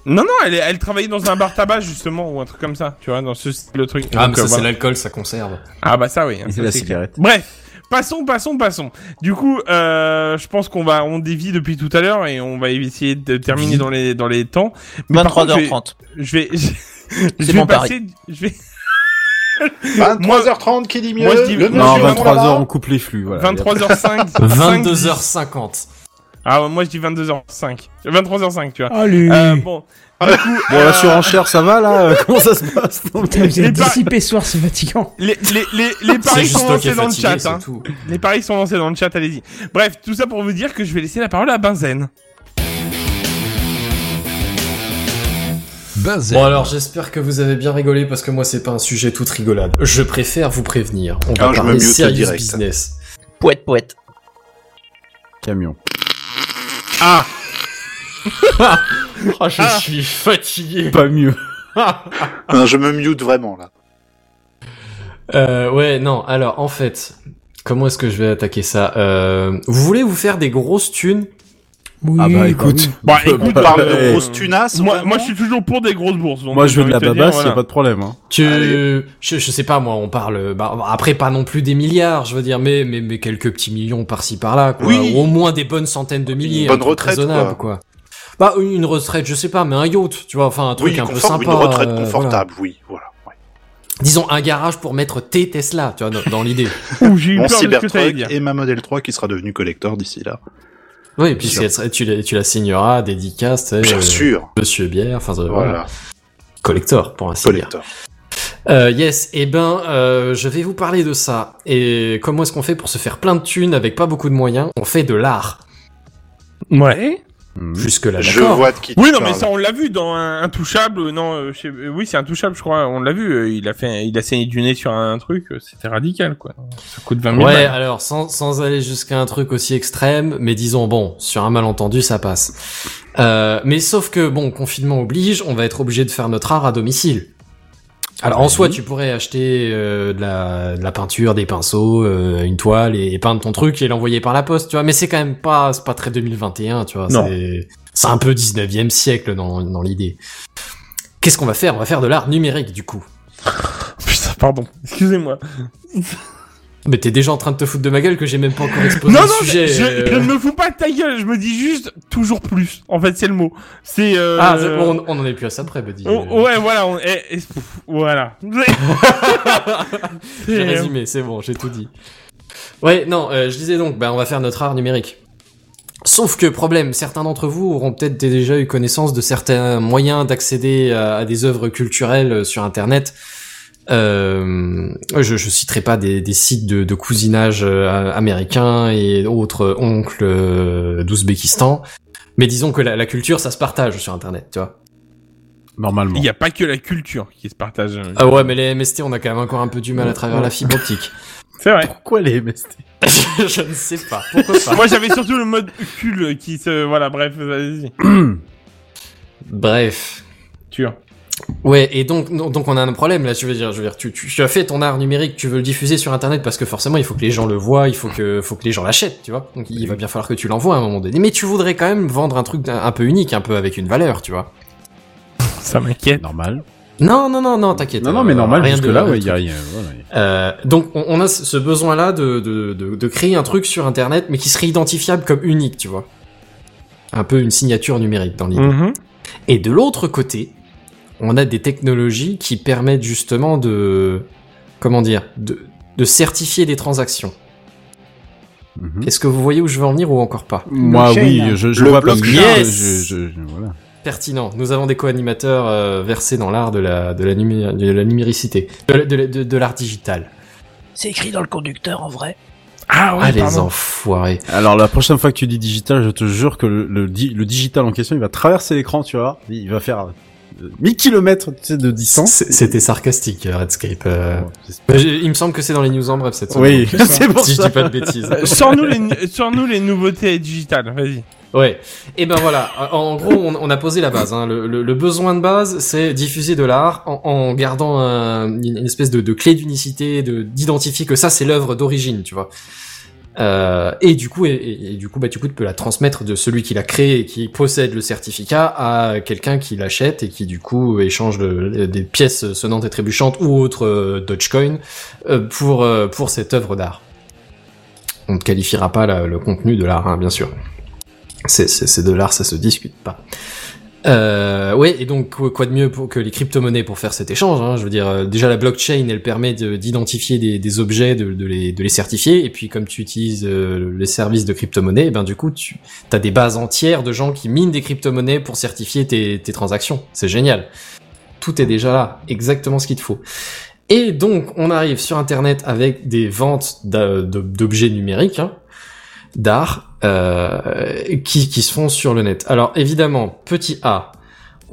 Non, non, elle, elle travaillait dans un bar tabac, justement, ou un truc comme ça, tu vois, dans ce style de truc. Ah, Donc, mais ça, euh, c'est l'alcool, ça conserve. Ah, bah ça, oui. hein, ça, la c'est cigarette. Bref. Passons, passons, passons. Du coup, euh, je pense qu'on va, on dévie depuis tout à l'heure et on va essayer de terminer dans les, dans les temps. Mais par contre, je vais- 23h30. Je vais, je, je C'est vais pari. passer, je vais, 23h30 qui dit mieux. Moi, je dis- le Non, monsieur 23h, là-bas. on coupe les flux. Voilà. 23h05. 22h50. Ah ouais, moi je dis 22h05. 23h05, tu vois. Allez Euh, bon. Du coup, Bon, euh, la surenchère, ça va là? Euh, Comment ça se passe? Vous les êtes dissipé ce soir, c'est fatigant. les, les, les, les paris sont lancés dans le fatigué, chat. c'est Hein. tout. Les paris sont lancés dans le chat, allez-y. Bref, tout ça pour vous dire que je vais laisser la parole à Benzen. Bon alors j'espère que vous avez bien rigolé parce que moi c'est pas un sujet toute rigolade. Je préfère vous prévenir. On va Ah, parler direct. business. Poète, poète. Camion. Ah Oh, je suis fatigué. Pas mieux. Non, je me mute vraiment, là. Euh, ouais non alors en fait comment est-ce que je vais attaquer ça? Euh, Vous voulez vous faire des grosses thunes? Oui, Ah bah écoute. Bah écoute, On parle de grosses tunasses. moi, moi je suis toujours pour des grosses bourses. donc Moi, je veux de la babasse, y voilà. a pas de problème. Hein. que je, je sais pas moi on parle bah, après pas non plus des milliards je veux dire mais mais, mais quelques petits millions par-ci par-là quoi Oui. Ou au moins des bonnes centaines de milliers Une bonne retraite, raisonnable, quoi. Bah une retraite je sais pas mais un yacht tu vois enfin un truc Oui, un peu sympa une retraite euh, voilà. confortable, oui, voilà. disons un garage pour mettre tes Tesla tu vois dans, l'idée Ouh, j'ai eu Mon peur de ce que et ma Model 3 qui sera devenue collector d'ici là. Oui et puis tu, la, tu la signeras dédicace sais, Bien euh, sûr. Monsieur Bière enfin euh, voilà. Voilà. collector pour ainsi dire Collector. Euh, yes, et ben, euh, je vais vous parler de ça. Et comment est-ce qu'on fait pour se faire plein de thunes avec pas beaucoup de moyens? On fait de l'art. Ouais. Mhm. Jusque là, Je vois de qui Oui, tu non, mais ça, on l'a vu dans un Intouchable. Non, euh, je sais- euh, oui, c'est Intouchable, je crois. On l'a vu. euh, Il a fait, il a saigné du nez sur un truc. euh, C'était radical, quoi. Ça coûte 20 000 Ouais, balles. alors sans, sans aller jusqu'à un truc aussi extrême, mais disons bon, sur un malentendu, ça passe. Euh, mais sauf que bon, confinement oblige, on va être obligé de faire notre art à domicile. Alors en soi, tu pourrais acheter euh, de, la, de la peinture, des pinceaux, euh, une toile et, peindre ton truc et l'envoyer par la poste, tu vois. Mais c'est quand même pas, c'est pas très 2021, tu vois. Non. C'est, c'est un peu 19e siècle dans, dans l'idée. Qu'est-ce qu'on va faire? On va faire de l'art numérique du coup. Putain, pardon. Excusez-moi. Mais t'es déjà en train de te foutre de ma gueule que j'ai même pas encore exposé Non, le non, sujet. je, euh. je ne me fous pas de ta gueule. Je me dis juste toujours plus. En fait, c'est le mot. C'est. Euh... Ah, on, on en est plus à ça près, Buddy. oh, ouais, voilà. On... eh, pff, voilà. J'ai C'est- résumé, c'est bon, j'ai tout dit. Ouais, non, euh, je disais donc, bah, on va faire notre art numérique. Sauf que problème, certains d'entre vous auront peut-être déjà eu connaissance de certains moyens d'accéder à, à des œuvres culturelles euh, sur Internet. Euh, je, je citerai pas des, des sites de, de cousinage euh, américains et autres oncles euh, d'Ouzbékistan, mais disons que la, la culture, ça se partage sur Internet, tu vois. Normalement. Il n'y a pas que la culture qui se partage. Ah ouais, mais les MST, on a quand même encore un peu du mal à travers la fibre optique. C'est vrai. Pourquoi les MST je ne sais pas. Pourquoi pas? Moi, j'avais surtout le mode cul qui se. Voilà, bref, vas-y. Bref. Tu vois. Ouais, et donc, donc on a un problème là. Je veux dire, je veux dire, tu, tu, tu as fait ton art numérique, tu veux le diffuser sur Internet parce que forcément, il faut que les gens le voient, il faut que, faut que les gens l'achètent, tu vois. Donc, il va bien falloir que tu l'envoies à un moment donné. Mais tu voudrais quand même vendre un truc un, un peu unique, un peu avec une valeur, tu vois. Ça m'inquiète. Normal. Non, non, non, non, t'inquiète. Non, non, mais normal, rien de- jusque-là, de ouais, il y a rien. Voilà. Euh, donc on, on a ce besoin-là de, de, de, de créer un truc sur Internet, mais qui serait identifiable comme unique, tu vois. Un peu une signature numérique dans l'idée. Mhm. Et de l'autre côté, on a des technologies qui permettent justement de, comment dire, de, de certifier des transactions. Mhm. Est-ce que vous voyez où je veux en venir ou encore pas? Moi, oui, je, je Le vois blockchain. je, je- voilà. Pertinent. Nous avons des co-animateurs euh, versés dans l'art de la, de, la numé- de la numéricité, de, la- de, la- de- de l'art digital. C'est écrit dans le conducteur en vrai. Ah ouais, ah, les enfoirés. Alors la prochaine fois que tu dis digital, je te jure que le, le digital en question, il va traverser l'écran, tu vois. Il va faire euh, 1000 km tu sais, de distance. C'était sarcastique, euh, Redscape. euh. J'espère. Euh, Il me semble que c'est dans les news en bref cette semaine. Oui, c'est pour si je ça. dis pas de bêtises. Euh, Sors-nous les, sors-nous les nouveautés digitales, vas-y. Ouais. Et ben voilà. En gros, on, on a posé la base. Hein. Le, le- le besoin de base, c'est diffuser de l'art en, en gardant un- une, une espèce de, de clé d'unicité, de d'identifier que ça c'est l'œuvre d'origine, tu vois. Euh, et du coup, et, du coup, bah, du coup, tu peux la transmettre de celui qui l'a créé et qui possède le certificat à quelqu'un qui l'achète et qui du coup échange des pièces sonnantes et trébuchantes ou autres euh, Dogecoin euh, pour euh, pour cette œuvre d'art. On ne qualifiera pas le contenu de l'art, hein, bien sûr. C'est de l'art, ça se discute pas. Euh, ouais, et donc quoi de mieux que les crypto-monnaies pour faire cet échange hein, Je veux dire, euh, déjà la blockchain, elle permet de- d'identifier des, objets, de, les, certifier, et puis comme tu utilises euh, les services de crypto-monnaie, eh ben du coup tu as des bases entières de gens qui minent des crypto-monnaies pour certifier tes, transactions. C'est génial. Tout est déjà là, exactement ce qu'il te faut. Et donc on arrive sur Internet avec des ventes d'objets numériques. Hein, d'art euh, qui, qui se font sur le net. Alors évidemment, petit A,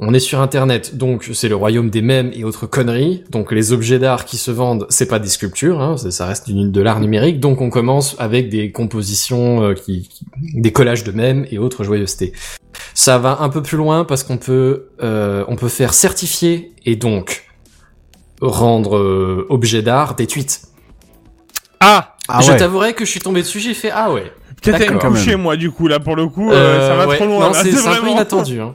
on est sur Internet, donc c'est le royaume des mèmes et autres conneries. Donc les objets d'art qui se vendent, c'est pas des sculptures, hein, ça ça reste une, de l'art numérique. Donc on commence avec des compositions, euh, qui, qui- des collages de mèmes et autres joyeusetés. Ça va un peu plus loin parce qu'on peut, euh, on peut faire certifier et donc rendre euh, objet d'art des tweets. Ah Ah je ouais. t'avouerais que je suis tombé dessus, j'ai fait ah ouais. Peut-être moi, du coup, là, pour le coup, euh, Euh, ça va ouais. trop loin. C'est c'est un peu vraiment- inattendu. Hein.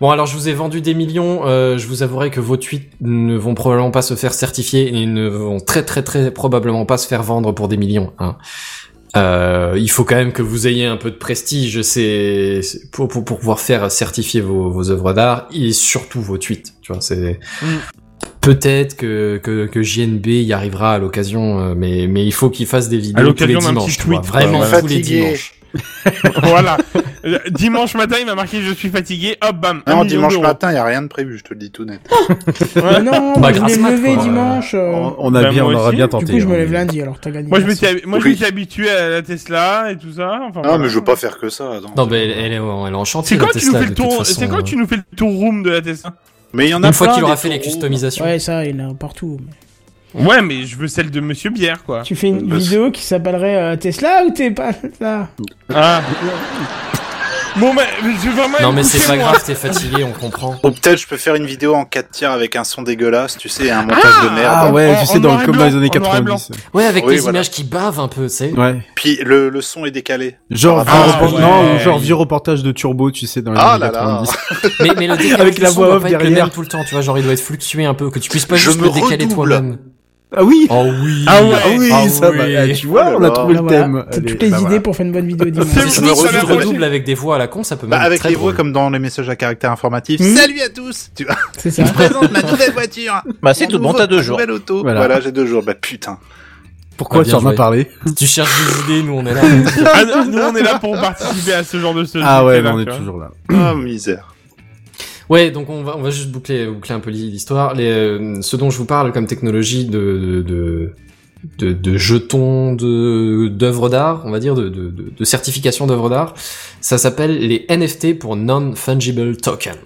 Bon, alors je vous ai vendu des millions. euh, je vous avouerai que vos tweets ne vont probablement pas se faire certifier et ne vont très très très probablement pas se faire vendre pour des millions. Hein. Euh, il faut quand même que vous ayez un peu de prestige, c'est c'est pour, pour pour pouvoir faire certifier vos, vos œuvres d'art et surtout vos tweets. Tu vois, c'est Mm. Peut-être que, que que JNB y arrivera à l'occasion, euh, mais mais il faut qu'il fasse des vidéos tous les dimanches. tweet, quoi, vraiment tous les Fatigué. dimanches. voilà. Euh, Dimanche matin, il m'a marqué je suis fatigué. Hop, bam. Non, dimanche matin, il y a rien de prévu, je te le dis tout net. Ah non, Bah, moi, je me mat, lever quoi. dimanche. euh, On, on a Bah, bien, on aura bien Du tenté. coup, je me hein, lève lundi, alors t'as gagné. Moi, je m'étais, moi, je Oui. m'étais habitué à la Tesla et tout ça. Enfin, Ah, voilà. mais je veux pas faire que ça. attends. Non, mais elle, elle est, elle est en chantier. C'est la quand tu nous fais le tour, c'est quand tu nous fais le tour room de la Tesla? Mais il y en a Une fois qu'il aura fait les customisations. Ouais, ça, il y en a partout. Ouais, mais je veux celle de Monsieur Bière, quoi. Tu fais une vidéo qui s'appellerait euh, Tesla ou t'es pas là? Ah. bon, bah, je vais vraiment Non, mais c'est pas grave, t'es fatigué, on comprend. Ou peut-être je peux faire une vidéo en 4 tiers avec un son dégueulasse, tu sais, et un montage de merde. Ah ouais, En- tu sais, dans, comme dans les années en noir et blanc. 90. Ouais, avec Oui, les voilà. images qui bavent un peu, tu sais. Ouais. Puis le, le son est décalé. Genre, Ah, vieux report- ouais. non, genre vieux reportage de Turbo, tu sais, dans les Ah années là là. 90. Mais, mais le décalage Avec la voix doit off pas être le derrière. même tout le temps, tu vois, genre il doit être fluctué un peu, que tu puisses pas Je juste me le décaler toi-même. Ah oui Oh oui. Ah ouais. Ah oui, Ah ça oui. va. Ah, tu vois, Oh on a trouvé le voilà. thème. T'as Allez, toutes les bah idées voilà. pour faire une bonne vidéo dimanche. C'est Si tu marcher. avec des voix à la con, ça peut Bah, même être avec très les voix comme dans les messages à caractère informatif. Hmm. Salut à tous Tu vois, C'est ça. je présente ma nouvelle voiture Bah c'est tout bon, t'as deux jours. nouvelle auto. Voilà. Voilà, j'ai deux jours. Bah putain. Pourquoi Ah, tu en as parlé Si tu cherches des idées, nous on est là. Ah, nous, on est là pour participer à ce genre de société. Ah ouais, on est toujours là. Oh misère. Ouais, donc on va, on va juste boucler, boucler un peu l'histoire. Les, euh, ce dont je vous parle comme technologie de, de, de, de jetons de, d'œuvres d'art, on va dire, de, de, de, certification d'œuvres d'art, ça s'appelle les NFT pour Non-Fungible Token.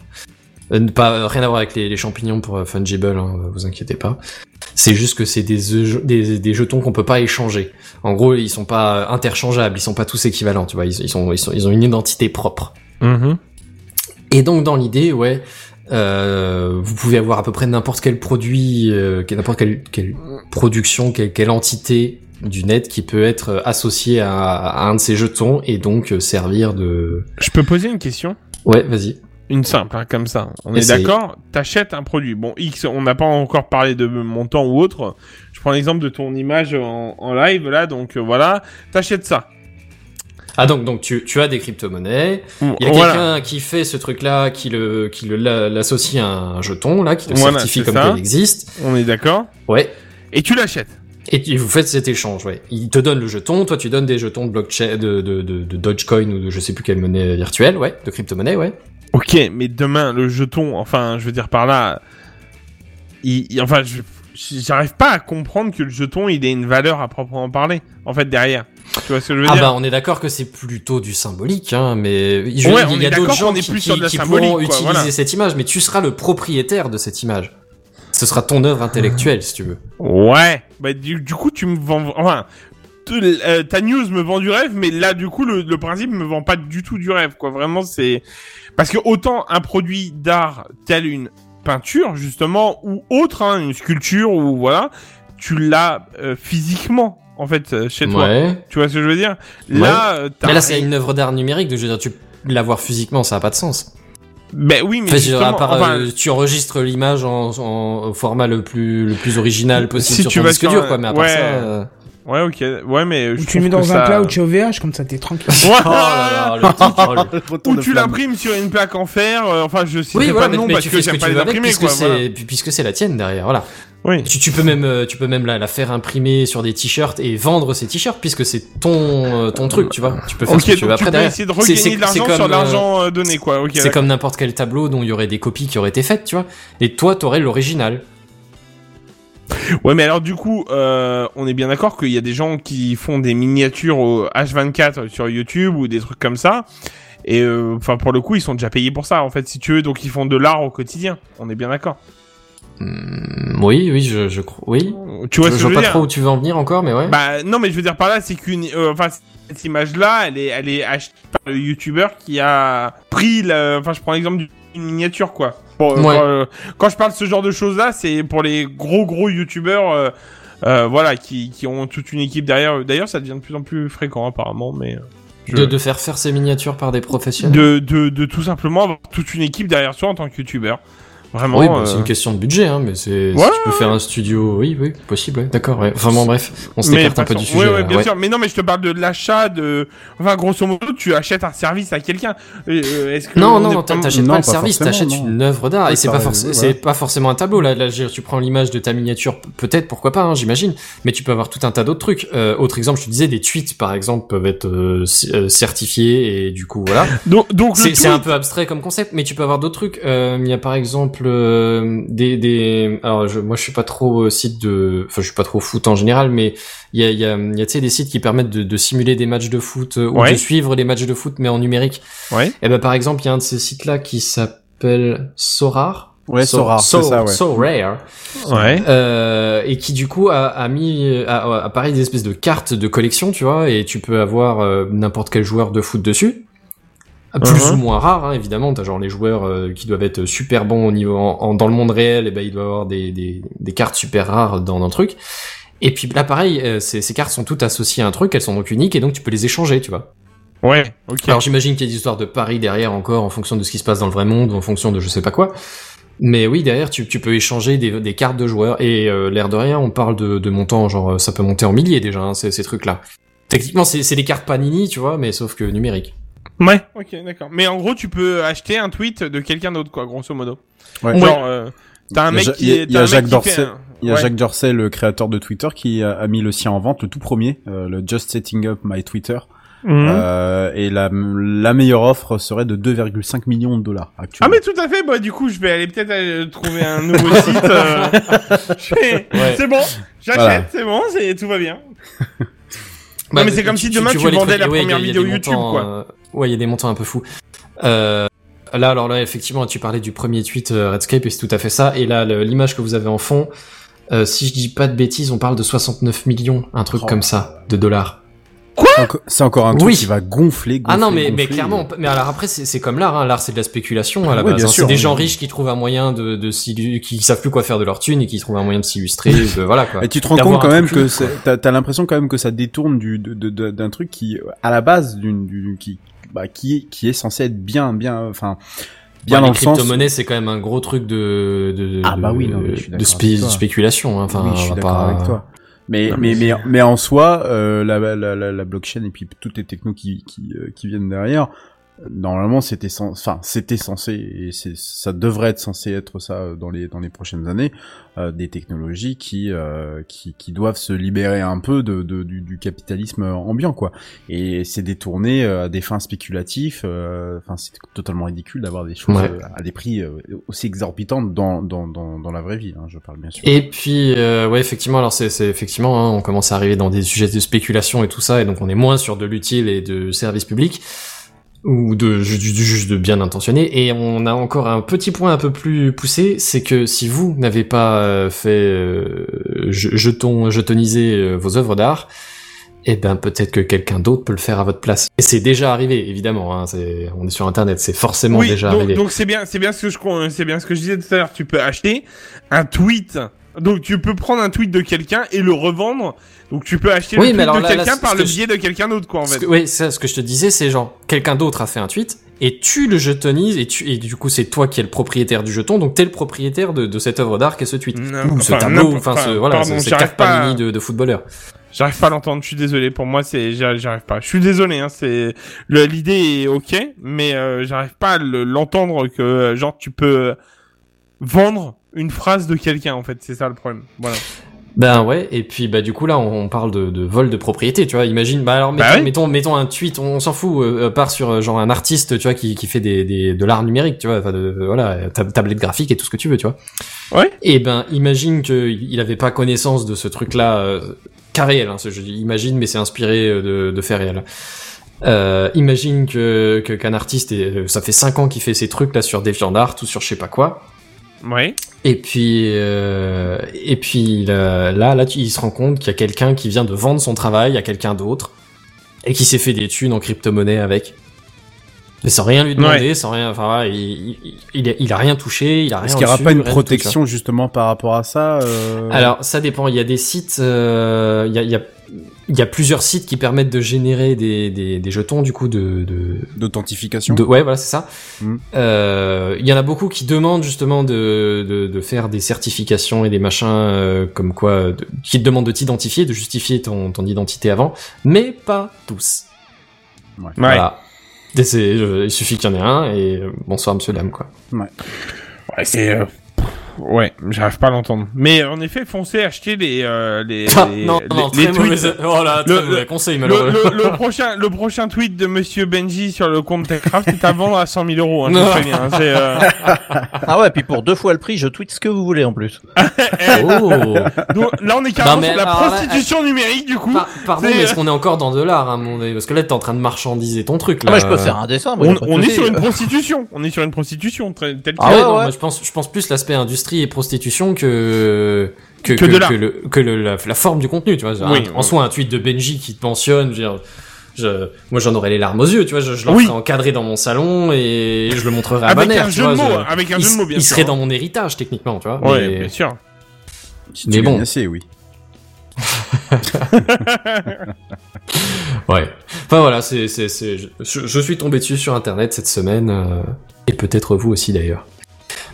Euh, pas, rien à voir avec les, champignons pour euh, fungible, hein, vous inquiétez pas. C'est juste que c'est des, des, des jetons qu'on peut pas échanger. En gros, ils sont pas interchangeables, ils sont pas tous équivalents, tu vois. Ils, sont, ils sont, ils ont une identité propre. Mhm. Et donc dans l'idée, ouais, euh, vous pouvez avoir à peu près n'importe quel produit, euh, n'importe quelle, quelle production, quelle, quelle entité du net qui peut être associée à, à un de ces jetons et donc euh, servir de. Je peux poser une question? Ouais, vas-y. Une simple, hein, comme ça. On est d'accord? T'achètes un produit. Bon, X, on n'a pas encore parlé de montant ou autre. Je prends l'exemple de ton image en, en live, là, donc euh, voilà. T'achètes ça. Ah donc donc tu, tu as des crypto-monnaies. Il y a Voilà. quelqu'un qui fait ce truc-là, qui le qui le l'associe à un jeton là, qui le Voilà, certifie comme ça. qu'il existe. On est d'accord Ouais. Et tu l'achètes. Et tu- vous faites cet échange, ouais. Il te donne le jeton, toi tu donnes des jetons de blockchain, de, de, de, de Dogecoin ou de je sais plus quelle monnaie virtuelle, ouais, de crypto-monnaie, ouais. Ok, mais demain, le jeton, enfin, je veux dire par là, il, il- enfin, je- j'arrive pas à comprendre que le jeton, il ait une valeur à proprement parler, en fait, derrière. Tu vois ce que je veux Ah dire bah on est d'accord que c'est plutôt du symbolique, hein, mais je- Ouais, il y a d'autres gens qui, plus qui, sur de la qui symbolique, pourront quoi, utiliser voilà. cette image, mais tu seras le propriétaire de cette image. Ce sera ton œuvre intellectuelle, si tu veux. Ouais, bah du, du coup, tu me vends, enfin, euh, ta news me vend du rêve, mais là, du coup, le, le principe me vend pas du tout du rêve, quoi. Vraiment, c'est parce que autant un produit d'art tel une peinture, justement, ou autre, hein, une sculpture, ou voilà, tu l'as euh, physiquement, en fait, euh, chez toi. Ouais. Tu vois ce que je veux dire? Là, euh, Mais là, c'est une œuvre d'art numérique, donc je veux dire, tu l'avoir physiquement, ça a pas de sens. Ben oui, mais Enfin, dire, part, enfin, euh, tu enregistres l'image en, en format le plus le plus original possible Si sur tu ton disque dur, un- quoi. Mais à part ouais. ça, euh, Ouais, ok. Ouais, mais Ou je tu le mets dans un ça- cloud chez OVH, comme ça t'es tranquille. Oh là là, le petit troll. Retour Ou tu l'imprimes sur une plaque en fer. euh, enfin, je sais Oui, pas voilà, le mais, nom mais parce tu que fais ce que j'aime tu pas les imprimer, puisque quoi. c'est voilà. puisque c'est la tienne derrière. Voilà. Oui. Tu, tu peux même euh, tu peux même la, la faire imprimer sur des t-shirts et vendre ces t-shirts puisque c'est ton euh, ton truc, tu vois. Tu peux faire Ok, ce que tu veux donc tu après peux derrière. essayer de regagner de l'argent sur euh, l'argent euh, donné, quoi. Ok. C'est comme n'importe quel tableau dont il y aurait des copies qui auraient été faites, tu vois. Et toi, t'aurais l'original. Ouais, mais alors du coup, euh, on est bien d'accord qu'il y a des gens qui font des miniatures au H24 sur YouTube ou des trucs comme ça. Et euh, enfin, pour le coup, ils sont déjà payés pour ça, en fait, si tu veux. Donc, ils font de l'art au quotidien. On est bien d'accord. Hmm, oui, oui, je, je crois. Oui. Tu vois je ce je vois pas dire trop où tu veux en venir encore, mais ouais. Bah non, mais je veux dire par là, c'est qu'une, euh, enfin, cette image-là, elle est, elle est achetée par le YouTuber qui a pris, le... enfin, je prends l'exemple d'une miniature, quoi. Euh, Ouais. euh, quand je parle de ce genre de choses-là, c'est pour les gros gros YouTubers, euh, euh, voilà, qui, qui ont toute une équipe derrière. D'ailleurs, ça devient de plus en plus fréquent apparemment, mais. je- de, de faire faire ces miniatures par des professionnels. de, de, de tout simplement avoir toute une équipe derrière soi en tant que youtubeur. Vraiment. oui, bah, euh, c'est une question de budget, hein, mais c'est si tu peux faire un studio, oui, oui, possible, ouais, d'accord, ouais. Enfin bon, bref, on s'écarte un peu du sujet. Ouais, ouais, bien ouais. sûr. Mais non, mais je te parle de l'achat de. Enfin, grosso modo, tu achètes un service à quelqu'un. Euh, euh, Est-ce que Non, on non, non, t'achètes pas le service, t'achètes une œuvre d'art. Oui, et c'est pas, oui, c'est pas forcément un tableau. Là, là, tu prends l'image de ta miniature, peut-être, pourquoi pas, hein, j'imagine. Mais tu peux avoir tout un tas d'autres trucs. Euh, autre exemple, je te disais, des tweets, par exemple, peuvent être euh, euh, certifiés et du coup, voilà. Donc, C'est un peu abstrait comme concept, mais tu peux avoir d'autres trucs. Euh, Il y a par exemple euh, des, des. Alors je, moi je suis pas trop euh, site de. Enfin je suis pas trop foot en général, mais il y a il y a, il y a tu sais des sites qui permettent de, de simuler des matchs de foot euh, ou Ouais. de suivre les matchs de foot mais en numérique. Ouais. Et ben par exemple il y a un de ces sites là qui s'appelle Sorar. Ouais, So- Sorare, So- c'est ça, ouais. So Rare. Ouais. Euh, et qui du coup a, a mis a, a pareil des espèces de cartes de collection, tu vois, et tu peux avoir euh, n'importe quel joueur de foot dessus. Plus Mhm. ou moins rare, hein, évidemment. T'as genre les joueurs euh, qui doivent être super bons au niveau en, en- dans le monde réel, et ben il doit avoir des, des, des cartes super rares dans un truc. Et puis là, pareil, euh, ces, ces cartes sont toutes associées à un truc, elles sont donc uniques, et donc tu peux les échanger, tu vois. Ouais. Ok. Alors j'imagine qu'il y a des histoires de paris derrière encore, en fonction de ce qui se passe dans le vrai monde, ou en fonction de je sais pas quoi. Mais oui, derrière, tu, tu peux échanger des, des cartes de joueurs. Et euh, l'air de rien, on parle de, de montants, genre euh, ça peut monter en milliers déjà, hein, ces, ces trucs-là. Techniquement, c'est c'est des cartes Panini, tu vois, mais sauf que numérique. Ouais. Ok, d'accord. Mais en gros, tu peux acheter un tweet de quelqu'un d'autre, quoi, grosso modo. Ouais. Genre, euh, t'as un mec Ja- qui il y a- est. il y a Jacques Dorsey. Il y a. Jacques Dorsey, le créateur de Twitter, qui a, a mis le sien en vente, le tout premier, euh, le Just Setting Up My Twitter. Mhm. Euh, et la, la meilleure offre serait de 2,5 millions de dollars Ah actuellement. mais tout à fait, bah du coup je vais aller peut-être euh, trouver un nouveau site. euh, je fais- Ouais. C'est bon, j'achète, Voilà. c'est bon, c'est tout va bien. Bah, mais c'est comme si demain tu vendais trucs- la ouais, il y a- première il y a vidéo YouTube, montants, quoi. Ouais, il y a des montants un peu fous. Euh, là, alors là, effectivement, tu parlais du premier tweet euh, Redscape et c'est tout à fait ça. Et là, l'image que vous avez en fond, euh, si je dis pas de bêtises, on parle de 69 millions, un truc Oh. comme ça, de dollars. Enco- C'est encore un truc Oui. qui va gonfler, gonfler Ah non, mais, mais clairement, mais alors après, c'est comme l'art, hein. l'art c'est de la spéculation à la Oui, base. bien hein. sûr, c'est des oui. gens riches qui trouvent un moyen de, de qui savent plus quoi faire de leur thune et qui trouvent un moyen de s'illustrer, voilà quoi. Et tu te rends compte quand même que quoi. t'as t'as l'impression quand même que ça détourne du d'un truc qui à la base d'une- qui bah, qui est qui est censé être bien bien enfin bien Ouais, dans les le sens crypto-monnaies, c'est quand même un gros truc de, de, Ah bah oui, non, mais je suis de spé- spéculation. hein. Enfin, oui, je suis d'accord pas- avec toi. Mais, Non, mais, mais mais, mais, en soi, euh, la, la, la, la blockchain et puis toutes les technos qui, qui, euh, qui viennent derrière Normalement, c'était enfin, c'était censé et ça devrait être censé être ça euh, dans les dans les prochaines années euh, des technologies qui euh, qui qui doivent se libérer un peu de, de du, du capitalisme ambiant quoi. Et c'est détourné euh, à des fins spéculatives. euh, Enfin, c'est totalement ridicule d'avoir des choses Ouais. à des prix aussi exorbitants dans dans dans dans la vraie vie. Hein, je parle bien sûr. Et puis, euh, ouais, effectivement, alors c'est, c'est effectivement, hein, on commence à arriver dans des sujets de spéculation et tout ça, et donc on est moins sur de l'utile et de service public ou de ju- ju- juste de bien intentionné. Et on a encore un petit point un peu plus poussé, c'est que si vous n'avez pas euh, fait euh, je- jeton, jetoniser euh, vos œuvres d'art, eh ben peut-être que quelqu'un d'autre peut le faire à votre place. Et c'est déjà arrivé, évidemment. Hein, c'est, on est sur Internet, c'est forcément oui, déjà donc, arrivé. donc c'est bien, c'est bien ce que je, c'est bien ce que je disais tout à l'heure. Tu peux acheter un tweet. Donc tu peux prendre un tweet de quelqu'un et le revendre. Donc tu peux acheter Oui, le tweet de quelqu'un par le je- biais de quelqu'un d'autre, quoi, en fait. que- oui, c'est ça, ce que je te disais, c'est genre, quelqu'un d'autre a fait un tweet, et tu le jetonises, et, tu, et du coup, c'est toi qui es le propriétaire du jeton, donc t'es le propriétaire de, de cette œuvre d'art qu'est ce tweet. Non, Ou ce tableau, enfin, ce, voilà, pardon, ce- à- panini de, de footballeurs. J'arrive pas à l'entendre. Je suis désolé. Pour moi, c'est, j'arrive pas. Je suis désolé. Hein, c'est l'idée est ok, mais euh, j'arrive pas à le- l'entendre que genre tu peux vendre une phrase de quelqu'un. En fait, c'est ça le problème. Voilà. Ben ouais, et puis bah du coup là on, parle de, de vol de propriété, tu vois. Imagine, bah alors mettons, Bah oui. mettons, mettons un tweet, on, on s'en fout, euh, euh, part sur euh, genre un artiste, tu vois, qui, qui fait des, des de l'art numérique, tu vois, enfin de, voilà, tab- tablette graphique et tout ce que tu veux, tu vois. Ouais. Et ben imagine que il avait pas connaissance de ce truc-là, euh, cas réel, hein, ce- je dis imagine, mais c'est inspiré de, de faits réels. Euh, imagine que qu'un artiste, et, ça fait 5 ans qu'il fait ces trucs là sur DeviantArt ou sur je sais pas quoi. Ouais. Et puis, euh, et puis là, là, là, tu- il se rend compte qu'il y a quelqu'un qui vient de vendre son travail à quelqu'un d'autre et qui s'est fait des thunes en crypto-monnaie avec. Mais sans rien lui demander, sans rien, enfin voilà, il, il, il a, il a rien touché, il a rien Est-ce qu'il n'y aura pas une tout, protection justement par rapport à ça euh, Alors, ça dépend. Il y a des sites, euh, il y a, il y a, il y a plusieurs sites qui permettent de générer des, des, des jetons, du coup, de, de, d'authentification de- ouais, voilà, c'est ça. Mm. Euh, Il y en a beaucoup qui demandent justement de, de, de faire des certifications et des machins euh, comme quoi, de- qui te demandent de t'identifier, de justifier ton, ton identité avant, mais pas tous. Ouais. Voilà. Et c'est- euh, il suffit qu'il y en ait un et euh, bonsoir monsieur dame quoi. Ouais, c'est. Euh, Ouais, j'arrive pas à l'entendre. Mais en effet, foncez acheter les euh, les, Ah, les, non, non, les très mauvais, tweets. oh là, très Le- mauvais conseil Le, malheureux. le, le prochain le prochain tweet de Monsieur Benji sur le compte Techcraft est à vendre à 100 000 euros. Hein, hein, euh, Ah ouais, puis pour deux fois le prix, je tweete ce que vous voulez en plus. Oh. donc, là, on est carrément Non, mais sur la là, prostitution numérique du coup. Par- pardon, C'est- mais est-ce qu'on est encore dans de l'art moment donné Parce que là, t'es en train de marchandiser ton truc là. Ah, je peux faire un dessin. moi, On, est sur une prostitution. On est sur une prostitution très- telle Ah que- ouais, ouais, non, ouais. moi, je pense, je pense plus l'aspect industrie et prostitution que que, Que de l'art. le, que le- la, la forme du contenu, tu vois. Oui, Un- en soi, un tweet de Benji qui te mentionne, je veux dire, je, moi j'en aurais les larmes aux yeux, tu vois, je, je le Oui. ferais encadré dans mon salon et je le montrerai à Avec ma mère, un jeu vois. de mots, je- avec un il, jeu de mots, bien il sûr. serait dans mon héritage techniquement, tu vois. Ouais, mais- bien sûr. Si mais tu bon. assez, oui. Ouais. Enfin voilà, c'est, c'est, c'est, je, je suis tombé dessus sur internet cette semaine, euh, et peut-être vous aussi d'ailleurs.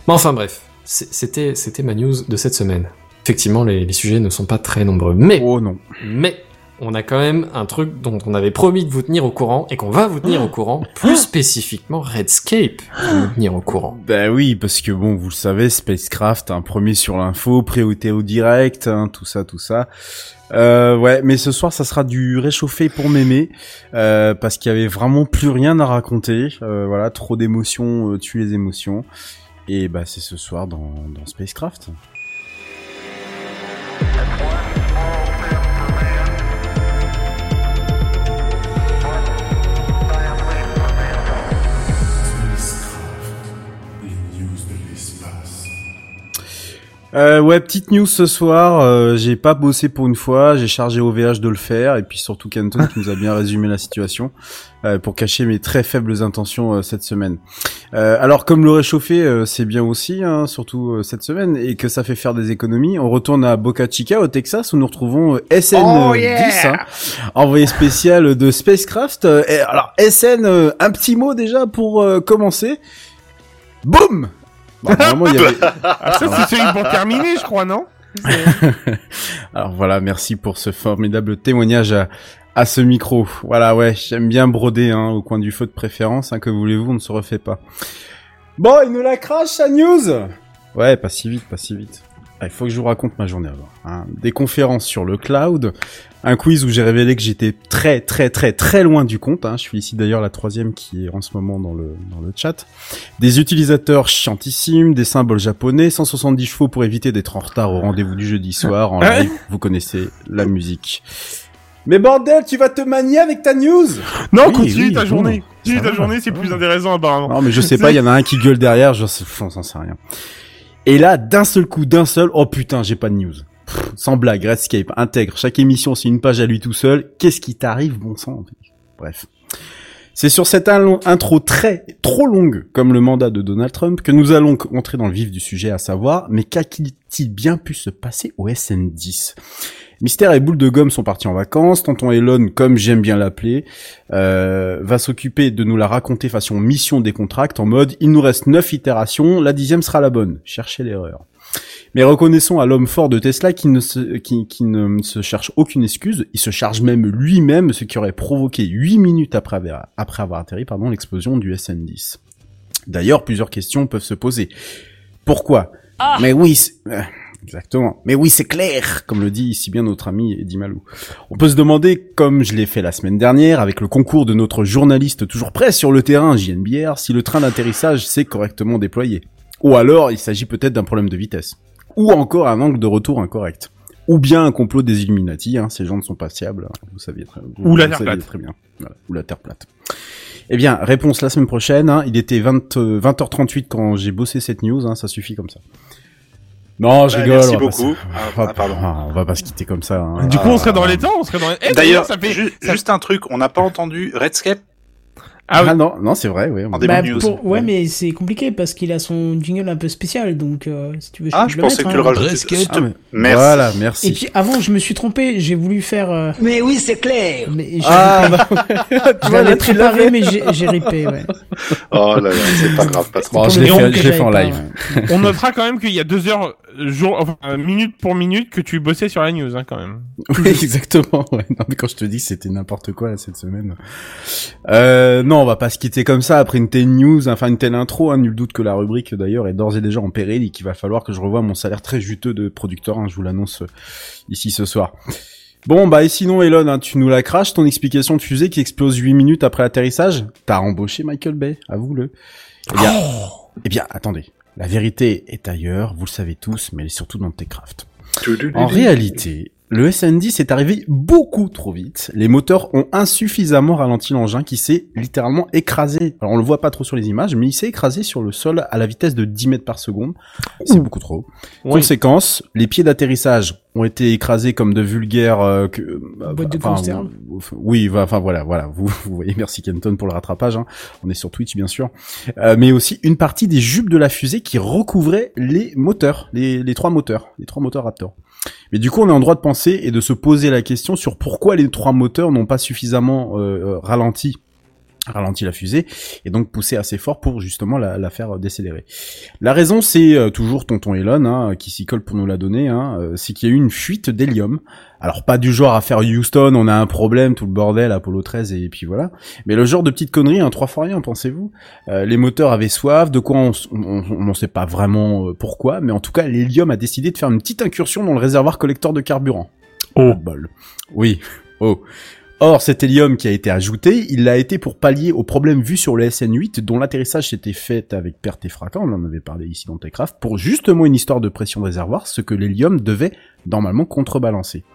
Mais enfin bref, c'était, c'était ma news de cette semaine. Effectivement, les, les sujets ne sont pas très nombreux, mais, Oh non. mais, on a quand même un truc dont on avait promis de vous tenir au courant, et qu'on va vous tenir au courant, plus spécifiquement Redscape va nous tenir au courant. Bah oui, parce que bon, vous le savez, Spacecraft, un premier sur l'info, priorité au direct, hein, tout ça, tout ça. Euh, ouais, mais ce soir, ça sera du réchauffé pour mémé, euh, parce qu'il y avait vraiment plus rien à raconter. Euh, voilà, trop d'émotions euh, tue les émotions. Et bah c'est ce soir dans, Spacecraft. Euh, ouais, petite news ce soir. euh, j'ai pas bossé pour une fois. J'ai chargé OVH de le faire, et puis surtout Kenton qui nous a bien résumé la situation euh, pour cacher mes très faibles intentions euh, cette semaine. Euh, alors, comme le réchauffé, euh, c'est bien aussi, hein, surtout euh, cette semaine, et que ça fait faire des économies. On retourne à Boca Chica, au Texas, où nous retrouvons euh, SN10, Oh, yeah hein, envoyé spécial de Spacecraft. Euh, et alors, SN, euh, un petit mot déjà pour euh, commencer. Boum Bon, vraiment, il y avait... Ah, ça, c'est celui pour terminer, je crois, non Alors voilà, merci pour ce formidable témoignage à, à ce micro. Voilà, ouais, j'aime bien broder hein, au coin du feu de préférence. Hein, que voulez-vous, on ne se refait pas. Bon, il nous la crache, sa news? Ouais, pas si vite, pas si vite. Ah, Il faut que je vous raconte ma journée avant. hein. Des conférences sur le cloud, un quiz où j'ai révélé que j'étais très très très très loin du compte. Hein. Je suis ici d'ailleurs la troisième qui est en ce moment dans le dans le chat. Des utilisateurs chiantissimes, des symboles japonais, 170 chevaux pour éviter d'être en retard au rendez-vous du jeudi soir en live. Vous connaissez la musique. Mais bordel, tu vas te manier avec ta news? Non, Oui, continue oui, ta journée. Continue ta va, journée, c'est plus intéressant apparemment. Non, mais je sais pas, il y en a un qui gueule derrière, je sais, j'en sais rien. Et là, d'un seul coup, d'un seul, oh putain, j'ai pas de news. Sans blague, Redscape intègre chaque émission, c'est une page à lui tout seul. Qu'est-ce qui t'arrive, bon sang Bref. C'est sur cette in- intro très, trop longue, comme le mandat de Donald Trump, que nous allons entrer dans le vif du sujet, à savoir, mais qu'a-t-il bien pu se passer au SN10 Mystère et Boule de Gomme sont partis en vacances, tonton Elon, comme j'aime bien l'appeler, euh, va s'occuper de nous la raconter façon mission des contracts en mode il nous reste neuf itérations, la dixième sera la bonne. Cherchez l'erreur. Mais reconnaissons à l'homme fort de Tesla qui ne, se, qui, qui ne se cherche aucune excuse, il se charge même lui-même, ce qui aurait provoqué 8 minutes après avoir, après avoir atterri pardon, l'explosion du SN10. D'ailleurs, plusieurs questions peuvent se poser. Pourquoi Mais oui, c'est- euh, exactement. Mais oui, c'est clair, comme le dit si bien notre ami Eddie Malou. On peut se demander, comme je l'ai fait la semaine dernière, avec le concours de notre journaliste toujours prêt sur le terrain, JNBR, si le train d'atterrissage s'est correctement déployé. Ou alors, il s'agit peut-être d'un problème de vitesse. Ou encore un angle de retour incorrect. Ou bien un complot des Illuminati, hein, ces gens ne sont pas fiables, hein, vous saviez très, vous, Ou la vous Terre saviez plate. très bien. Voilà, ou la Terre plate. Eh bien, réponse la semaine prochaine. hein. Il était 20, euh, 20h38 quand j'ai bossé cette news. hein, ça suffit comme ça. Non, je Bah, rigole. merci on va pas beaucoup. Ah, on va- ah, pardon. ah, on va pas se quitter comme ça. hein. Du coup, on serait dans Ah, les temps, on serait dans les... Eh, D'ailleurs, ça fait... ju- ça- juste un truc, on n'a pas entendu Redscape? Ah oui. Ah non, non, c'est vrai, oui. en début Bah, pour- Ouais, mais c'est compliqué parce qu'il a son jingle un peu spécial, donc euh, si tu veux, Ah, peux je le pensais mettre, que tu le hein. rajoutais. Redscape. S'il te- Ah, mais- Merci. Voilà, merci. Et puis avant, je me suis trompé, j'ai voulu faire. euh, Mais oui, c'est clair. mais j'ai Ah, bah, Je l'avais préparé, mais j'ai j'ai ripé, ouais. Oh là là, c'est pas grave, patron. bon, pour je le l'ai fait, que je l'ai fait en live. pas, On notera quand même qu'il y a deux heures, jour, enfin, euh, minute pour minute, que tu bossais sur la news, hein, quand même. Oui, exactement. Ouais. Non, mais quand je te dis que c'était n'importe quoi là, cette semaine. Euh, non, on va pas se quitter comme ça après une telle news, enfin une telle intro. Hein, nul doute que la rubrique d'ailleurs est d'ores et déjà en péril et qu'il va falloir que je revoie mon salaire très juteux de producteur. hein, je vous l'annonce euh, ici ce soir. Bon, bah et sinon Elon, hein, tu nous la craches ton explication de fusée qui explose 8 minutes après l'atterrissage? T'as embauché Michael Bay, avoue-le. Eh bien, eh bien, attendez. La vérité est ailleurs, vous le savez tous, mais elle est surtout dans Techcraft. En réalité, le SN10 est arrivé beaucoup trop vite. Les moteurs ont insuffisamment ralenti l'engin qui s'est littéralement écrasé. Alors on le voit pas trop sur les images, mais il s'est écrasé sur le sol à la vitesse de 10 mètres par seconde. C'est beaucoup trop. Oui. Conséquence, les pieds d'atterrissage ont été écrasés comme de vulgaires euh, que, euh, Boîte de conserve. vous- oui, enfin voilà, voilà. Vous, vous voyez, merci Kenton pour le rattrapage. hein. On est sur Twitch bien sûr, Euh, mais aussi une partie des jupes de la fusée qui recouvrait les moteurs, les, les trois moteurs, les trois moteurs Raptor. Mais du coup, on est en droit de penser et de se poser la question sur pourquoi les trois moteurs n'ont pas suffisamment euh, euh, ralenti ralenti la fusée et donc poussé assez fort pour justement la, la faire décélérer. La raison, c'est euh, toujours Tonton Elon hein, qui s'y colle pour nous la donner. Hein, euh, c'est qu'il y a eu une fuite d'hélium. Alors pas du genre à faire Houston, on a un problème, tout le bordel, Apollo 13 et puis voilà. Mais le genre de petite connerie, un trois fois rien, pensez-vous? Euh, Les moteurs avaient soif, de quoi on ne sait pas vraiment euh, pourquoi, mais en tout cas l'hélium a décidé de faire une petite incursion dans le réservoir collecteur de carburant. Oh. bol. Oui. Oh. Or, cet hélium qui a été ajouté, il l'a été pour pallier aux problèmes vus sur le SN8, dont l'atterrissage s'était fait avec perte et fracas, on en avait parlé ici dans Techcraft, pour justement une histoire de pression réservoir, ce que l'hélium devait normalement contrebalancer.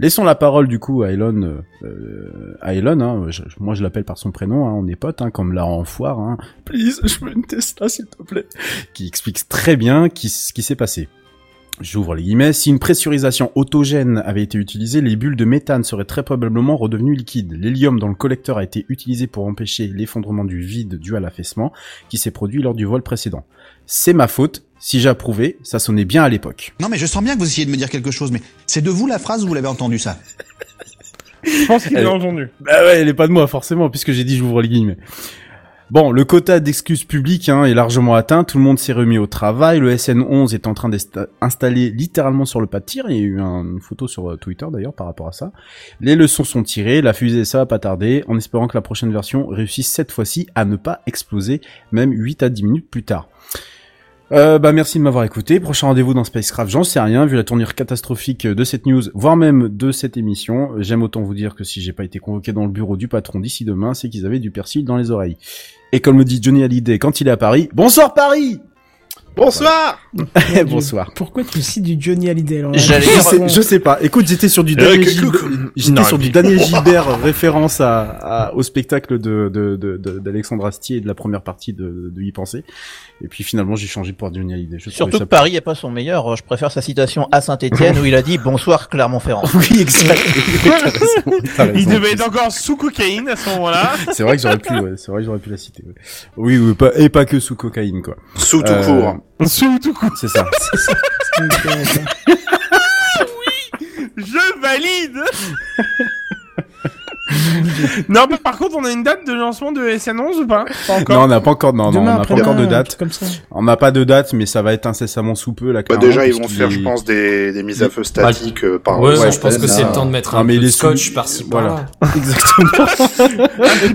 Laissons la parole du coup à Elon, euh, à Elon, hein, moi je l'appelle par son prénom, hein, on est potes, hein, comme la en foire, hein. Please, je veux une Tesla s'il te plaît. Qui explique très bien ce qui s'est passé. J'ouvre les guillemets. Si une pressurisation autogène avait été utilisée, les bulles de méthane seraient très probablement redevenues liquides. L'hélium dans le collecteur a été utilisé pour empêcher l'effondrement du vide dû à l'affaissement qui s'est produit lors du vol précédent. C'est ma faute. Si j'approuvais, ça sonnait bien à l'époque. Non mais je sens bien que vous essayez de me dire quelque chose, mais c'est de vous la phrase ou vous l'avez entendu ça? Je pense qu'il l'a entendu. Bah ouais, elle est pas de moi forcément, puisque j'ai dit j'ouvre les guillemets. Bon, le quota d'excuses publiques hein, est largement atteint, tout le monde s'est remis au travail, le SN11 est en train d'être installé littéralement sur le pas de tir, il y a eu un- une photo sur euh, Twitter d'ailleurs par rapport à ça. Les leçons sont tirées, la fusée ça va pas tarder, en espérant que la prochaine version réussisse cette fois-ci à ne pas exploser, même 8 à 10 minutes plus tard. Euh, bah merci de m'avoir écouté. Prochain rendez-vous dans Spacecraft, j'en sais rien vu la tournure catastrophique de cette news, voire même de cette émission. J'aime autant vous dire que si j'ai pas été convoqué dans le bureau du patron d'ici demain, c'est qu'ils avaient du persil dans les oreilles. Et comme le dit Johnny Hallyday quand il est à Paris, bonsoir Paris Bonsoir Bonsoir. Pourquoi tu cites du Johnny Hallyday alors J'allais Je sais, je sais pas. Écoute, j'étais sur du Euh, Daniel j'étais sur du Daniel Gilbert référence à, à- au spectacle de de de- de- d'Alexandre Astier et de la première partie de, de Y penser. Et puis finalement, j'ai changé pour Johnny Hallyday. Je Surtout ça que Paris est pas son meilleur. Je préfère sa citation à Saint-Etienne où il a dit bonsoir Clermont-Ferrand. Oui, exact. Il devait être encore sous cocaïne à ce moment-là. C'est vrai que j'aurais pu, ouais, c'est vrai que j'aurais pu la citer. ouais. Oui, oui, pas, et pas que sous cocaïne, quoi. Sous tout Euh, court. Sous tout coup. C'est ça. Je valide Non, mais par contre, on a une date de lancement de SN11 ou pas Pas encore. Non, on n'a pas encore, non, non, on n'a pas encore de date. truc Comme ça. On n'a pas de date, mais ça va être incessamment sous peu, là, Bah, déjà, ils vont faire, je pense, des, des mises à feu statiques euh, par Ouais, ouais, je pense que c'est le temps de mettre Non, un mais peu de est scotch sous- par-ci voilà. Exactement.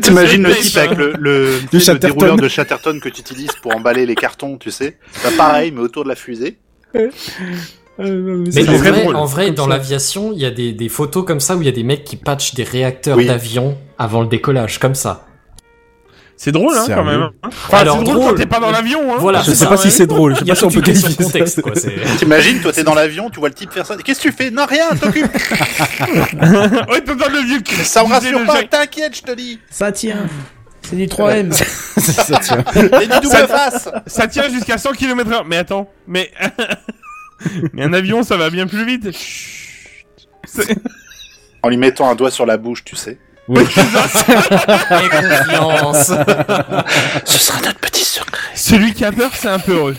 T'imagines le type avec le, le, le dérouleur de Chatterton que tu utilises pour emballer les cartons, tu sais. Bah, pareil, mais autour de la fusée. Mais C'est en vrai, drôle, en vrai comme dans l'aviation, il y a des, des photos comme ça où il y a des mecs qui patchent des réacteurs Oui. d'avion avant le décollage, comme ça. C'est drôle, hein, quand même. Enfin, Alors, c'est drôle, drôle. quand t'es pas dans l'avion, hein. Voilà, Je c'est sais ça, pas ouais. si c'est drôle, je sais Il pas si on peut qualifier ça. contexte, quoi. c'est- T'imagines, toi, t'es dans l'avion, tu vois le type faire ça. Qu'est-ce que tu fais? Non, rien, t'occupe. ouais, t'entends le vieux ça me rassure pas, t'inquiète, je te dis. Ça tient. C'est du 3M. ça tient. Et du double face. Ça tient jusqu'à 100 km heure. Mais attends, mais... mais un avion, ça va bien plus vite. Chut. En lui mettant un doigt sur la bouche, tu sais. Oui. Confiance. Ce sera notre petit secret. Celui qui a peur, c'est un peu heureux.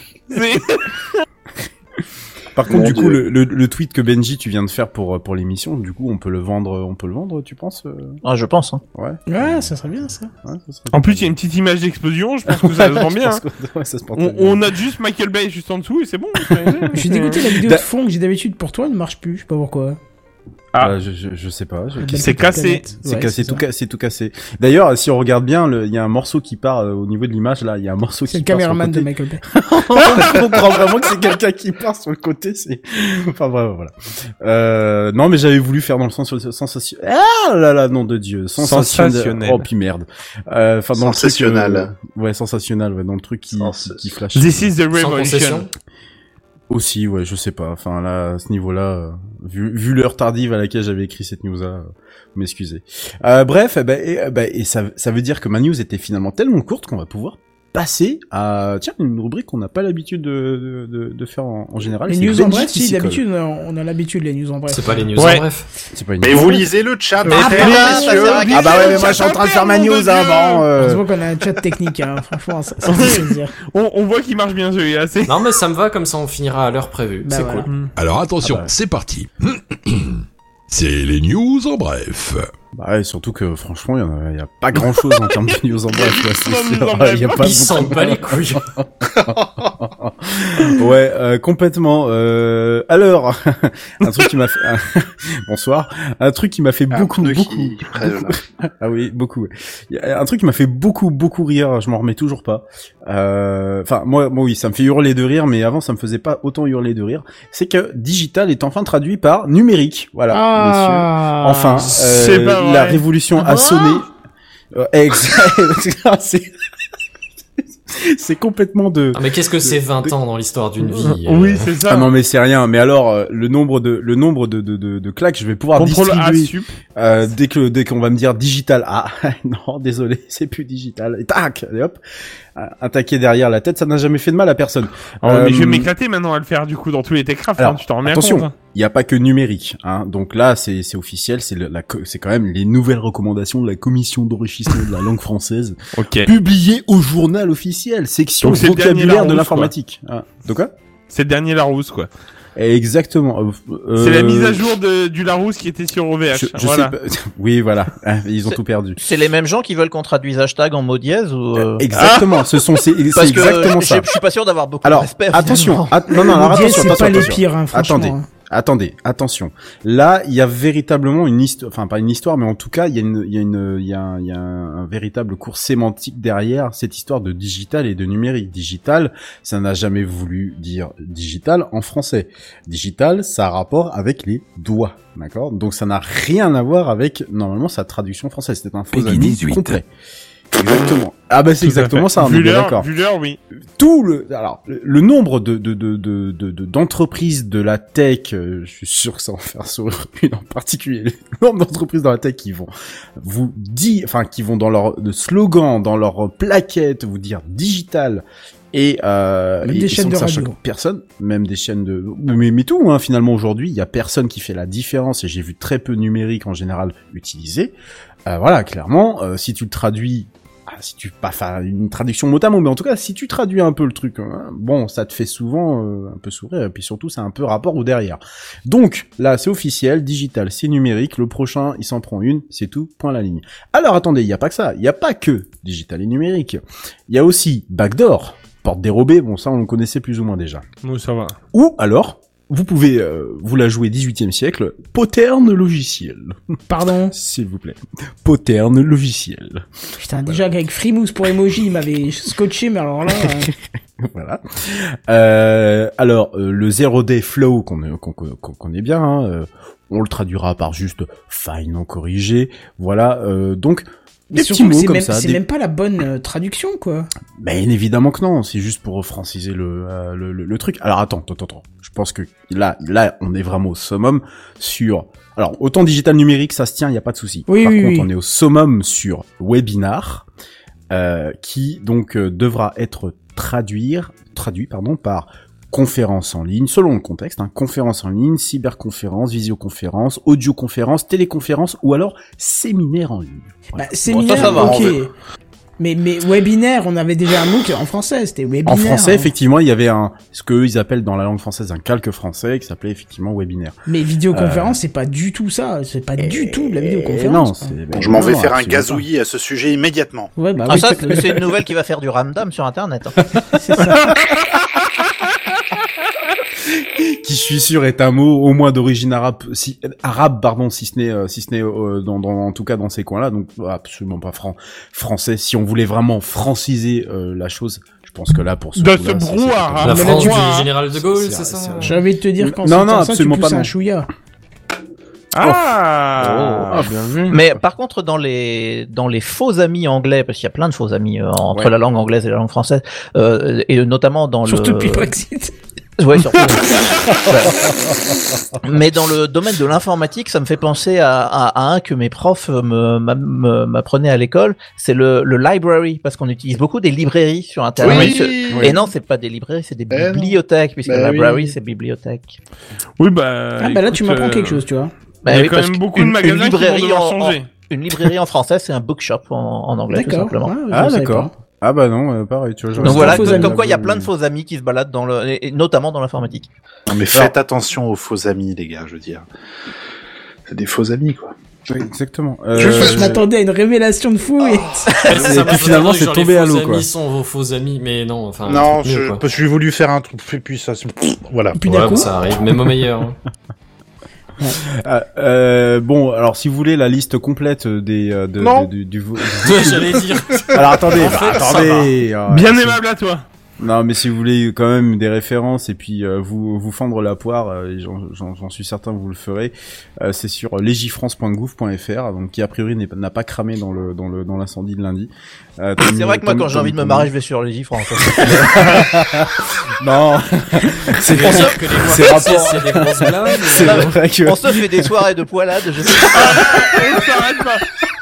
Par contre, Mon du coup, le, le, le tweet que Benji tu viens de faire pour pour l'émission, du coup, on peut le vendre, on peut le vendre, tu penses euh? Ah, je pense. Hein. Ouais. Ouais, ça serait bien ça. ouais, ça serait En plus, il y a une petite image d'explosion, je pense que ça se vend bien. hein. que- ouais, ça se porte On, bien. on note juste Michael Bay juste en dessous et c'est bon. Je suis dégoûté, la vidéo de fond que j'ai d'habitude pour toi ne marche plus. Je sais pas pourquoi. Ah. Euh, je, je, je sais pas. je- C'est belle cassé. C'est Ouais, cassé, c'est tout, ça. ca- c'est tout cassé. D'ailleurs, si on regarde bien, le- il y a un morceau qui part euh, au niveau de l'image. Là, il y a un morceau C'est qui le part sur caméraman de côté. Michael Bay. on comprend vraiment que c'est quelqu'un qui part sur le côté. C'est, enfin bref, voilà. Euh, non, mais j'avais voulu faire dans le sens sensationnel. Ah là là, nom de Dieu, sensationnel. Sensationnel. Oh puis merde. Euh, Enfin dans le truc. Sensationnel. euh, ouais, sensationnel. Ouais, dans le truc qui, Sens- qui, qui flash. This is the Sans revolution. Aussi, ouais, je sais pas. Enfin là, à ce niveau-là, euh, vu, l'heure tardive à laquelle j'avais écrit cette news-là, euh, vous m'excusez. Euh, bref, eh ben, eh ben, et ça, ça veut dire que ma news était finalement tellement courte qu'on va pouvoir passer à tiens une rubrique qu'on n'a pas l'habitude de, de, de, de faire en, en général. Les news en bref, si d'habitude on a- on l'habitude les news en bref. C'est pas les news Ouais. en bref. C'est pas une Mais vous lisez le chat. C'est- messieurs. Ah bah ouais, mais moi je suis en train de faire ma news hein, Dieu. bon. euh, Heureusement qu'on a un chat technique, hein. franchement, ça, ça fait plaisir. On, on voit qu'il marche bien celui-là. C'est... Non, mais ça me va, comme ça on finira à l'heure prévue. Bah c'est voilà. cool. Alors attention, Ah bah. c'est parti. c'est les news en bref. Bah ouais, surtout que franchement, il y, en a- a pas grand chose en termes de news en bref. il pas Ils s'en bat les couilles. ouais, euh, complètement. Euh, alors, un truc qui m'a fait bonsoir, un truc qui m'a fait Un beaucoup, beaucoup, qui ah oui, beaucoup. Un truc qui m'a fait beaucoup, beaucoup rire. Je m'en remets toujours pas. Euh, Enfin, moi, moi, oui, ça me fait hurler de rire, mais avant, ça me faisait pas autant hurler de rire. C'est que digital est enfin traduit par numérique. Voilà, messieurs. Ah, Enfin, C'est euh, pas vrai. la révolution Ah a bon sonné. Euh, exact. c'est c'est complètement de. Ah, mais qu'est-ce que c'est 20 ans dans l'histoire d'une vie Oui, euh, c'est ça. Ah non mais c'est rien. Mais alors euh, le nombre de le nombre de de de, de claques, je vais pouvoir Contrôle A distribuer sup. euh, dès que dès qu'on va me dire digital. Ah non, désolé, c'est plus digital. Et tac, allez hop, euh, attaquer derrière la tête, ça n'a jamais fait de mal à personne. Oh, mais je vais Euh, m'éclater maintenant à le faire du coup dans tous les Techcraft. Alors, hein, tu t'en remets attention. hein. Il n'y a pas que numérique, hein. Donc là, c'est c'est officiel, c'est quand même les nouvelles recommandations de la commission d'enrichissement de la langue française Ok. publiées au journal officiel, section Donc vocabulaire de l'informatique. Ah. De quoi? C'est le dernier Larousse quoi. Exactement. Euh, C'est la mise à jour de, du Larousse qui était sur OVH. Je, je voilà. sais pas. Oui, voilà. Ah, Ils ont tout perdu. C'est les mêmes gens qui veulent qu'on traduise hashtag en mot dièse ou euh, Exactement. Ce sont c'est que exactement je ça. je suis pas sûr d'avoir beaucoup Alors, de respect. attention. at- non, non, alors attention, c'est attention, pas les attention. pires, hein, franchement. Attendez. Attendez, attention. Là, il y a véritablement une histoire, enfin pas une histoire, mais en tout cas, il y a une, il y a une, il y a, un, il y a un, un véritable cours sémantique derrière cette histoire de digital et de numérique. Digital, ça n'a jamais voulu dire digital en français. Digital, ça a rapport avec les doigts, d'accord? Donc ça n'a rien à voir avec normalement sa traduction française. C'était un faux ami 18. complet. Exactement. Ah bah c'est exactement ça. On est Vu bien l'heure- d'accord vu l'heure, oui. tout le alors le, le nombre de de de de de- de- d'entreprises de, la tech, euh, je suis sûr que ça va en faire sourire une en particulier. Le nombre d'entreprises dans la tech qui vont vous dire, enfin qui vont dans leur de slogan, dans leur plaquette, vous dire digital. Et, euh, Même et- des et chaînes de radio. Personne, même des chaînes de, mais, mais tout, hein, finalement aujourd'hui, il y a personne qui fait la différence et j'ai vu très peu numérique en général utilisé. Euh, voilà, clairement, euh, si tu le traduis si tu pas une traduction mot à mot, mais en tout cas si tu traduis un peu le truc, hein, bon, ça te fait souvent euh, un peu sourire, et puis surtout c'est un peu rapport au derrière. Donc là c'est officiel, digital, c'est numérique. Le prochain il s'en prend une, c'est tout, point la ligne. Alors attendez, il y a pas que ça, il y a pas que digital et numérique. Il y a aussi backdoor, porte dérobée. Bon ça on le connaissait plus ou moins déjà. Bon, ça va. Ou alors vous pouvez euh, vous la jouer 18e siècle, poterne logiciel, Pardon. s'il vous plaît. Poterne logiciel. Putain, déjà avec Frimousse pour emoji, il m'avait scotché, mais alors là, euh, voilà. Euh, alors euh, le 0D flow qu'on qu'on qu'on qu'on connaît bien, hein, euh, on le traduira par juste faille non corrigée. Voilà. euh, donc des petits surtout que mots c'est comme même, ça. c'est des- même pas la bonne euh, traduction, quoi. Ben évidemment que non. C'est juste pour franciser le, euh, le, le- le truc. Alors attends, attends, attends. Je pense que là, là, on est vraiment au summum sur. Alors autant digital numérique, ça se tient, il y a pas de souci. Oui, Par oui, contre, oui. on est au summum sur webinar, euh, qui donc euh, devra être traduire, traduit pardon par conférence en ligne, selon le contexte, hein, conférence en ligne, cyberconférence, visioconférence, audioconférence, téléconférence ou alors séminaire en ligne. Voilà. Bah, séminaire, ça va, ok. Mais, mais webinaire, on avait déjà un mot qui- en français, c'était webinaire. En français, hein. effectivement, il y avait un, ce qu'eux ils appellent dans la langue française un calque français qui s'appelait effectivement webinaire. Mais vidéoconférence, c'est pas du tout ça. C'est pas du tout de la vidéoconférence. Euh, non, je m'en vais faire un gazouillis à ce sujet immédiatement. Ouais, bah Ah oui, ça, c'est- c'est une nouvelle qui va faire du ramdam sur internet. hein. c'est ça. Qui, je suis sûr, est un mot au moins d'origine arabe, si, arabe, pardon, si ce n'est, euh, si ce n'est, euh, dans, dans, en tout cas dans ces coins-là, donc absolument pas fran- français. Si on voulait vraiment franciser euh, la chose, je pense que là, pour ce coup-là, ce brouhaha, Ah, La France du général de Gaulle, c'est- c'est ça J'ai envie de te dire quand Non, c'est non, ça, absolument tu pas un chouïa. Ah, Oh. bien vu. Mais par contre, dans les dans les faux amis anglais, parce qu'il y a plein de faux amis euh, entre Ouais. la langue anglaise et la langue française, euh, et notamment dans Surtout le depuis le Brexit. Ouais, surtout. Ouais. Mais dans le domaine de l'informatique, ça me fait penser à, à, à un que mes profs m'apprenaient à l'école. C'est le, le library, parce qu'on utilise beaucoup des librairies sur Internet. Oui. Et non, c'est pas des librairies, c'est des Eh bibliothèques, puisque Bah library, oui. c'est bibliothèque. Oui, bah. Ah, bah là, tu m'apprends euh, quelque chose, tu vois. Bah Il y a oui, quand même beaucoup de magasins une qui vont devoir en- changer. Une librairie en français, c'est un bookshop en, en anglais, tout D'accord. simplement. Ah savais d'accord. Ah bah non, euh, pareil, tu vois. Donc voilà, faux comme, amis. quoi il y a plein de faux amis qui se baladent dans le, et, et notamment dans l'informatique. Non, mais faites attention aux faux amis, les gars, je veux dire. C'est des faux amis, quoi. Oui, exactement. Je, Euh, je m'attendais à une révélation de fou et... Et puis finalement, c'est tombé les à faux l'eau, quoi. amis sont vos faux amis, mais non, enfin. un non, je, quoi. parce que j'ai voulu faire un truc, et puis ça, c'est- voilà. Puis Ouais, bah, ça arrive, même au meilleur. hein. Ah, euh, bon, alors si vous voulez la liste complète des euh, de, Non. de- du, du vo- J'allais dire. alors attendez, En fait, bah, ça attendez. ah, Bien aimable à toi. Non, mais si vous voulez quand même des références et puis euh, vous vous fendre la poire, euh, et j'en- j'en j'en suis certain vous le ferez. euh, c'est sur legifrance.gouv.fr, donc qui a priori n'a pas cramé dans le dans le dans l'incendie de lundi. Euh, C'est vrai que moi, quand j'ai envie de me marrer, je vais sur fait. Non, c'est C'est dire que les c'est mais vrai que On se fait des soirées de poilade, je sais pas.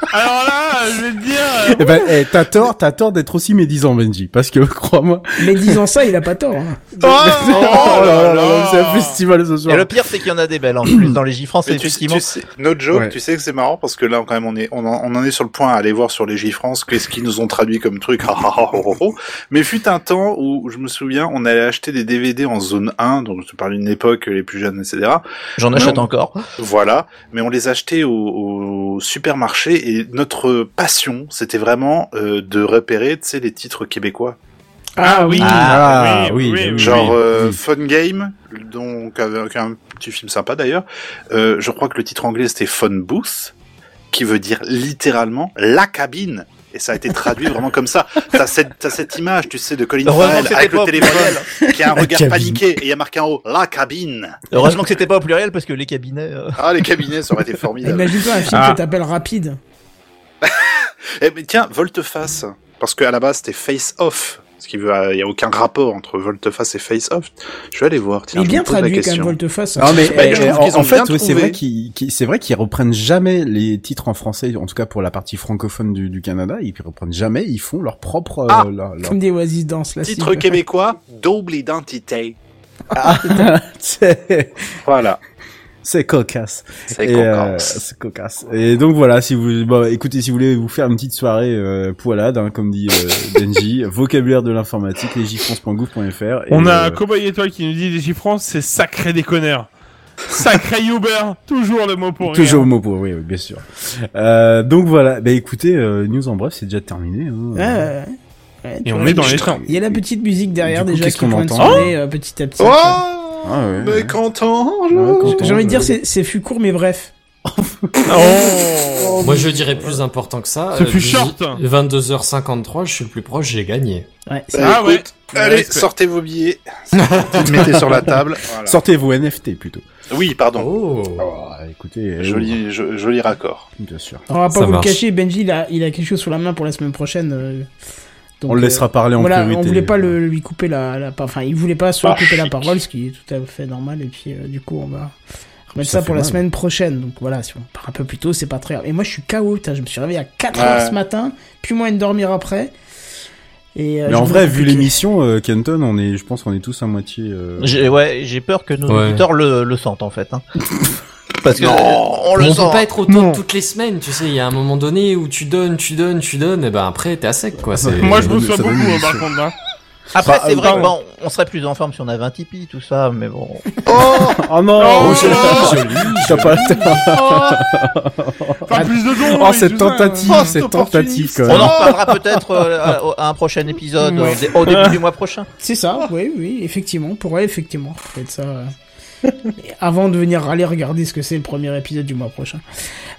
Alors là, je vais te dire. euh, Eh ben, eh, t'as tort, t'as tort d'être aussi médisant, Benji, parce que crois-moi. Mais disant ça, il a pas tort. hein. Oh, Oh là là là, là. c'est un festival ce soir. Et le pire, c'est qu'il y en a des belles en plus dans les J-France, Mais tu, effectivement. tu sais, notre joke, Ouais. tu sais que c'est marrant parce que là, quand même, on est, on en, on en est sur le point à aller voir sur les J-France qu'est-ce qu'ils nous ont traduit comme truc. Ah, ah, ah, oh, oh, oh. Mais fut un temps où, je me souviens, on allait acheter des DVD en zone 1, donc je te parle d'une époque, les plus jeunes, etc. J'en achète Non. encore. Voilà. Mais on les achetait au, au supermarché et notre passion, c'était vraiment euh, de repérer, tu sais, les titres québécois. Ah oui. Ah, oui, oui, oui, Genre euh. Fun Game, donc avec un petit film sympa d'ailleurs. Euh, je crois que le titre anglais c'était Fun Booth, qui veut dire littéralement la cabine. Et ça a été traduit vraiment comme ça. T'as cette, cette image, tu sais, de Colin Farrell avec le téléphone, qui a un regard cabine. paniqué, et il y a marqué en haut, la cabine. Heureusement que c'était pas au pluriel parce que les cabinets. euh, Ah, les cabinets, ça aurait été formidable. Imagine-toi un film Ah. que t'appelles Rapide. Eh, mais tiens, Volteface. Parce qu'à la base, c'était Face Off. Ce qui veut, il y a aucun rapport entre Volteface et Face Off. Je vais aller voir, tiens. Il est bien la traduit quand même question. Volte-face. Ah mais Bah, eh, je eh, trouve en, fait, bien ouais, c'est vrai qu'ils qu'ils- c'est vrai qu'ils reprennent jamais les titres en français, en tout cas pour la partie francophone du, du Canada, ils reprennent jamais, ils font leur propre euh, Ah leur- leur- Comme des Oasis Dance, là. Titre québécois, double identité. c'est Voilà. C'est cocasse. C'est Et, euh, cocasse. c'est cocasse. Et donc voilà, si vous, bon, écoutez, si vous voulez vous faire une petite soirée euh, poilade, hein, comme dit euh, Benji, vocabulaire de l'informatique, lesgifrance.gouv.fr. On a euh, Cowboy Étoile qui nous dit des France, c'est sacré déconneur. Sacré Uber, toujours le mot pour. Toujours mot pour, oui, oui, bien sûr. Euh, donc voilà, bah écoutez, euh, news en bref, c'est déjà terminé. Hein. Ouais, ouais, ouais. Et on est dans les temps. Il y a la petite musique derrière coup, déjà qui de entend sonner euh, petit à petit. Oh Ah ouais, Mais ouais. Ouais, J'ai envie de dire, c'est c'est fut court mais bref. Oh Moi, je dirais plus important que ça. Ce Euh, fut dix- short. 22h53, je suis le plus proche, j'ai gagné. Ouais, c'est- Ah ouais. Allez, sortez vos billets. Mettez sur la table. Voilà. Sortez vos NFT plutôt. Oui, pardon. Oh. Oh, écoutez, euh, Joli, jo- joli raccord. bien sûr. On va pas Ça vous le cacher, Benji, il a, il a quelque chose sur la main pour la semaine prochaine. euh, donc, on le euh, laissera parler en Voilà, priorité. on voulait pas le, lui couper la, la, enfin, il voulait pas se Ah, couper la parole, ce qui est tout à fait normal. Et puis, euh, du coup, on va remettre Ça pour la semaine prochaine. Donc voilà, si on part un peu plus tôt, c'est pas très grave. Et moi, je suis KO, putain, je me suis réveillé à 4 Ouais. heures ce matin, plus moyen de dormir après. Et, euh, Mais en vrai, vu l'émission, euh, Kenton, on est, je pense qu'on est tous à moitié. euh, J'ai ouais, j'ai peur que nos Ouais. auditeurs le, le sentent en fait. Hein. Parce que Non. euh, on le on sent. peut pas être au top Non. toutes les semaines, tu sais. Il y a un moment donné où tu donnes, tu donnes, tu donnes, et ben après t'es à sec, quoi. C'est... Moi, je donne beaucoup, hein, par contre. hein. Après, Bah, c'est euh, vrai pardon. bon, on serait plus en forme si on avait un Tipeee, tout ça, mais bon. Oh non Oh, joli, T'as pas Enfin, plus de dons. Oh, et cette ça. tentative, Oh, cette cet tentative quand On en reparlera peut-être euh, à, à un prochain épisode Ouais. euh, dé- au début du mois prochain. C'est ça, oui, oui, effectivement. On pourrait effectivement peut-être ça. euh, avant de venir aller regarder ce que c'est le premier épisode du mois prochain.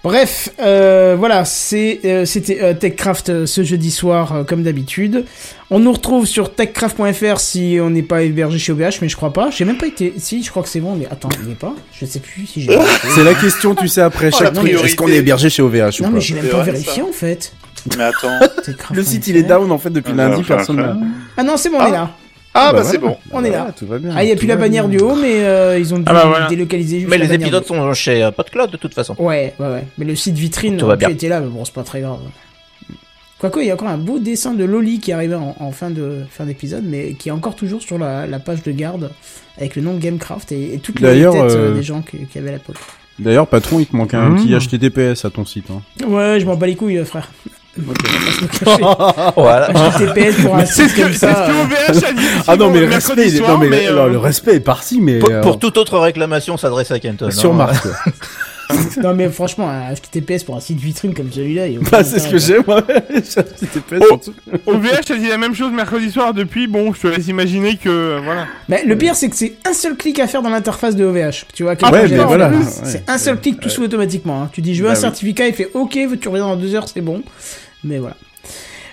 Bref, euh, voilà, euh, c'était euh, TechCraft ce jeudi soir euh, comme d'habitude. On nous retrouve sur techcraft.fr si on n'est pas hébergé chez OVH, mais je crois pas. J'ai même pas été. Si, je crois que c'est bon, mais attends, il n'est pas. Je sais plus si j'ai. C'est la question, tu sais, après Oh, chaque truc. Est-ce qu'on est hébergé chez OVH ou non, pas mais j'ai même pas vérifié ça. en fait. Mais attends. Le site il est down en fait depuis Ah, lundi, enfin, personne. Ah non, c'est bon, on Ah. est là. Ah, bah, voilà. c'est bon. On est là. Voilà, Tout va bien. Ah, il n'y a plus la bannière bien. du haut, mais euh, ils ont dû Ah bah voilà. délocaliser juste Mais la les épisodes sont chez euh, PodCloud de toute façon. Ouais, ouais, ouais. Mais le site vitrine Tout va aurait pu bien. été là, mais bon, c'est pas très grave. Quoique, il y a encore un beau dessin de Loli qui est arrivé en, en fin de fin d'épisode, mais qui est encore toujours sur la, la page de garde avec le nom Gamecraft et, et toutes les têtes euh, euh, des gens qui, qui avaient la pole. D'ailleurs, patron, il te manque un Mmh. petit HTTPS à ton site. Hein. Ouais, je m'en bats les couilles, euh, pas se le. Voilà. HTTPS pour un C'est ce que, c'est ce que OVH a dit. Ah non, mais le respect, soir, non, mais, mais, le- euh, le respect est parti, mais Pour, euh, pour toute autre réclamation, s'adresse à Kenton. sur hein. Mars. Non, mais franchement, un HTTPS pour un site vitrine comme celui-là, Bah, c'est ce que j'ai moi. HTTPS Oh. en dessous. OVH a dit la même chose mercredi soir depuis. Bon, je te laisse imaginer que, euh, voilà. Mais le pire, c'est que c'est un seul clic à faire dans l'interface de OVH. Tu vois, Ah, ouais, mais voilà. ouais. C'est un seul clic, tout se fait automatiquement. hein. Tu dis je veux Bah un oui. certificat, il fait OK, tu reviens dans deux heures, c'est bon. Mais voilà.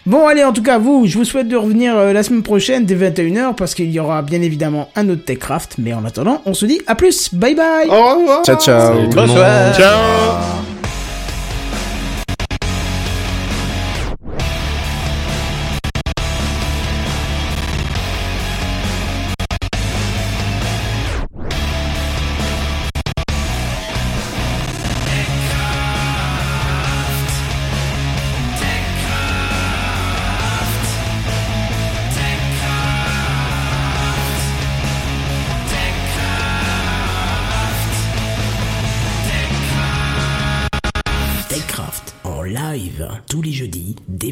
Bon, allez, en tout cas, vous, je vous souhaite de revenir euh, la semaine prochaine dès 21h parce qu'il y aura bien évidemment un autre TechCraft. Mais en attendant, on se dit à plus. Bye bye. Au revoir. Ciao, ciao. Bonsoir. Ciao